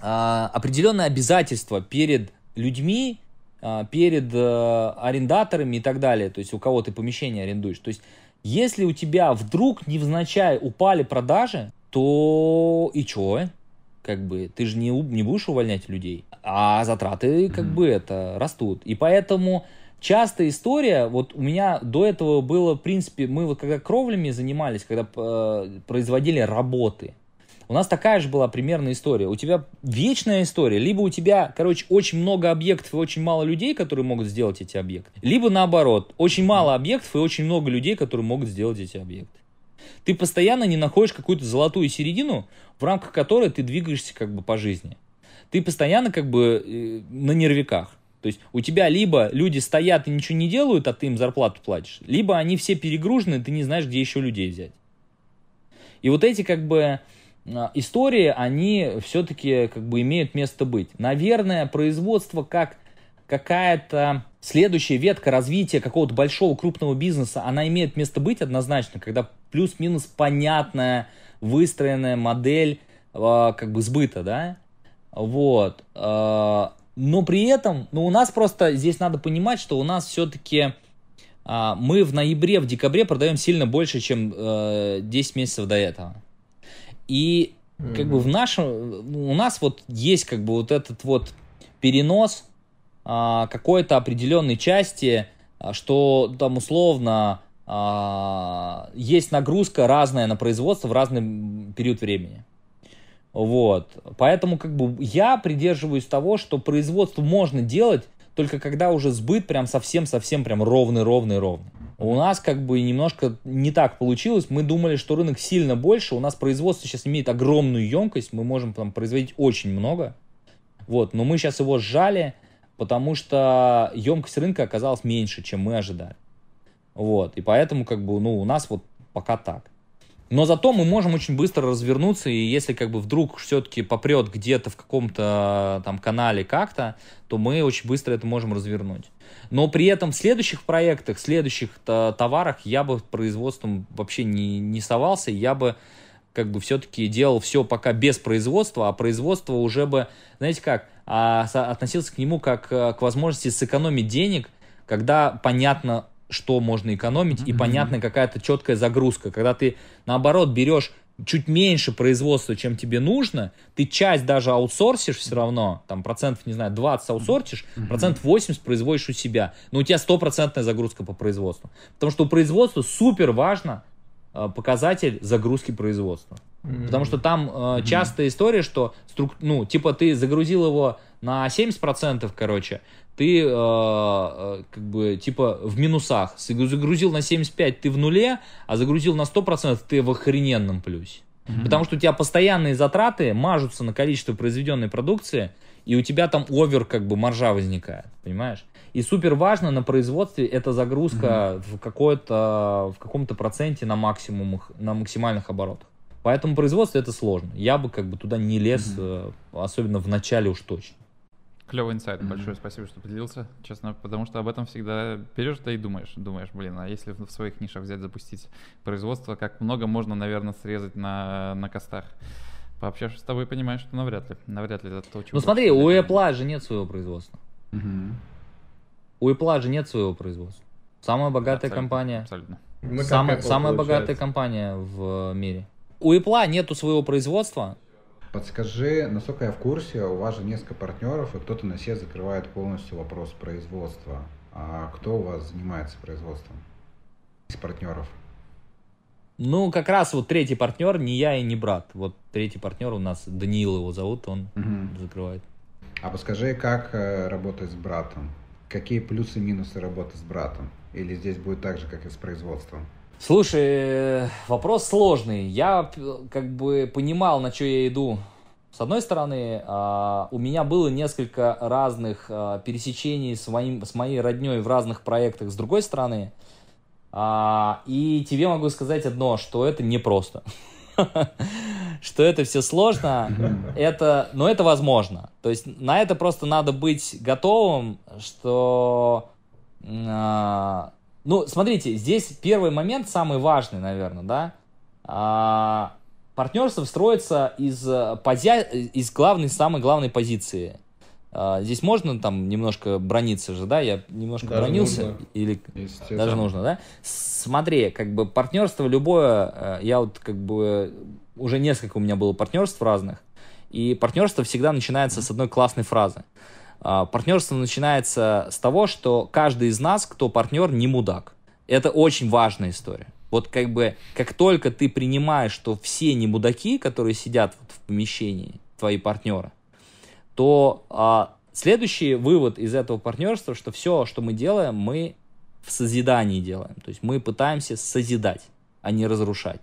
а, определенное обязательство перед людьми, а, перед а, арендаторами и так далее, то есть у кого ты помещение арендуешь. То есть если у тебя вдруг невзначай упали продажи, то и чё? как бы ты же не, не будешь увольнять людей, а затраты как mm-hmm. бы это растут. И поэтому частая история, вот у меня до этого было, в принципе, мы вот когда кровлями занимались, когда э, производили работы, у нас такая же была примерная история. У тебя вечная история. Либо у тебя, короче, очень много объектов и очень мало людей, которые могут сделать эти объекты. Либо наоборот, очень мало объектов и очень много людей, которые могут сделать эти объекты. Ты постоянно не находишь какую-то золотую середину, в рамках которой ты двигаешься как бы по жизни. Ты постоянно как бы э, на нервиках. То есть у тебя либо люди стоят и ничего не делают, а ты им зарплату платишь, либо они все перегружены, ты не знаешь, где еще людей взять. И вот эти как бы а, истории, они все-таки как бы имеют место быть. Наверное, производство как какая-то следующая ветка развития какого-то большого крупного бизнеса, она имеет место быть однозначно, когда плюс-минус понятная выстроенная модель э, как бы сбыта, да, вот. Э, но при этом, ну у нас просто здесь надо понимать, что у нас все-таки э, мы в ноябре, в декабре продаем сильно больше, чем э, 10 месяцев до этого. И как бы в нашем, у нас вот есть как бы вот этот вот перенос а, какой-то определенной части, что там условно а, есть нагрузка разная на производство в разный период времени. Вот. Поэтому как бы я придерживаюсь того, что производство можно делать только когда уже сбыт прям совсем-совсем прям ровный-ровный-ровный. У нас как бы немножко не так получилось. Мы думали, что рынок сильно больше. У нас производство сейчас имеет огромную емкость. Мы можем там производить очень много. Вот. Но мы сейчас его сжали, потому что емкость рынка оказалась меньше, чем мы ожидали. Вот, и поэтому, как бы, ну, у нас вот пока так. Но зато мы можем очень быстро развернуться, и если как бы вдруг все-таки попрет где-то в каком-то там канале как-то, то мы очень быстро это можем развернуть. Но при этом в следующих проектах, в следующих товарах я бы производством вообще не, не совался, я бы как бы все-таки делал все пока без производства, а производство уже бы, знаете как, а, относился к нему как э, к возможности сэкономить денег, когда понятно что можно экономить, mm-hmm. и понятная какая-то четкая загрузка. Когда ты, наоборот, берешь чуть меньше производства, чем тебе нужно, ты часть даже аутсорсишь все равно, там процентов, не знаю, 20 аутсорсишь, mm-hmm. процент 80 производишь у себя, но у тебя стопроцентная загрузка по производству. Потому что у производства супер важно э, показатель загрузки производства. Mm-hmm. Потому что там э, частая история, что, струк... ну, типа ты загрузил его на 70%, короче, ты э, э, как бы типа в минусах. Загрузил на 75, ты в нуле, а загрузил на 100%, ты в охрененном плюсе. Mm-hmm. Потому что у тебя постоянные затраты мажутся на количество произведенной продукции, и у тебя там овер, как бы маржа возникает, понимаешь? И супер важно на производстве эта загрузка mm-hmm. в какой-то в каком-то проценте на максимумах, на максимальных оборотах. Поэтому производство это сложно. Я бы как бы туда не лез, mm-hmm. особенно в начале уж точно. Клевый инсайт, mm-hmm. большое спасибо, что поделился, честно, потому что об этом всегда берешь, да и думаешь, думаешь, блин, а если в своих нишах взять, запустить производство, как много можно, наверное, срезать на, на костах. Пообщавшись с тобой, понимаешь, что навряд ли, навряд ли это то, чего... Ну смотри, у Apple же нет своего производства. Mm-hmm. У Apple же нет своего производства. Самая богатая абсолютно, компания. Абсолютно. Мы самая, самая богатая компания в мире. У Apple нету своего производства, Подскажи, насколько я в курсе, у вас же несколько партнеров, и кто-то на себе закрывает полностью вопрос производства. А кто у вас занимается производством из партнеров? Ну, как раз вот третий партнер, не я и не брат. Вот третий партнер у нас, Даниил его зовут, он угу. закрывает. А подскажи, как э, работать с братом? Какие плюсы и минусы работы с братом? Или здесь будет так же, как и с производством? Слушай, вопрос сложный. Я как бы понимал, на что я иду С одной стороны, а, у меня было несколько разных а, пересечений с, моим, с моей родней в разных проектах. С другой стороны, а, и тебе могу сказать одно, что это непросто. Что это все сложно, это, но это возможно. То есть на это просто надо быть готовым, что... Ну, смотрите, здесь первый момент самый важный, наверное, да? партнерство строится из, э, пози... из главной, самой главной позиции. А, здесь можно там немножко брониться же, да? Я немножко даже бронился. Нужно. Или даже нужно, да? Смотри, как бы партнерство любое, э, я вот как бы уже несколько у меня было партнерств разных, и партнерство всегда начинается с одной классной фразы. А, партнерство начинается с того, что каждый из нас, кто партнер, не мудак. Это очень важная история. Вот как бы, как только ты принимаешь, что все не мудаки, которые сидят вот в помещении, твои партнеры, то а, следующий вывод из этого партнерства, что все, что мы делаем, мы в созидании делаем. То есть мы пытаемся созидать, а не разрушать.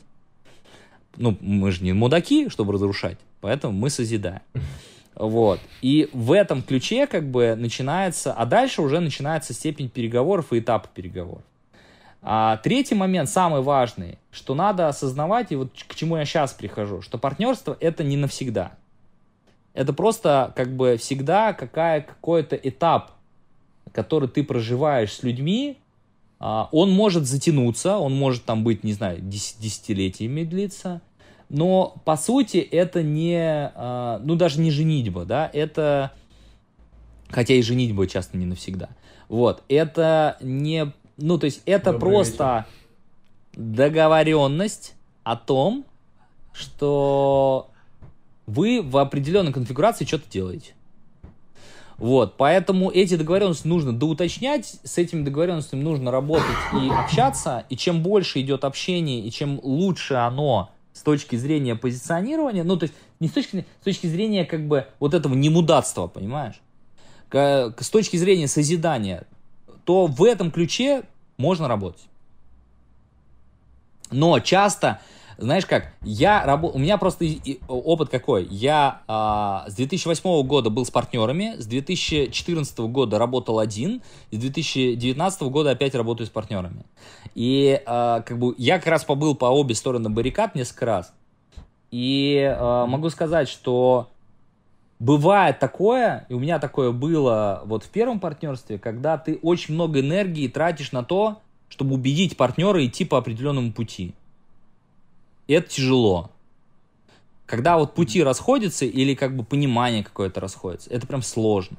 Ну, мы же не мудаки, чтобы разрушать, поэтому мы созидаем. Вот. И в этом ключе как бы начинается, а дальше уже начинается степень переговоров и этап переговоров. А третий момент, самый важный, что надо осознавать, и вот к чему я сейчас прихожу, что партнерство это не навсегда. Это просто как бы всегда какая, какой-то этап, который ты проживаешь с людьми, а, он может затянуться, он может там быть, не знаю, десятилетиями длиться, но по сути это не, а, ну даже не женитьба, да, это, хотя и женитьба часто не навсегда, вот, это не ну, то есть это Добрый просто вечер. договоренность о том, что вы в определенной конфигурации что-то делаете. Вот, поэтому эти договоренности нужно доуточнять, с этими договоренностями нужно работать и общаться, и чем больше идет общение, и чем лучше оно с точки зрения позиционирования, ну, то есть не с точки, с точки зрения как бы вот этого немудатства, понимаешь? К, с точки зрения созидания, то в этом ключе можно работать. Но часто, знаешь как, я раб... у меня просто опыт какой. Я а, с 2008 года был с партнерами, с 2014 года работал один, с 2019 года опять работаю с партнерами. И а, как бы я как раз побыл по обе стороны баррикад несколько раз. И а, могу сказать, что бывает такое, и у меня такое было вот в первом партнерстве, когда ты очень много энергии тратишь на то, чтобы убедить партнера идти по определенному пути. И это тяжело. Когда вот пути расходятся или как бы понимание какое-то расходится, это прям сложно.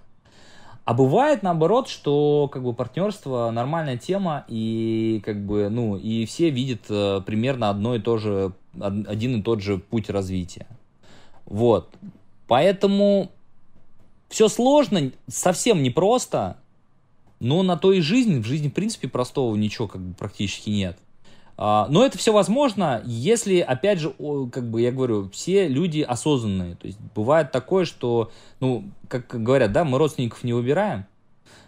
А бывает наоборот, что как бы партнерство нормальная тема и как бы ну и все видят э, примерно одно и то же один и тот же путь развития. Вот. Поэтому все сложно, совсем непросто, но на то и жизнь. В жизни, в принципе, простого ничего как бы практически нет. А, но это все возможно, если, опять же, как бы я говорю, все люди осознанные. То есть бывает такое, что, ну, как говорят, да, мы родственников не выбираем.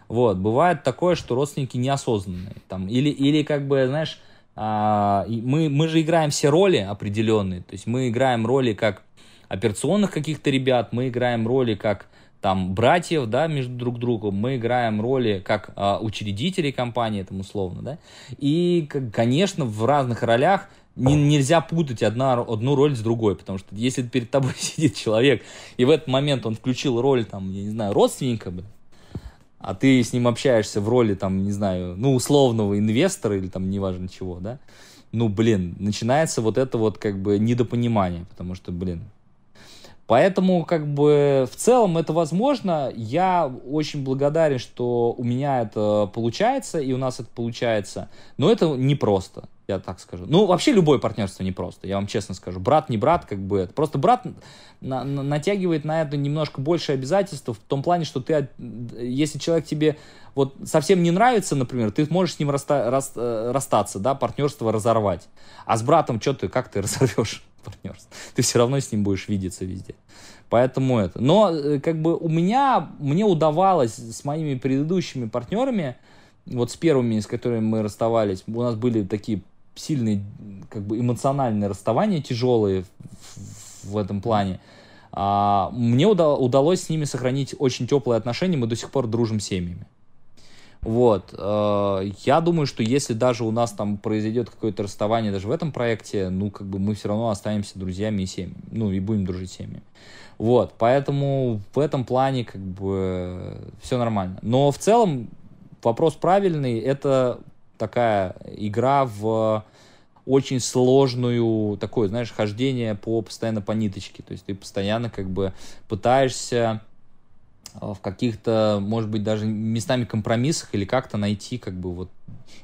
Вот, бывает такое, что родственники неосознанные. Там, или, или как бы, знаешь, а, мы, мы же играем все роли определенные. То есть мы играем роли как операционных каких-то ребят, мы играем роли как там братьев, да, между друг другом, мы играем роли как а, учредители компании, там условно, да, и, конечно, в разных ролях не, нельзя путать одна, одну роль с другой, потому что если перед тобой сидит человек, и в этот момент он включил роль, там, я не знаю, родственника, бы, а ты с ним общаешься в роли, там, не знаю, ну, условного инвестора или там, неважно чего, да, ну, блин, начинается вот это вот как бы недопонимание, потому что, блин, Поэтому, как бы, в целом это возможно. Я очень благодарен, что у меня это получается, и у нас это получается. Но это непросто, я так скажу. Ну, вообще любое партнерство непросто, я вам честно скажу. Брат, не брат, как бы это. Просто брат на, на, натягивает на это немножко больше обязательств в том плане, что ты, если человек тебе вот совсем не нравится, например, ты можешь с ним раста, рас, э, расстаться, да, партнерство разорвать. А с братом что ты, как ты разорвешь? Партнерство. Ты все равно с ним будешь видеться везде. Поэтому это. Но э, как бы у меня, мне удавалось с моими предыдущими партнерами, вот с первыми, с которыми мы расставались, у нас были такие сильные как бы эмоциональные расставания, тяжелые в, этом плане. А, мне уда- удалось с ними сохранить очень теплые отношения, мы до сих пор дружим семьями. Вот. э, Я думаю, что если даже у нас там произойдет какое-то расставание даже в этом проекте, ну, как бы мы все равно останемся друзьями и семьями. Ну, и будем дружить семьями. Вот. Поэтому в этом плане как бы все нормально. Но в целом вопрос правильный. Это такая игра в очень сложную, такое, знаешь, хождение по постоянно по ниточке. То есть ты постоянно как бы пытаешься в каких-то, может быть, даже местами компромиссах или как-то найти как бы вот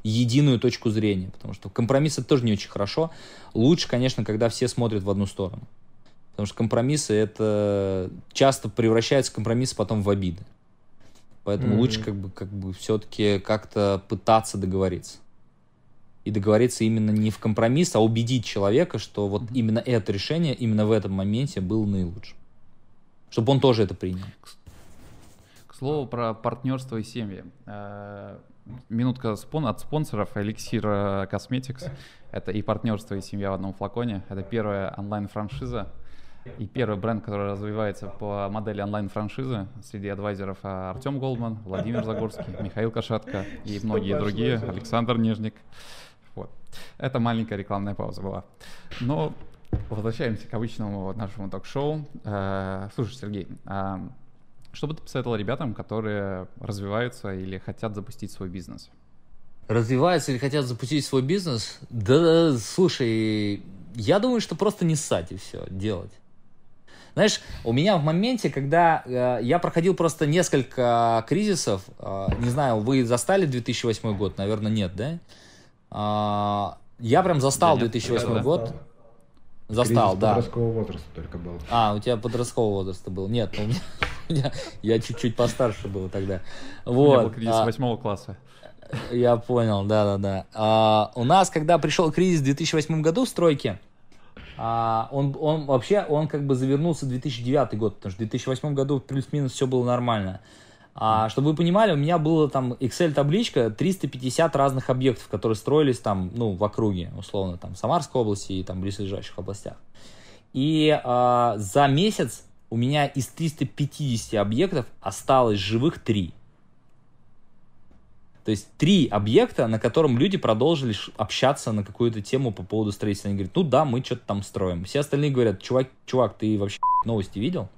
единую точку зрения, потому что компромиссы тоже не очень хорошо. Лучше, конечно, когда все смотрят в одну сторону, потому что компромиссы это часто превращаются компромиссы потом в обиды, поэтому mm-hmm. лучше как бы как бы все-таки как-то пытаться договориться и договориться именно не в компромисс, а убедить человека, что вот mm-hmm. именно это решение именно в этом моменте было наилучшим, чтобы он тоже это принял. К слову про партнерство и семьи. Э, минутка спон от спонсоров Эликсир Cosmetics. Это и партнерство, и семья в одном флаконе. Это первая онлайн-франшиза и первый бренд, который развивается по модели онлайн-франшизы среди адвайзеров а, Артем Голдман, Владимир Загорский, Михаил Кашатко и многие другие, Александр Нижник. Вот. Это маленькая рекламная пауза была. Но возвращаемся к обычному нашему ток-шоу. Э, слушай, Сергей, что бы ты посоветовал ребятам, которые развиваются или хотят запустить свой бизнес? Развиваются или хотят запустить свой бизнес? Да, слушай, я думаю, что просто не ссать и все, делать. Знаешь, у меня в моменте, когда э, я проходил просто несколько кризисов, э, не знаю, вы застали 2008 год, наверное, нет, да? Э, я прям застал да нет, 2008 год. Застал. Застал, Кризис да. подросткового возраста только был. А, у тебя подросткового возраста был. Нет, ну, у меня, я, чуть-чуть постарше был тогда. Вот. У меня был кризис а, восьмого класса. Я понял, да-да-да. А, у нас, когда пришел кризис в 2008 году в стройке, а, он, он вообще, он как бы завернулся в 2009 год, потому что в 2008 году плюс-минус все было нормально. А, чтобы вы понимали, у меня было там Excel-табличка 350 разных объектов, которые строились там, ну, в округе, условно, там, в Самарской области и там близлежащих областях. И а, за месяц у меня из 350 объектов осталось живых 3. То есть три объекта, на котором люди продолжили общаться на какую-то тему по поводу строительства. Они говорят, ну да, мы что-то там строим. Все остальные говорят, чувак, чувак, ты вообще новости видел?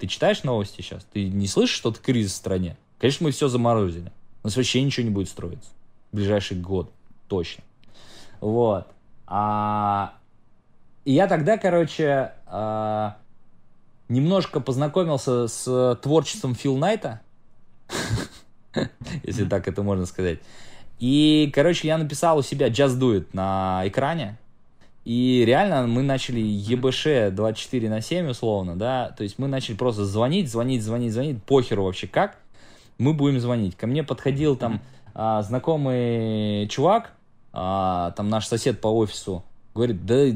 Ты читаешь новости сейчас? Ты не слышишь, что это кризис в стране? Конечно, мы все заморозили. У нас вообще ничего не будет строиться. В ближайший год. Точно. Вот. А... И я тогда, короче, а... немножко познакомился с творчеством Фил Найта. Если так это можно сказать. И, короче, я написал у себя Just Do It на экране. И реально мы начали ЕБШ 24 на 7 условно, да, то есть мы начали просто звонить, звонить, звонить, звонить, похеру вообще как, мы будем звонить. Ко мне подходил там а, знакомый чувак, а, там наш сосед по офису, говорит, да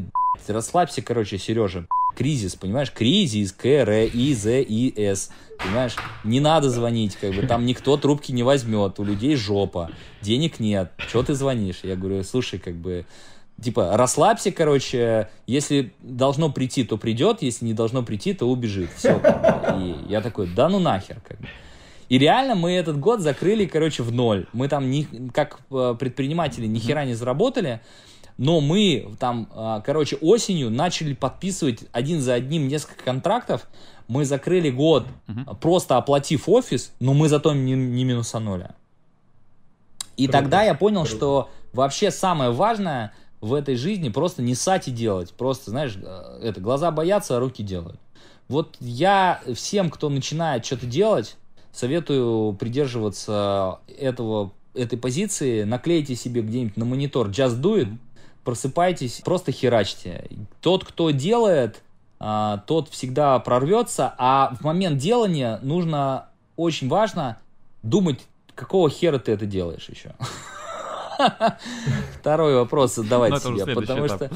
расслабься, короче, Сережа, кризис, понимаешь, кризис, К, Р, И, З, И, С, понимаешь, не надо звонить, как бы, там никто трубки не возьмет, у людей жопа, денег нет, что ты звонишь? Я говорю, слушай, как бы, Типа, расслабься, короче, если должно прийти, то придет, если не должно прийти, то убежит. Все. И я такой, да ну нахер. Как бы. И реально мы этот год закрыли, короче, в ноль. Мы там ни, как э, предприниматели ни хера не заработали, но мы там, э, короче, осенью начали подписывать один за одним несколько контрактов. Мы закрыли год, просто оплатив офис, но мы зато не, не минусанули. И Круто. тогда я понял, Круто. что вообще самое важное – в этой жизни просто не сать и делать. Просто, знаешь, э, это, глаза боятся, а руки делают. Вот я всем, кто начинает что-то делать, советую придерживаться этого, этой позиции. Наклейте себе где-нибудь на монитор Just Do It, просыпайтесь, просто херачьте. Тот, кто делает, а, тот всегда прорвется, а в момент делания нужно, очень важно, думать, какого хера ты это делаешь еще. Второй вопрос задавать себе, потому что...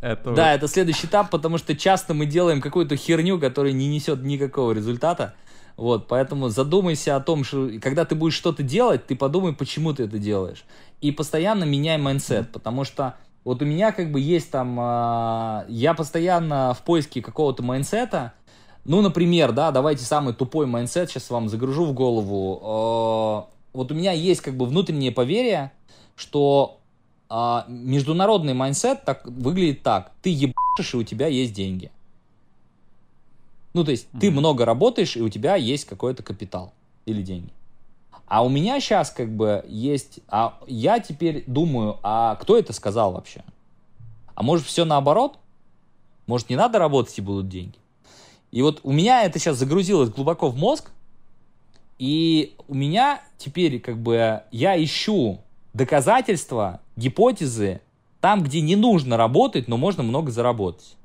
Да, это следующий этап, потому что часто мы делаем какую-то херню, которая не несет никакого результата. Вот, поэтому задумайся о том, что когда ты будешь что-то делать, ты подумай, почему ты это делаешь. И постоянно меняй mindset, потому что вот у меня как бы есть там, э, я постоянно в поиске какого-то mindset а, ну, например, да, давайте самый тупой mindset сейчас вам загружу в голову. Э, вот у меня есть как бы внутреннее поверие, что а, международный mindset так, выглядит так. Ты ебашишь, и у тебя есть деньги. Ну, то есть, mm-hmm. ты много работаешь, и у тебя есть какой-то капитал или деньги. А у меня сейчас как бы есть... А я теперь думаю, а кто это сказал вообще? А может все наоборот? Может не надо работать и будут деньги? И вот у меня это сейчас загрузилось глубоко в мозг, и у меня теперь как бы я ищу доказательства, гипотезы там, где не нужно работать, но можно много заработать.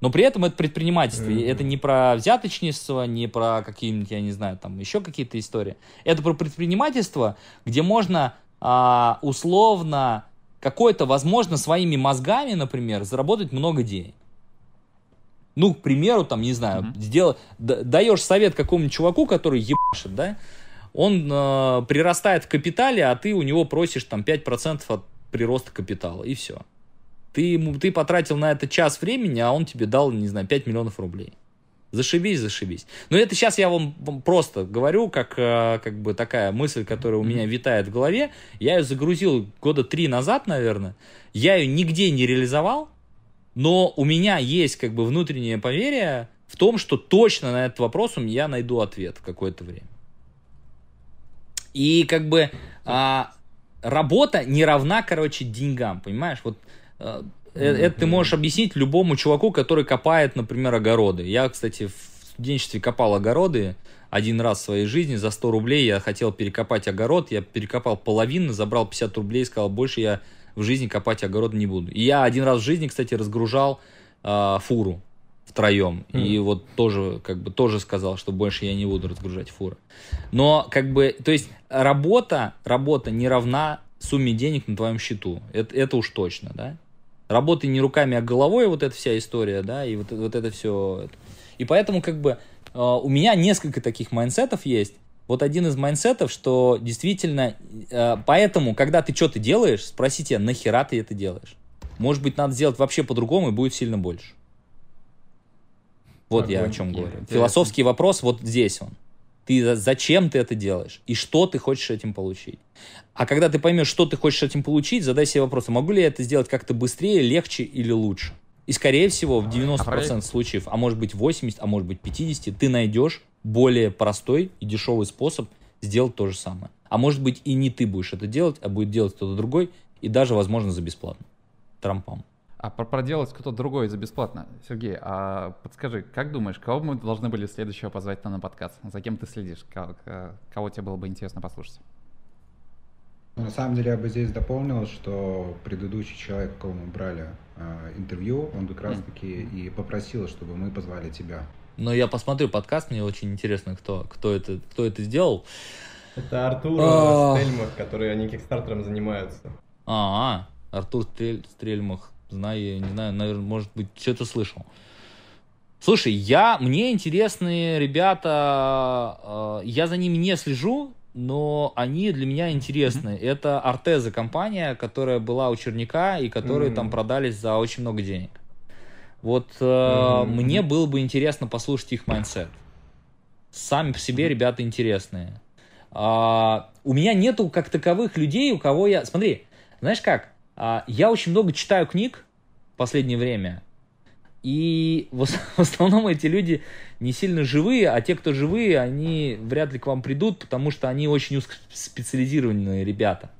Но при этом это предпринимательство. Mm-hmm. Это не про взяточничество, не про какие-нибудь, я не знаю, там еще какие-то истории. Это про предпринимательство, где можно а, условно какой-то, возможно, своими мозгами, например, заработать много денег. Ну, к примеру, там, не знаю, mm-hmm. сдел... даешь совет какому-нибудь чуваку, который ебашит, да, он э, прирастает в капитале, а ты у него просишь там 5% от прироста капитала, и все. Ты, ему, ты потратил на это час времени, а он тебе дал, не знаю, 5 миллионов рублей. Зашибись, зашибись. Но это сейчас я вам просто говорю, как, э, как бы такая мысль, которая у меня витает в голове. Я ее загрузил года три назад, наверное. Я ее нигде не реализовал, но у меня есть как бы внутреннее поверие в том, что точно на этот вопрос меня найду ответ в какое-то время. И как бы а, работа не равна, короче, деньгам, понимаешь? Вот а, это ты можешь объяснить любому чуваку, который копает, например, огороды. Я, кстати, в студенчестве копал огороды один раз в своей жизни. За 100 рублей я хотел перекопать огород. Я перекопал половину, забрал 50 рублей сказал, больше я в жизни копать огород не буду. И я один раз в жизни, кстати, разгружал э, фуру втроем. Mm. И вот тоже, как бы, тоже сказал, что больше я не буду разгружать фуры. Но, как бы, то есть, работа, работа не равна сумме денег на твоем счету. Это, это уж точно, да? Работай не руками, а головой, вот эта вся история, да, и вот, вот это все. И поэтому, как бы, э, у меня несколько таких майнсетов есть. Вот один из майнсетов, что действительно, э, поэтому, когда ты что-то делаешь, спроси тебя, нахера ты это делаешь? Может быть, надо сделать вообще по-другому, и будет сильно больше. Вот я о чем говорю. Философский вопрос вот здесь он. Ты зачем ты это делаешь? И что ты хочешь этим получить? А когда ты поймешь, что ты хочешь этим получить, задай себе вопрос, а могу ли я это сделать как-то быстрее, легче или лучше? И скорее всего в 90% а случаев, а может быть 80, а может быть 50, ты найдешь более простой и дешевый способ сделать то же самое. А может быть и не ты будешь это делать, а будет делать кто-то другой, и даже, возможно, за бесплатно. Трампам. А про проделать кто-то другой за бесплатно. Сергей, а подскажи, как думаешь, кого мы должны были следующего позвать на подкаст? За кем ты следишь? Кого, кого тебе было бы интересно послушать? На самом деле я бы здесь дополнил, что предыдущий человек, кого мы брали э, интервью, он как раз таки и попросил, чтобы мы позвали тебя. Но я посмотрю подкаст, мне очень интересно, кто, кто, это, кто это сделал. Это Артур а. Стрельмах, который они кикстартером занимаются. А, Артур Стрельмах знаю, не знаю, наверное, может быть, что-то слышал. Слушай, я, мне интересны ребята, э, я за ними не слежу, но они для меня интересны. Mm-hmm. Это Arteza компания, которая была у Черняка и которые mm-hmm. там продались за очень много денег. Вот э, mm-hmm. мне было бы интересно послушать их mindset. Сами по себе ребята интересные. А, у меня нету как таковых людей, у кого я... Смотри, знаешь как? А, я очень много читаю книг в последнее время, и в основном эти люди не сильно живые, а те, кто живые, они вряд ли к вам придут, потому что они очень узкоспециализированные ребята.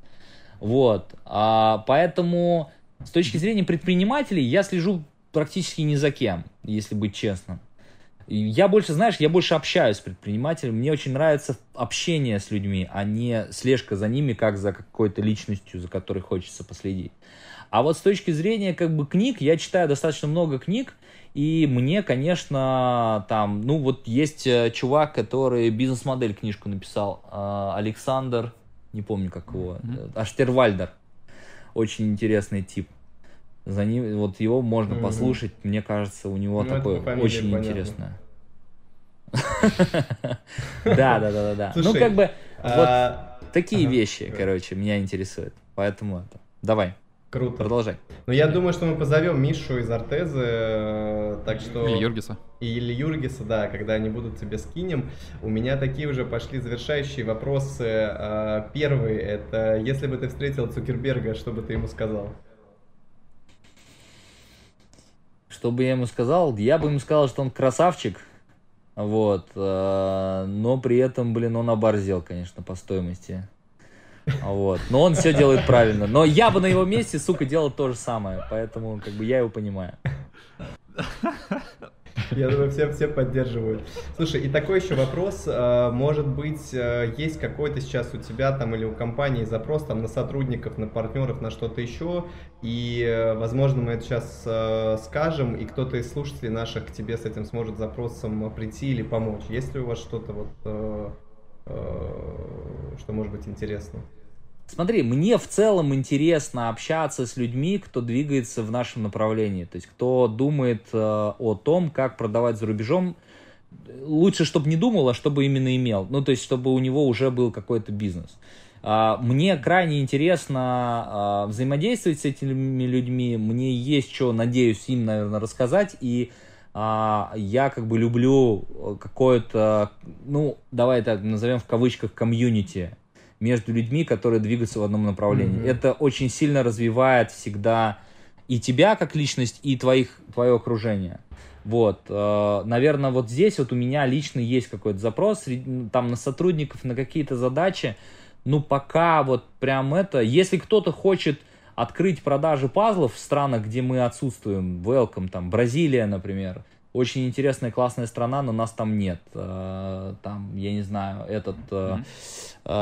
Вот. А, поэтому с точки зрения предпринимателей я слежу практически ни за кем, если быть честным. Я больше, знаешь, я больше общаюсь с предпринимателями. Мне очень нравится общение с людьми, а не слежка за ними, как за какой-то личностью, за которой хочется последить. А вот с точки зрения как бы книг, я читаю достаточно много книг, и мне, конечно, там, ну вот есть э, чувак, который бизнес-модель книжку написал, э, Александр, не помню как его, mm-hmm. Аштервальдер. Очень интересный тип. За ним, вот его можно mm-hmm. послушать, мне кажется, у него ну, такое очень интересное. Да, да, да, да. Ну, как бы, а, вот такие вещи, короче, меня интересуют. Поэтому это. Давай. Круто. Продолжай. Ну, я думаю, что мы позовем Мишу из Артезы, э, так что... Или Юргиса. Или Юргиса, да, когда они будут тебе скинем. У меня такие уже пошли завершающие вопросы. Э, Первый, это если бы ты встретил Цукерберга, что бы ты ему сказал? Что бы я ему сказал? Я бы ему сказал, что он красавчик, вот, э, но при этом, блин, он оборзел, конечно, по стоимости. Вот. Но он все делает правильно. Но я бы на его месте, сука, делал то же самое. Поэтому, как бы, я его понимаю. Я думаю, все, все поддерживают. Слушай, и такой еще вопрос. э, Может быть, э, есть какой-то сейчас у тебя там или у компании запрос там на сотрудников, на партнеров, на что-то еще, и, э, возможно, мы это сейчас э, скажем, и кто-то из слушателей наших к тебе с этим сможет запросом прийти или помочь. Есть ли у вас что-то вот, что может быть интересно? Смотри, мне в целом интересно общаться с людьми, кто двигается в нашем направлении. То есть, кто думает э, о том, как продавать за рубежом. Лучше, чтобы не думал, а чтобы именно имел. Ну, то есть, чтобы у него уже был какой-то бизнес. А, Мне крайне интересно а, взаимодействовать с этими людьми. Мне есть что, надеюсь, им, наверное, рассказать. И а, я как бы люблю какое-то, ну, давай так назовем в кавычках, комьюнити между людьми, которые двигаются в одном направлении. Мгм. Это очень сильно развивает всегда и тебя как личность, и твоих, твое окружение. Вот, э, наверное, вот здесь вот у меня лично есть какой-то запрос, там на сотрудников, на какие-то задачи. Ну, пока вот прям это, если кто-то хочет открыть продажи пазлов в странах, где мы отсутствуем, welcome, там, Бразилия, например, очень интересная, классная страна, но нас там нет. Э, Там, я не знаю, этот э,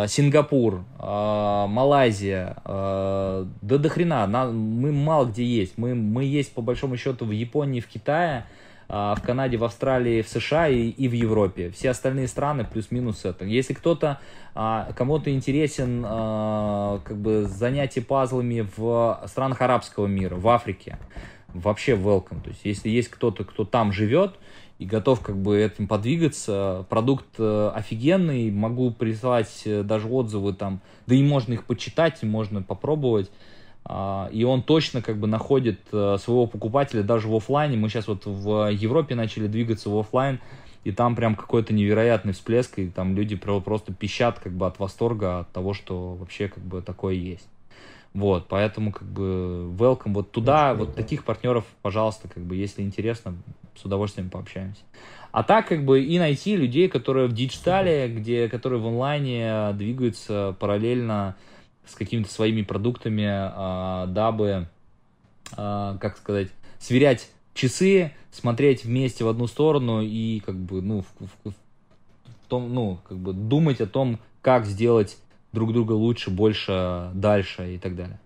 Сингапур, Малайзия, да до хрена, на- мы мало где есть. Мы, мы есть по большому счету в Японии, в Китае, в Канаде, в Австралии, в США и, и в Европе. Все остальные страны плюс-минус это. Если кто-то, а, кому-то интересен как бы занятие пазлами в странах арабского мира, в Африке, вообще welcome. То есть, если есть кто-то, кто там живет и готов как бы этим подвигаться, продукт э, офигенный, могу прислать э, даже отзывы там, да и можно их почитать, и можно попробовать. А, И он точно как бы находит э, своего покупателя даже в оффлайне. Мы сейчас вот в Европе начали двигаться в оффлайн, и там прям какой-то невероятный всплеск, и там люди про- просто пищат как бы от восторга от того, что вообще как бы такое есть. Вот, поэтому как бы welcome вот туда, Очень вот круто. таких партнеров, пожалуйста, как бы если интересно, с удовольствием пообщаемся. А так как бы и найти людей, которые в digital е, где, которые в онлайне двигаются параллельно с какими-то своими продуктами, а, дабы, а, как сказать, сверять часы, смотреть вместе в одну сторону и как бы, ну, в, в- в том, ну, как бы думать о том, как сделать друг друга лучше, больше, дальше и так далее.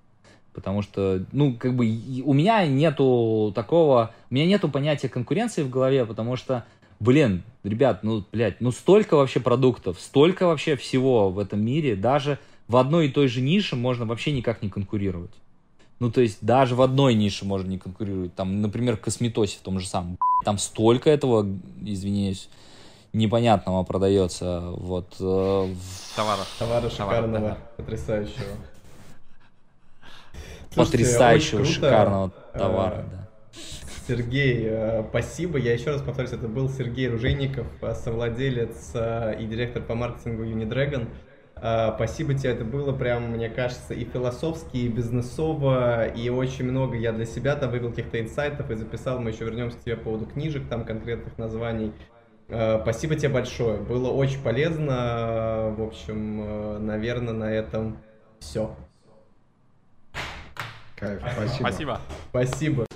Потому что, ну, как бы у меня нету такого, у меня нету понятия конкуренции в голове, потому что, блин, ребят, ну, блядь, ну столько вообще продуктов, столько вообще всего в этом мире, даже в одной и той же нише можно вообще никак не конкурировать. Ну, то есть даже в одной нише можно не конкурировать. Там, например, в косметосе в том же самом. Там столько этого, извиняюсь, непонятного продается. Вот. э, в- Товаров. Товара шикарного, да. потрясающего. Слушайте, потрясающего, шикарного товара, да. Сергей, э, спасибо. Я еще раз повторюсь, это был Сергей Ружейников, э, совладелец э, и директор по маркетингу Unidragon. Спасибо тебе, это было прям, мне кажется, и философски, и бизнесово, и очень много я для себя там вывел каких-то инсайтов и записал. Мы еще вернемся к тебе по поводу книжек, там конкретных названий. Э, спасибо тебе большое. Было очень полезно. В общем, э, наверное, на этом все. Кайф, спасибо. Спасибо. спасибо.